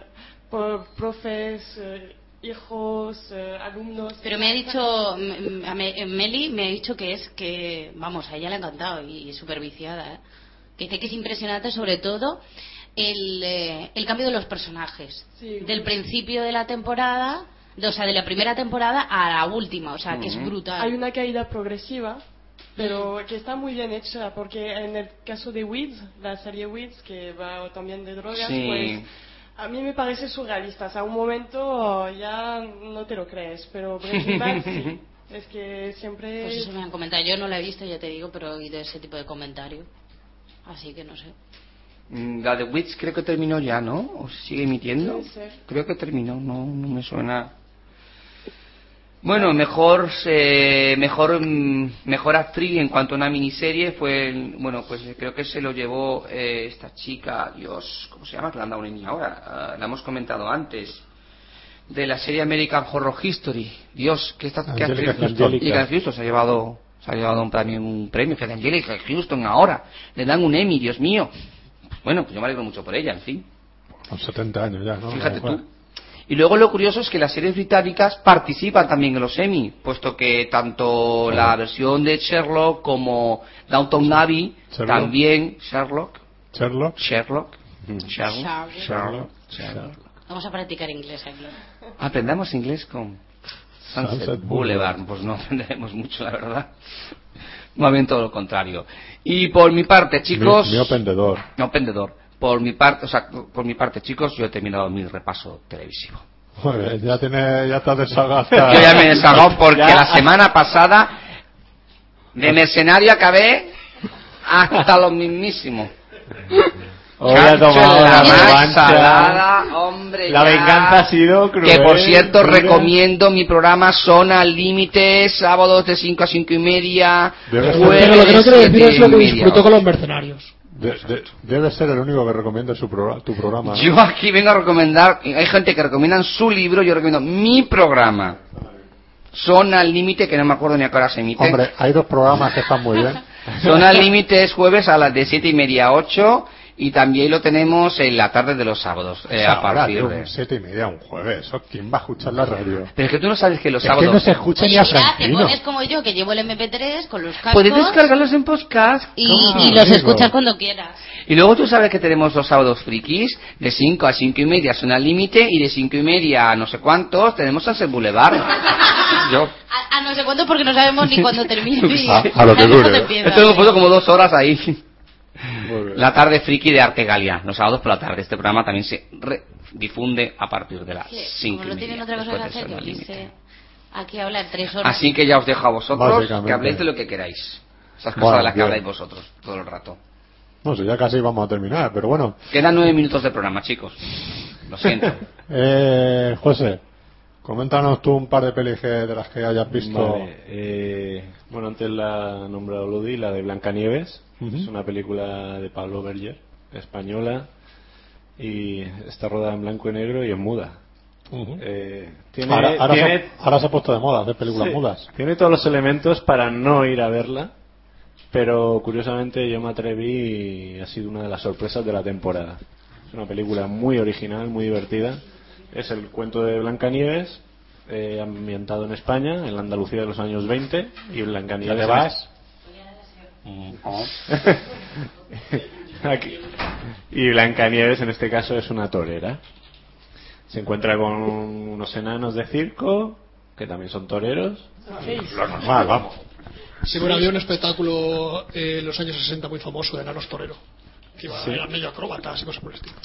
Speaker 4: por profes, eh, hijos, eh, alumnos.
Speaker 5: Pero me ha dicho, Me- Meli me ha dicho que es que, vamos, a ella le ha encantado y es súper viciada, ¿eh? Que dice que es impresionante sobre todo el, eh, el cambio de los personajes.
Speaker 4: Sí.
Speaker 5: Del principio de la temporada, de- o sea, de la primera temporada a la última, o sea, que es brutal.
Speaker 4: Hay una caída progresiva, pero que está muy bien hecha, porque en el caso de Weeds, la serie Weeds, que va también de drogas,
Speaker 2: Sí.
Speaker 4: pues a mí me parece surrealista. O sea, a un momento ya no te lo crees, pero Breaking Bad sí. Es que siempre...
Speaker 5: Pues eso me han comentado. Yo no la he visto, ya te digo, pero he oído ese tipo de comentario. Así que no sé.
Speaker 2: Mm, La de Wits creo que terminó ya, ¿no? ¿O sigue emitiendo? Creo que terminó, no, no me suena. Bueno, mejor eh, mejor mm, mejor actriz en cuanto a una miniserie fue, el- bueno, pues creo que se lo llevó eh, esta chica, Dios, ¿cómo se llama? Que le han dado un Emmy ahora, ah, la hemos comentado antes, de la serie American Horror History. Dios, que esta que actriz
Speaker 1: Houston.
Speaker 2: Angelica Houston se ha llevado se ha llevado un premio, un premio, fíjate, Angelica Houston ahora, le dan un Emmy, Dios mío. Bueno, pues yo me alegro mucho por ella, en fin.
Speaker 1: Con 70 años ya, ¿no?
Speaker 2: Fíjate
Speaker 1: La
Speaker 2: tú. Y luego lo curioso es que las series británicas participan también en los Emmy, puesto que tanto la versión de Sherlock como Downton Abbey
Speaker 1: Sherlock.
Speaker 2: también Sherlock,
Speaker 1: Sherlock.
Speaker 2: Sherlock, Sherlock,
Speaker 5: Sherlock.
Speaker 2: Sherlock, Sherlock.
Speaker 5: Vamos a practicar inglés aquí.
Speaker 2: Aprendamos inglés con Sunset,
Speaker 1: Sunset
Speaker 2: Boulevard. Pues no aprenderemos mucho, la verdad. Más bien todo lo contrario. Y por mi parte, chicos.
Speaker 1: Mi, mi Open the Door.
Speaker 2: Por mi parte, o sea, por mi parte, chicos, yo he terminado mi repaso televisivo.
Speaker 1: Bien, ya, tiene, ya estás desahogado hasta-
Speaker 2: Yo ya me he desahogado porque
Speaker 1: Ya-
Speaker 2: la semana pasada de mercenario acabé hasta lo mismísimo.
Speaker 3: Hoy ha tomado la
Speaker 2: salada, hombre,
Speaker 3: La
Speaker 2: ya.
Speaker 3: venganza ha sido cruel.
Speaker 2: Que por cierto
Speaker 3: cruel.
Speaker 2: recomiendo mi programa Zona al Límite, sábados de 5 a 5 y media,
Speaker 6: Pero lo que no quiero decir es lo que disfruto con los mercenarios.
Speaker 1: De- de- debe ser el único que recomiende su programa, tu programa. ¿no?
Speaker 2: Yo aquí vengo a recomendar, hay gente que recomiendan su libro, yo recomiendo mi programa. Zona al Límite, que no me acuerdo ni a qué hora se emite.
Speaker 1: Hombre, hay dos programas que están muy bien.
Speaker 2: Zona al Límite es jueves a las de 7 y media a 8 y también lo tenemos en la tarde de los sábados, eh, a partir
Speaker 1: tío,
Speaker 2: de...
Speaker 1: un siete y media, un jueves. ¿Eso ¿Quién va a escuchar la radio?
Speaker 2: Pero es que tú no sabes que los
Speaker 1: Es que
Speaker 2: sábados...
Speaker 1: no se escucha ni a
Speaker 5: te
Speaker 1: Francino.
Speaker 5: pones como yo, que llevo el MP3 con los cascos
Speaker 2: Puedes descargarlos en podcast.
Speaker 5: y, y los
Speaker 1: amigo.
Speaker 5: escuchas cuando quieras.
Speaker 2: Y luego tú sabes que tenemos los sábados frikis, de 5 a 5 y media son al límite, y de 5 y media a no sé cuántos tenemos Sunset Boulevard. Yo.
Speaker 5: A, a no sé cuánto porque no sabemos ni cuándo termina.
Speaker 1: A- a lo que dure.
Speaker 2: Esto hemos puesto como dos horas ahí. La tarde friki de Arte Galia, los sábados por la tarde. Este programa también se re- difunde a partir de las
Speaker 5: Sí,
Speaker 2: 5
Speaker 5: como
Speaker 2: y
Speaker 5: no tienen
Speaker 2: media.
Speaker 5: otra cosa
Speaker 2: después
Speaker 5: hacer, que aquí a hablar tres horas.
Speaker 2: Así que ya os dejo a vosotros que habléis de lo que queráis. Esas cosas
Speaker 1: Bueno,
Speaker 2: de las que
Speaker 1: bien.
Speaker 2: habláis vosotros todo el rato.
Speaker 1: No sé, ya casi vamos a terminar, pero bueno.
Speaker 2: Quedan nueve minutos de programa, chicos. Lo siento.
Speaker 1: Eh, José, coméntanos tú un par de pelis de las que hayas visto.
Speaker 3: Vale, eh, bueno, antes la ha nombrado Ludi, la de Blancanieves.
Speaker 1: Ujú.
Speaker 3: Es una película de Pablo Berger, española. Y está rodada en blanco y negro y en muda. Eh, tiene,
Speaker 1: ahora, ahora
Speaker 3: tiene-
Speaker 1: se, ahora se ha puesto de moda hacer películas
Speaker 3: Sí,
Speaker 1: mudas.
Speaker 3: Tiene todos los elementos para no ir a verla, pero curiosamente yo me atreví y ha sido una de las sorpresas de la temporada. Es una película muy original, muy divertida. Es el cuento de Blancanieves eh, ambientado en España, en la Andalucía de los años 20, y Blancanieves.
Speaker 1: ¿Ya te vas?
Speaker 3: Aquí. Y Blancanieves en este caso es una torera. Se encuentra con unos enanos de circo, que también son toreros.
Speaker 1: Lo normal, vamos.
Speaker 6: Sí, bueno, había un espectáculo eh, en los años 60 muy famoso de enanos torero. Que iba,
Speaker 1: Sí.
Speaker 6: eran medio acróbatas y cosas por el estilo.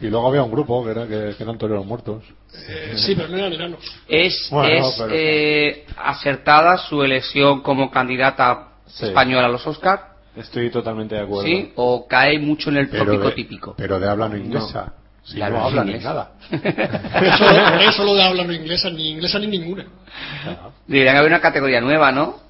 Speaker 1: Y luego había un grupo que, era, que, que eran toreros muertos.
Speaker 6: Eh, sí, pero no eran enanos.
Speaker 2: Es,
Speaker 1: Bueno,
Speaker 2: es
Speaker 1: pero-
Speaker 2: eh, acertada su elección como candidata
Speaker 3: Sí.
Speaker 2: española a los Oscar,
Speaker 3: Estoy totalmente de acuerdo.
Speaker 2: ¿sí? O cae mucho en el
Speaker 1: Pero
Speaker 2: tópico
Speaker 1: de,
Speaker 2: típico.
Speaker 1: pero de habla no inglesa. Si
Speaker 2: Claro,
Speaker 1: no hablan ni
Speaker 2: inglés.
Speaker 1: nada.
Speaker 6: Eso, eso lo de habla no inglesa, ni inglesa ni ninguna.
Speaker 2: Deberían haber una categoría nueva, ¿no?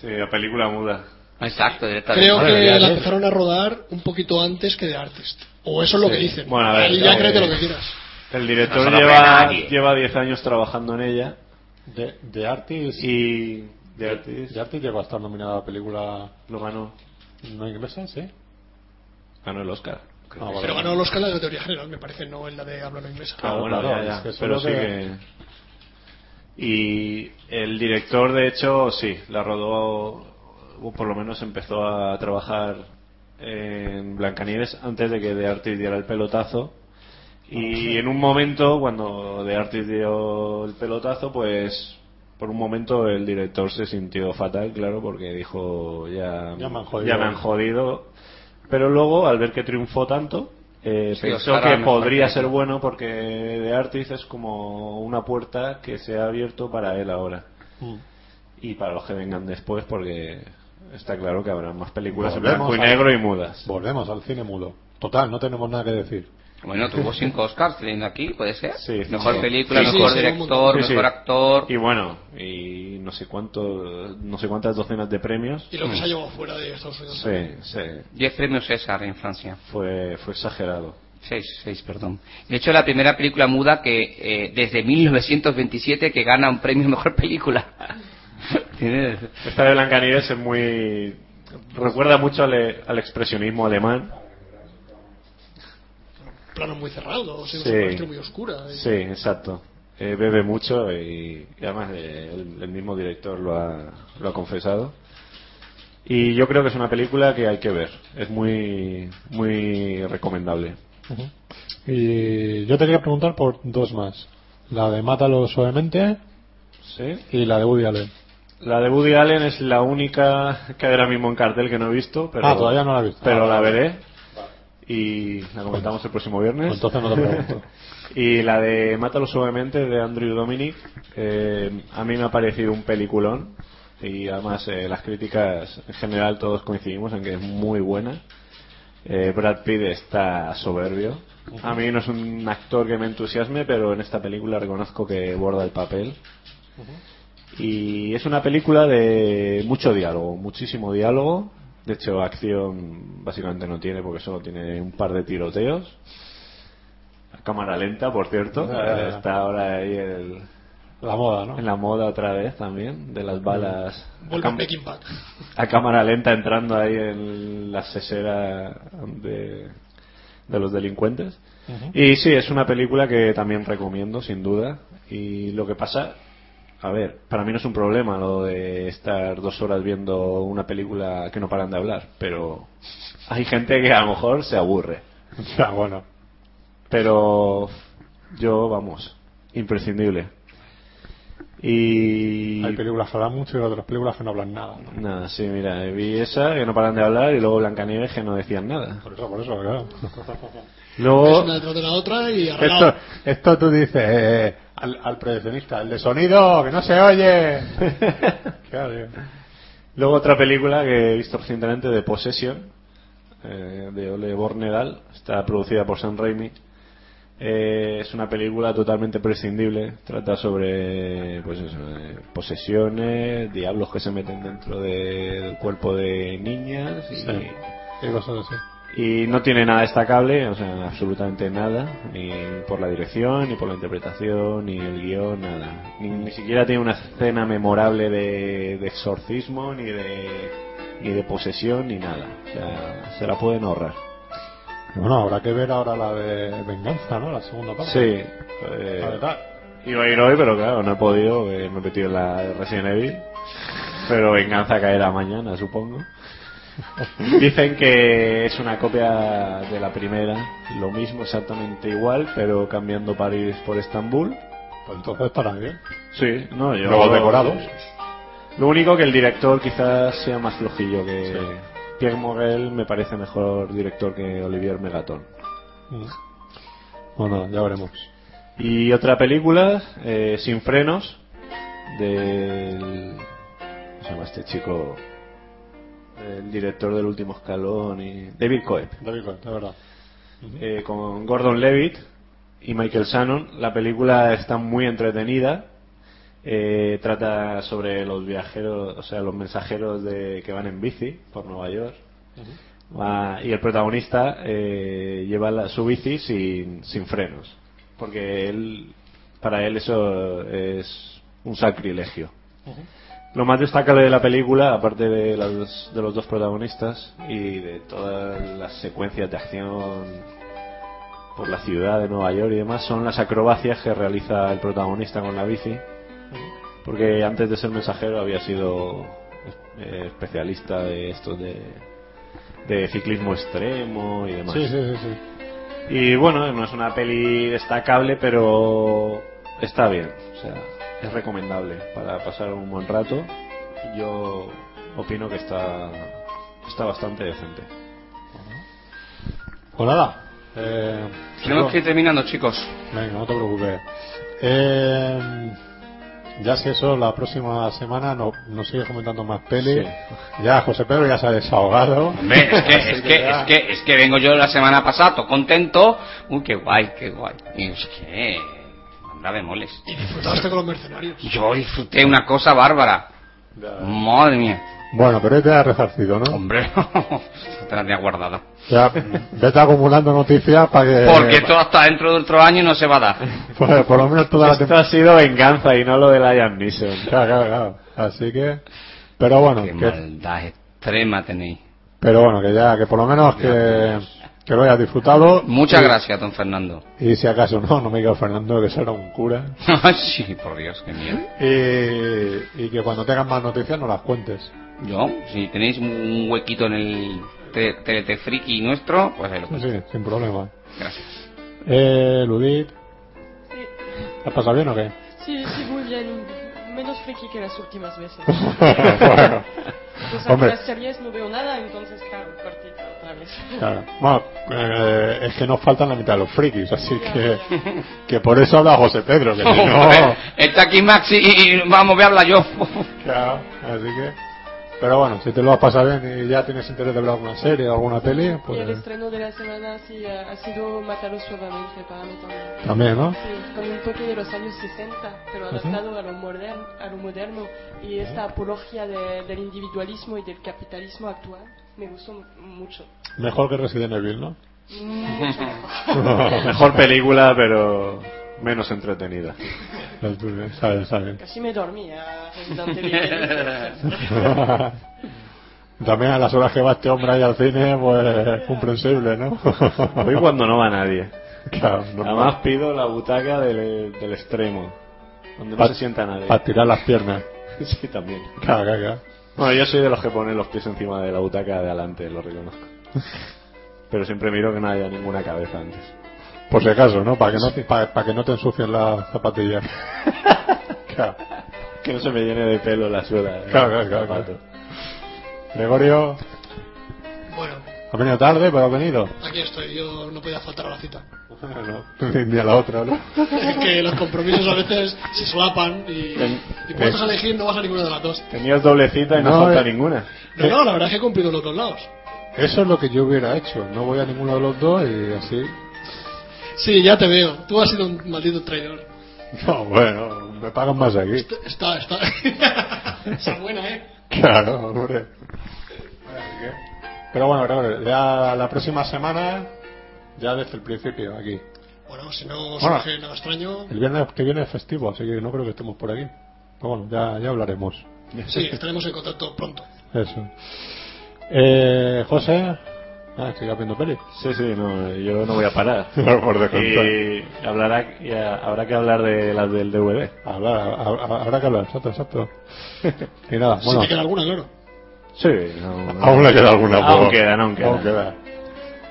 Speaker 3: Sí, la película muda.
Speaker 2: Exacto, directamente.
Speaker 6: Creo que la empezaron a rodar un poquito antes que de Artist. O eso es lo
Speaker 3: Sí.
Speaker 6: que dicen.
Speaker 3: Bueno, a ver,
Speaker 6: Ahí ya
Speaker 3: eh,
Speaker 6: créete lo que quieras.
Speaker 3: El director
Speaker 2: No
Speaker 3: lleva,
Speaker 2: nadie.
Speaker 3: lleva 10 años trabajando en ella
Speaker 1: De, de Artis.
Speaker 3: y de Artist
Speaker 1: de Artis llegó a estar nominada a película
Speaker 3: lo ganó.
Speaker 1: no inglesa, sí.
Speaker 3: Ganó el Oscar.
Speaker 1: Ah, vale.
Speaker 6: Pero ganó el Oscar la de teoría general, me parece, no en la de habla no inglesa.
Speaker 3: Ah, bueno,
Speaker 1: claro,
Speaker 3: ya, ya.
Speaker 1: es que eso
Speaker 3: pero sí
Speaker 1: que...
Speaker 3: Y el director, de hecho, sí, la rodó, o por lo menos empezó a trabajar en Blancanieves antes de que De Artis diera el pelotazo. Y en un momento, cuando De Artis dio el pelotazo, pues por un momento el director se sintió fatal, claro, porque dijo, ya,
Speaker 1: Ya me han jodido.
Speaker 3: ya me han jodido. Pero luego, al ver que triunfó tanto, eh,
Speaker 2: Sí,
Speaker 3: pensó que podría ser bueno porque The Artist es como una puerta que se ha abierto para él ahora
Speaker 1: Mm.
Speaker 3: y para los que vengan después porque está claro que habrá más películas en
Speaker 1: Volvemos
Speaker 3: blanco y negro y mudas.
Speaker 1: Volvemos al cine mudo. Total, no tenemos nada que decir.
Speaker 2: Bueno, tuvo cinco Oscars teniendo aquí, ¿puede ser?
Speaker 3: Sí,
Speaker 2: mejor
Speaker 3: sí.
Speaker 2: película,
Speaker 6: Sí,
Speaker 2: mejor director,
Speaker 3: Sí, sí.
Speaker 2: mejor actor.
Speaker 3: Y bueno, y no sé cuánto, no sé cuántas docenas de premios.
Speaker 6: Y lo que se ha llevado fuera de Estados Unidos.
Speaker 3: Sí, sí,
Speaker 2: Diez premios César en Francia.
Speaker 3: fue, fue exagerado.
Speaker 2: Seis, seis, perdón. De hecho, la primera película muda que eh, desde 1927 que gana un premio mejor película. Tiene-
Speaker 3: Esta de Blancanieves es muy, recuerda mucho al, al expresionismo alemán.
Speaker 6: Planos muy cerrados, sí.
Speaker 3: Sí.
Speaker 6: una muy oscura. y-
Speaker 3: Sí, exacto. Eh, bebe mucho y, y además eh, el, el mismo director lo ha, lo ha confesado. Y yo creo que es una película que hay que ver. Es muy, muy recomendable.
Speaker 1: Y yo te quería preguntar por dos más. La de Mátalo suavemente
Speaker 3: ¿Sí?
Speaker 1: y la de Woody Allen.
Speaker 3: La de Woody Allen es la única que hay ahora mismo en cartel que no he visto. Pero,
Speaker 1: Ah, todavía no la he visto.
Speaker 3: Pero
Speaker 1: Ah,
Speaker 3: la
Speaker 1: vale.
Speaker 3: veré. Y la comentamos el próximo viernes.
Speaker 1: Pues entonces no te pregunto.
Speaker 3: y la de Mátalo suavemente de Andrew Dominic, eh, a mí me ha parecido un peliculón. Y además eh, las críticas en general todos coincidimos en que es muy buena. Eh, Brad Pitt está soberbio. A mí no es un actor que me entusiasme, pero en esta película reconozco que borda el papel. Y es una película de mucho diálogo, muchísimo diálogo. De hecho, acción básicamente no tiene porque solo tiene un par de tiroteos. A cámara lenta, por cierto.
Speaker 1: Ya, ya, ya.
Speaker 3: Está ahora ahí el-
Speaker 1: La moda, ¿no?
Speaker 3: en la moda otra vez también, de las balas a, a cámara lenta entrando ahí en la sesera de, de los delincuentes. Y sí, es una película que también recomiendo, sin duda. Y lo que pasa, a ver, para mí no es un problema lo de estar dos horas viendo una película que no paran de hablar, pero hay gente que a lo mejor se aburre.
Speaker 1: Ya, bueno.
Speaker 3: Pero yo, vamos, imprescindible. Y...
Speaker 1: Hay películas que hablan mucho y otras películas que no hablan nada. ¿no?
Speaker 3: Nada, sí, mira, vi esa que no paran de hablar y luego Blancanieves que no decían nada.
Speaker 1: Por eso, por eso, claro.
Speaker 3: Luego,
Speaker 6: Es una detrás de la otra y arreglado.
Speaker 1: Esto, esto tú dices eh, al, al proyeccionista, el de sonido, que no se oye. Claro,
Speaker 3: luego otra película que he visto recientemente de Possession, eh, de Ole Bornedal, está producida por Sam Raimi. Eh, es una película totalmente prescindible, trata sobre pues eso, eh, posesiones, diablos que se meten dentro de- del cuerpo de niñas y,
Speaker 1: Sí. Y cosas así.
Speaker 3: Y no tiene nada destacable, o sea, absolutamente nada, ni por la dirección, ni por la interpretación, ni el guion, nada. Ni, ni siquiera tiene una escena memorable de, de exorcismo, ni de, ni de posesión, ni nada. O sea, se la pueden ahorrar.
Speaker 1: Bueno, habrá que ver ahora la de Venganza, ¿no? La segunda parte.
Speaker 3: Sí.
Speaker 1: La
Speaker 3: eh,
Speaker 1: tal.
Speaker 3: Iba a ir hoy, pero claro, no he podido, porque me he metido en la de Resident Evil. Pero venganza caerá mañana, supongo. Dicen que es una copia de la primera, lo mismo, exactamente igual, pero cambiando París por Estambul.
Speaker 1: Pues entonces estará bien.
Speaker 3: Sí, no, yo.
Speaker 1: Luego decorados.
Speaker 3: Lo único que el director quizás sea más flojillo que. Pierre Morel me parece mejor director que Olivier Megaton.
Speaker 1: Bueno, ya veremos.
Speaker 3: Y otra película, eh, Sin frenos, del. ¿Cómo se llama este chico? El director del último escalón y. David Coeb.
Speaker 1: David Coeb, de verdad.
Speaker 3: Eh, con Gordon Levitt y Michael Shannon. La película está muy entretenida. Eh, trata sobre los viajeros, o sea, los mensajeros de, que van en bici por Nueva York. Va- y el protagonista eh, lleva la- su bici sin, sin frenos. Porque él, para él eso es un sacrilegio. Lo más destacable de la película, aparte de los, de los dos protagonistas y de todas las secuencias de acción por la ciudad de Nueva York y demás, son las acrobacias que realiza el protagonista con la bici. Porque antes de ser mensajero había sido eh, especialista de estos de, de ciclismo extremo y demás.
Speaker 1: Sí, sí, sí, sí.
Speaker 3: Y bueno, no es una peli destacable, pero está bien. O sea, es recomendable para pasar un buen rato. Yo opino que está, está bastante decente.
Speaker 1: Pues nada. Eh,
Speaker 2: Tenemos que ir terminando, chicos.
Speaker 1: Venga, no te preocupes. Eh, ya si eso, la próxima semana no- nos sigue comentando más pelis. Ya José Pedro ya se ha desahogado.
Speaker 2: Hombre, es que, es, que,
Speaker 1: ya-
Speaker 2: es, que, es que vengo yo la semana pasada, todo contento. Uy, qué guay, qué guay. Y es que, anda de moles.
Speaker 6: Y disfrutaste con los mercenarios.
Speaker 2: Yo disfruté una cosa bárbara. Madre mía.
Speaker 1: Bueno, pero te has resarcido, ¿no?
Speaker 2: Hombre, te la tenía guardada.
Speaker 1: Ya, vete acumulando noticias para que...
Speaker 2: Porque esto hasta dentro de otro año no se va a dar.
Speaker 1: Pues, por lo menos toda la
Speaker 3: Esto ha sido venganza y no lo de Liam Neeson.
Speaker 1: Claro, claro, claro. Así que... Pero bueno,
Speaker 2: Qué
Speaker 1: que,
Speaker 2: maldad extrema tenéis.
Speaker 1: pero bueno, que ya, que por lo menos que, que lo hayas disfrutado.
Speaker 2: Muchas
Speaker 1: Y-
Speaker 2: gracias, don Fernando.
Speaker 1: Y si acaso no, no me diga Fernando que será un cura.
Speaker 2: sí, por Dios, qué miedo.
Speaker 1: Y, y que cuando tengas más noticias nos las cuentes.
Speaker 2: Yo, si tenéis un huequito en el TLT friki nuestro, pues ahí lo
Speaker 1: Sí, sí, sin problema.
Speaker 2: Gracias.
Speaker 1: Eh, Ludit,
Speaker 4: Sí.
Speaker 1: ¿te has pasado bien o qué?
Speaker 4: Sí, sí, muy bien. Menos friki que las últimas veces.
Speaker 1: Bueno.
Speaker 4: Pues
Speaker 1: Hombre.
Speaker 4: las series no veo nada, entonces claro, cortito
Speaker 1: Claro. Bueno, eh, es que nos faltan la mitad de los frikis, así que, que por eso habla José Pedro, que si no...
Speaker 2: Está aquí Maxi y, y vamos, voy a hablar yo.
Speaker 1: Claro, así que... Pero bueno, si te lo has pasado bien y ya tienes interés de ver alguna serie o alguna peli,
Speaker 4: Y el
Speaker 1: pues
Speaker 4: estreno de la semana sí ha, sido Matarlo suavemente para mí también.
Speaker 1: También, ¿no?
Speaker 4: Sí, con un toque de los años 60, pero
Speaker 1: Ujú.
Speaker 4: adaptado a, lo moderno, a lo moderno. Y esta apología de- del individualismo y del capitalismo actual me gustó mu- mucho.
Speaker 1: mejor que Resident Evil, ¿no?
Speaker 4: Mucho mejor.
Speaker 3: Mejor película, pero menos entretenida.
Speaker 1: Sabes, sabes.
Speaker 4: Casi me dormía.
Speaker 1: También a las horas que va este hombre ahí al cine, pues comprensible, ¿no?
Speaker 3: Hoy cuando no va nadie.
Speaker 1: Claro.
Speaker 3: Además pido la butaca del, del extremo, donde no
Speaker 1: Pa-
Speaker 3: se sienta nadie.
Speaker 1: Para tirar las piernas.
Speaker 3: Sí, también.
Speaker 1: Claro, claro, claro.
Speaker 3: Bueno, yo soy de los que ponen los pies encima de la butaca de adelante, lo reconozco. Pero siempre miro que no haya ninguna cabeza antes.
Speaker 1: Por si acaso, ¿no? Para que no, para, para que no te ensucien las zapatillas. Claro,
Speaker 3: Que no se me llene de pelo la suela. del
Speaker 1: claro, claro, claro. Gregorio,
Speaker 6: Bueno,
Speaker 1: ha venido tarde, pero ha venido.
Speaker 6: aquí estoy, yo no podía faltar a la cita.
Speaker 1: No, ni a la otra, ¿no?
Speaker 6: Es que los compromisos a veces se solapan y,
Speaker 3: Ten-
Speaker 6: y puedes elegir no vas a ninguna de las dos.
Speaker 3: Tenías doble cita y no,
Speaker 1: No,
Speaker 3: falta
Speaker 1: eh.
Speaker 3: ninguna.
Speaker 6: No, no, la verdad es que he cumplido los dos lados.
Speaker 1: Eso es lo que yo hubiera hecho. No voy a ninguno de los dos y así.
Speaker 6: Sí, ya te veo. Tú has sido un maldito traidor.
Speaker 1: No, bueno, me pagan más aquí.
Speaker 6: Está, está. Esa es buena, ¿eh?
Speaker 1: Claro, hombre. Pero bueno, la próxima semana, ya desde el principio, aquí.
Speaker 6: Bueno, si no
Speaker 1: Bueno.
Speaker 6: surge nada extraño.
Speaker 1: El viernes que viene es festivo, así que no creo que estemos por aquí. Pero bueno, ya, ya hablaremos.
Speaker 6: Sí, estaremos en contacto pronto.
Speaker 1: Eso. Eh, José, Ah, ¿sigues viendo pelis?
Speaker 3: Sí, sí, no, yo no voy a parar.
Speaker 1: No, por
Speaker 3: y hablará, y a- habrá que hablar de las del DVD.
Speaker 1: Hablar, ha- habrá que hablar, exacto, exacto. Y nada,
Speaker 6: Si
Speaker 1: bueno.
Speaker 6: te queda alguna, claro.
Speaker 3: Sí, no-
Speaker 1: Aún le queda alguna.
Speaker 3: Aún
Speaker 1: por-
Speaker 3: quedan, aún quedan.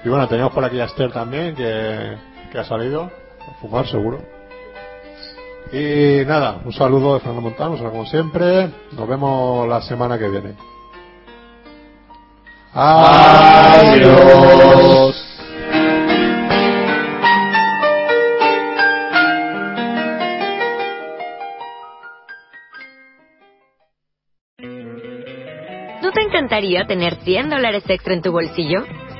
Speaker 1: Y bueno, teníamos por aquí a Esther también, que, que ha salido a fumar seguro. Y nada, un saludo de Fernando Montano, como siempre. Nos vemos la semana que viene. Adiós.
Speaker 7: ¿No te encantaría tener 100 dólares extra en tu bolsillo?